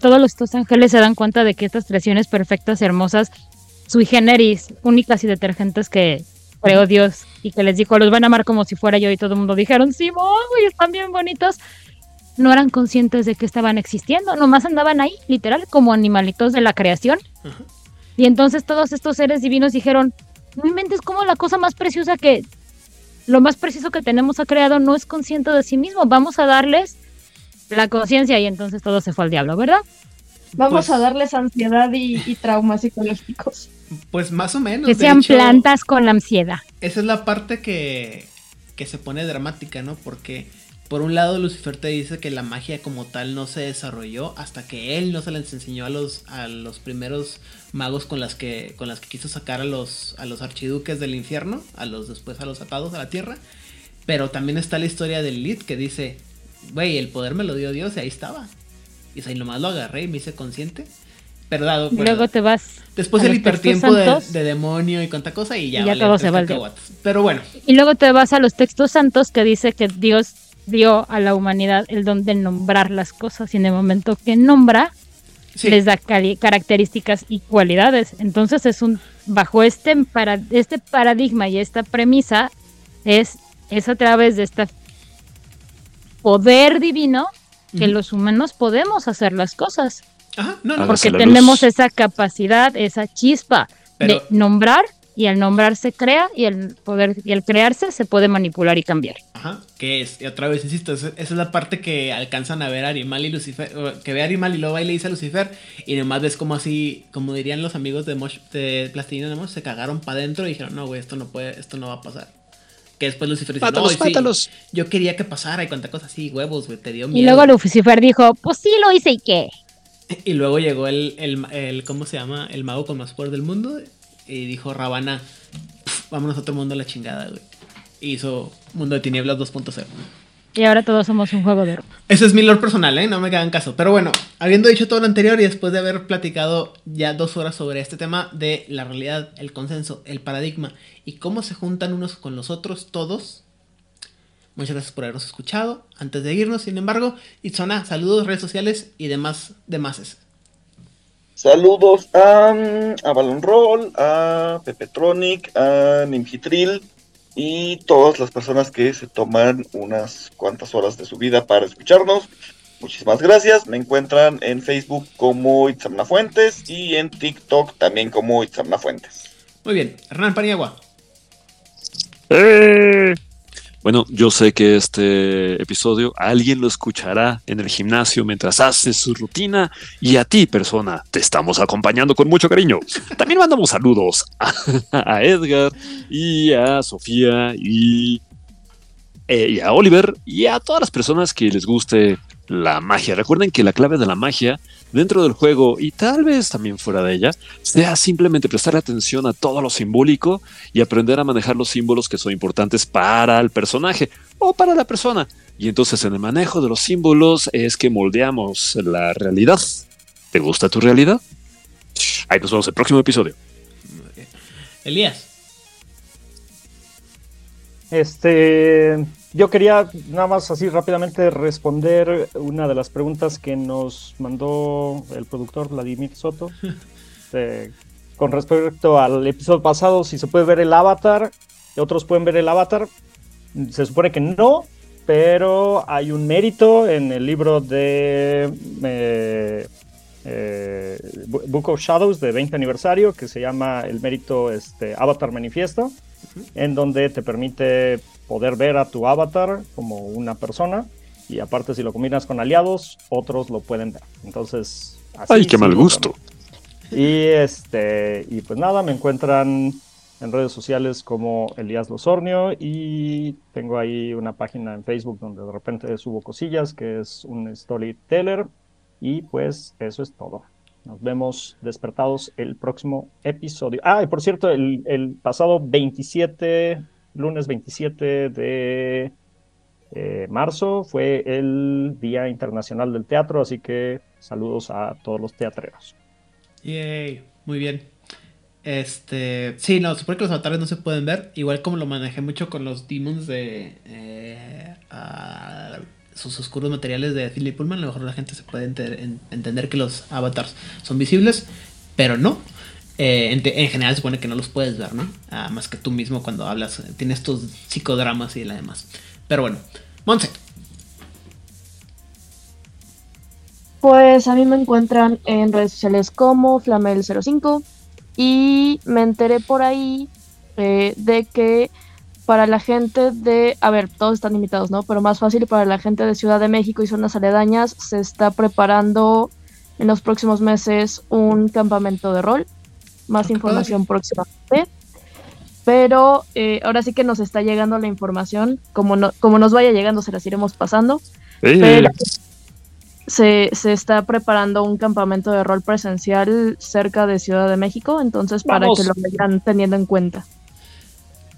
todos estos ángeles se dan cuenta de que estas creaciones perfectas, hermosas, sui generis, únicas y detergentes que creó Dios y que les dijo, los van a amar como si fuera yo y todo el mundo dijeron, sí, y están bien bonitos, no eran conscientes de que estaban existiendo, nomás andaban ahí, literal, como animalitos de la creación. Y entonces todos estos seres divinos dijeron, no inventes como la cosa más preciosa que, lo más preciso que tenemos ha creado no es consciente de sí mismo, vamos a darles la conciencia y entonces todo se fue al diablo, ¿verdad? Vamos pues a darles ansiedad y, traumas psicológicos. Pues más o menos. Que sean plantas con la ansiedad. Esa es la parte que, que se pone dramática, ¿no? Porque por un lado Lucifer te dice que la magia como tal no se desarrolló hasta que él no se les enseñó a los, a los primeros magos con las que, con las que quiso sacar a los, a los archiduques del infierno, a los después a los atados a la tierra. Pero también está la historia del Lid que dice, güey, el poder me lo dio Dios y ahí estaba. Y ahí nomás lo agarré y me hice consciente. Pero dado, Luego te vas. Después el hipertiempo de, demonio y cuanta cosa y ya, todo se va Pero bueno. Y luego te vas a los textos santos que dice que Dios dio a la humanidad el don de nombrar las cosas y en el momento que nombra les da características y cualidades. Entonces es un bajo este, para, este paradigma y esta premisa es, es a través de este poder divino que los humanos podemos hacer las cosas. Porque tenemos esa capacidad, esa chispa de nombrar y al nombrar se crea y el poder y al crearse se puede manipular y cambiar. Ajá, que es, y otra vez insisto, esa es la parte que alcanzan a ver Arimal y Lucifer, que ve a Arimal y luego va y le dice a Lucifer y nomás ves como así, como dirían los amigos de, Mosh, de Plastilina de se cagaron para adentro y dijeron, no, güey, esto no puede, esto no va a pasar. Que después Lucifer dice, no, sí, yo quería que pasara y cuánta cosa así, huevos, güey, te dio miedo. Y luego Lucifer dijo, pues sí lo hice y qué. [laughs] Y luego llegó el, el, el, ¿cómo se llama? El mago con más poder del mundo y dijo Rabana, vámonos a otro mundo a la chingada, güey. hizo Mundo de Tinieblas 2.0. Y ahora todos somos un juego de Ese es mi lore personal, ¿eh? No me quedan caso. Pero bueno, habiendo dicho todo lo anterior y después de haber platicado ya dos horas sobre este tema de la realidad, el consenso, el paradigma y cómo se juntan unos con los otros todos, muchas gracias por habernos escuchado. Antes de irnos, sin embargo, Itzona, saludos, redes sociales y demás, demás. Saludos a, a Balon Roll, a Pepetronic, a Nimhitril y todas las personas que se toman unas cuantas horas de su vida para escucharnos. Muchísimas gracias. Me encuentran en Facebook como Itzamna Fuentes y en TikTok también como Itzamna Fuentes. Muy bien. Hernán Paniagua. ¡Eh! Bueno, yo sé que este episodio alguien lo escuchará en el gimnasio mientras hace su rutina y a ti, persona, te estamos acompañando con mucho cariño. También mandamos saludos a, Edgar y a Sofía y, eh, y a Oliver y a todas las personas que les guste la magia. Recuerden que la clave de la magia dentro del juego y tal vez también fuera de ella sea simplemente prestar atención a todo lo simbólico y aprender a manejar los símbolos que son importantes para el personaje o para la persona. Y entonces en el manejo de los símbolos es que moldeamos la realidad. ¿Te gusta tu realidad? Ahí nos vemos en el próximo episodio. Elías. Este, yo quería nada más así rápidamente responder una de las preguntas que nos mandó el productor Vladimir Soto [laughs] con respecto al episodio pasado, si se puede ver el avatar, otros pueden ver el avatar. Se supone que no, pero hay un mérito en el libro de eh, eh, Book of Shadows de 20 aniversario que se llama el mérito este, Avatar Manifiesto en donde te permite poder ver a tu avatar como una persona y aparte si lo combinas con aliados, otros lo pueden ver. Entonces, así ay, qué mal gusto. Y este y pues nada, me encuentran en redes sociales como Elías Losornio y tengo ahí una página en Facebook donde de repente subo cosillas que es un storyteller y pues eso es todo. Nos vemos despertados el próximo episodio. Ah, y por cierto, el, pasado 27, lunes 27 de eh, marzo fue el Día Internacional del Teatro, así que saludos a todos los teatreros. Yay, muy bien. Este, sí, no, supone que los avatares no se pueden ver, igual como lo manejé mucho con los demons de... Eh, sus oscuros materiales de Philip Pullman, a lo mejor la gente se puede entender que los avatars son visibles, pero no. Eh, en, general se supone que no los puedes ver, ¿no? Ah, más que tú mismo cuando hablas, tienes estos psicodramas y la demás. Pero bueno, Monse. Pues a mí me encuentran en redes sociales como Flamel05 y me enteré por ahí eh, de que para la gente de, a ver, todos están invitados, ¿no? Pero más fácil para la gente de Ciudad de México y zonas aledañas se está preparando en los próximos meses un campamento de rol. Más información próximamente. Pero eh, ahora sí que nos está llegando la información. Como, no, como nos vaya llegando, se las iremos pasando. se, se, está preparando un campamento de rol presencial cerca de Ciudad de México. Entonces, para que lo vayan teniendo en cuenta.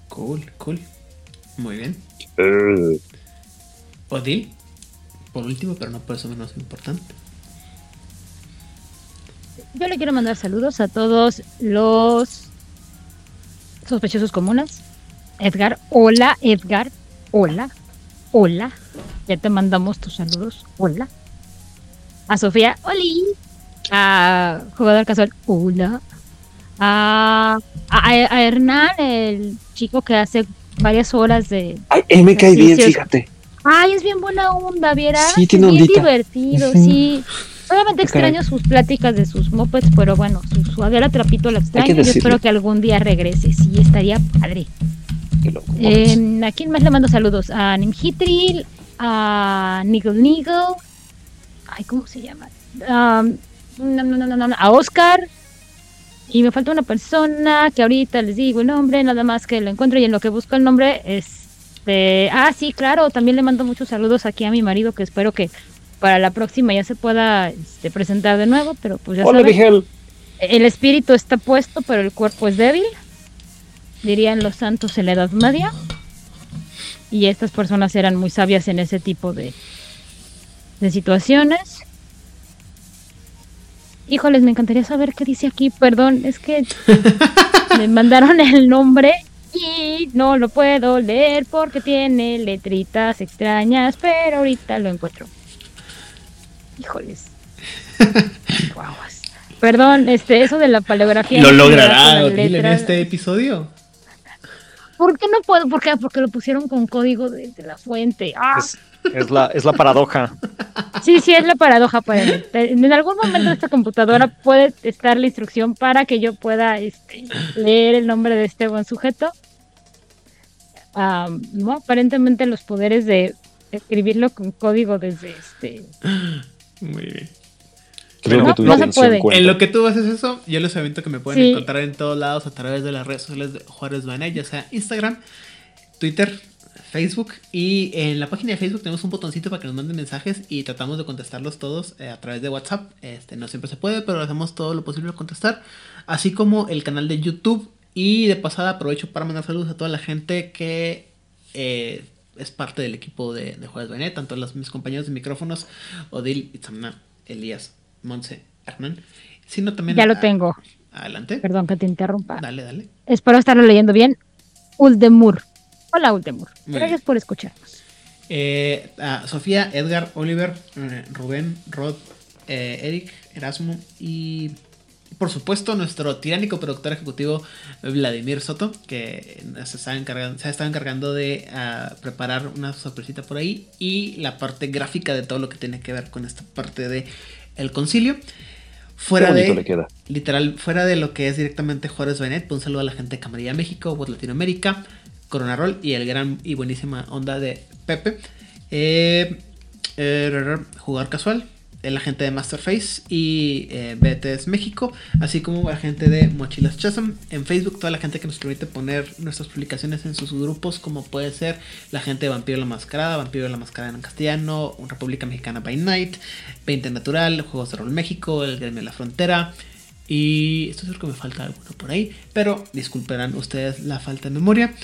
Cool, cool. Muy bien. Uh. Odil, por último, pero no por eso menos importante. Yo le quiero mandar saludos a todos los sospechosos comunes. Edgar, hola, Edgar, hola, hola. Ya te mandamos tus saludos, hola. A Sofía, oli. A jugador casual, hola. A, a, Hernán, el chico que hace varias horas de. Ay, él me cae bien, fíjate. Ay, es bien buena onda, ¿viera? Sí, tiene es bien divertido, sí. Solamente extraño sus pláticas de sus mopeds, pero bueno, su suadera trapito la extraño. Yo espero que algún día regrese. Sí, estaría padre. Eh, ¿A quién más le mando saludos? A Nimhitril, a Niggle Niggle. Ay, ¿cómo se llama? Um, no, no, no, no, a Oscar. Y me falta una persona que ahorita les digo el nombre, nada más que lo encuentro y en lo que busco el nombre es... Ah, sí, claro, también le mando muchos saludos aquí a mi marido que espero que para la próxima ya se pueda este, presentar de nuevo, pero pues ya Hola, El espíritu está puesto, pero el cuerpo es débil, dirían los santos en la Edad Media. Y estas personas eran muy sabias en ese tipo de, de situaciones. Híjoles, me encantaría saber qué dice aquí. Perdón, es que [laughs] me mandaron el nombre y no lo puedo leer porque tiene letritas extrañas, pero ahorita lo encuentro. Híjoles. [laughs] Perdón, este, eso de la paleografía. ¿Lo logrará en este episodio? ¿Por qué no puedo? ¿Por qué? Porque lo pusieron con código de, la fuente. ¡Ah! Es, la, es la paradoja. Sí, sí, es la paradoja para En algún momento esta computadora puede estar la instrucción para que yo pueda este, leer el nombre de este buen sujeto. no, aparentemente los poderes de escribirlo con código desde este muy bien. Creo que no se puede. En lo que tú haces eso, yo les aviento que me pueden encontrar en todos lados a través de las redes sociales de Juárez Banet, ya sea Instagram, Twitter, Facebook y en la página de Facebook tenemos un botoncito para que nos manden mensajes y tratamos de contestarlos todos eh, a través de WhatsApp. Este no siempre se puede, pero hacemos todo lo posible para contestar, así como el canal de YouTube y de pasada aprovecho para mandar saludos a toda la gente que eh, es parte del equipo de, de Juárez Benet, tanto los, mis compañeros de micrófonos, Odil, Itzamna, Elías, Monse, Hernán, sino también... Ya lo tengo. Adelante. Perdón que te interrumpa. Dale, dale. Espero estarlo leyendo bien. Uldemur. Hola, Uldemur. Gracias por escucharnos. Eh, Sofía, Edgar, Oliver, eh, Rubén, Rod, eh, Eric, Erasmo y por supuesto, nuestro tiránico productor ejecutivo Vladimir Soto, que se está encargando, se ha encargando de ah, preparar una sorpresita por ahí y la parte gráfica de todo lo que tiene que ver con esta parte de el concilio. Fuera de, literal, fuera de lo que es directamente Juárez Benet, pues un saludo a la gente de Camarilla México, Voz Latinoamérica, Corona Roll y el gran y buenísima onda de Pepe. Eh, eh, jugar casual, la gente de Masterface y eh, BTS México, así como la gente de Mochilas Chasm en Facebook, toda la gente que nos permite poner nuestras publicaciones en sus grupos, como puede ser la gente de Vampiro la Mascarada, Vampiro la Mascarada en castellano, República Mexicana by Night, 20 Natural, Juegos de Rol México, El Gremio de la Frontera. Y esto es que me falta alguno por ahí, pero disculparán ustedes la falta de memoria.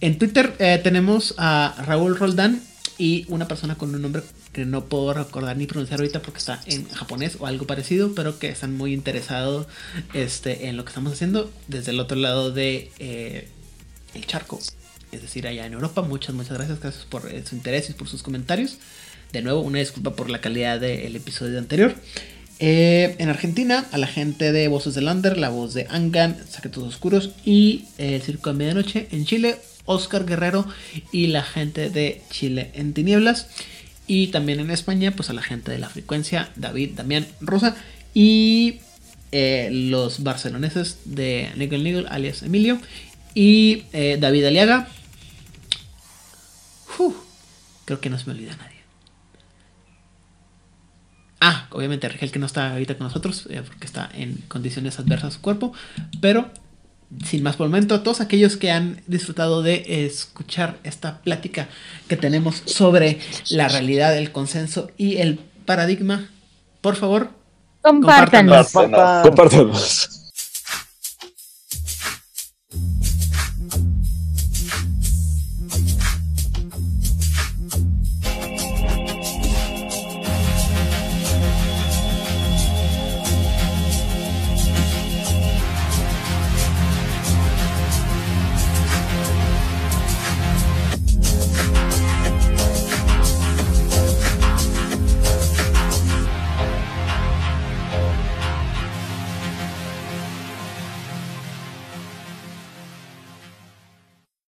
En Twitter eh, tenemos a Raúl Roldán y una persona con un nombre que no puedo recordar ni pronunciar ahorita porque está en japonés o algo parecido, pero que están muy interesados este, en lo que estamos haciendo desde el otro lado de eh, el charco, es decir, allá en Europa. Muchas, muchas gracias, gracias por eh, su interés y por sus comentarios. De nuevo, una disculpa por la calidad del episodio anterior. Eh, en Argentina, a la gente de Voces del Under, la voz de Angan, Secretos Oscuros y El Circo de Medianoche. En Chile, Oscar Guerrero y la gente de Chile en Tinieblas. Y también en España, pues a la gente de la frecuencia, David, Damián, Rosa. Y eh, los barceloneses de Nigel Nigel, alias Emilio. Y eh, David Aliaga. creo que no se me olvida nadie. Ah, obviamente Rigel que no está ahorita con nosotros eh, porque está en condiciones adversas a su cuerpo. Pero sin más por el momento, a todos aquellos que han disfrutado de escuchar esta plática que tenemos sobre la realidad, el consenso y el paradigma, por favor, compártanos. Compártanos.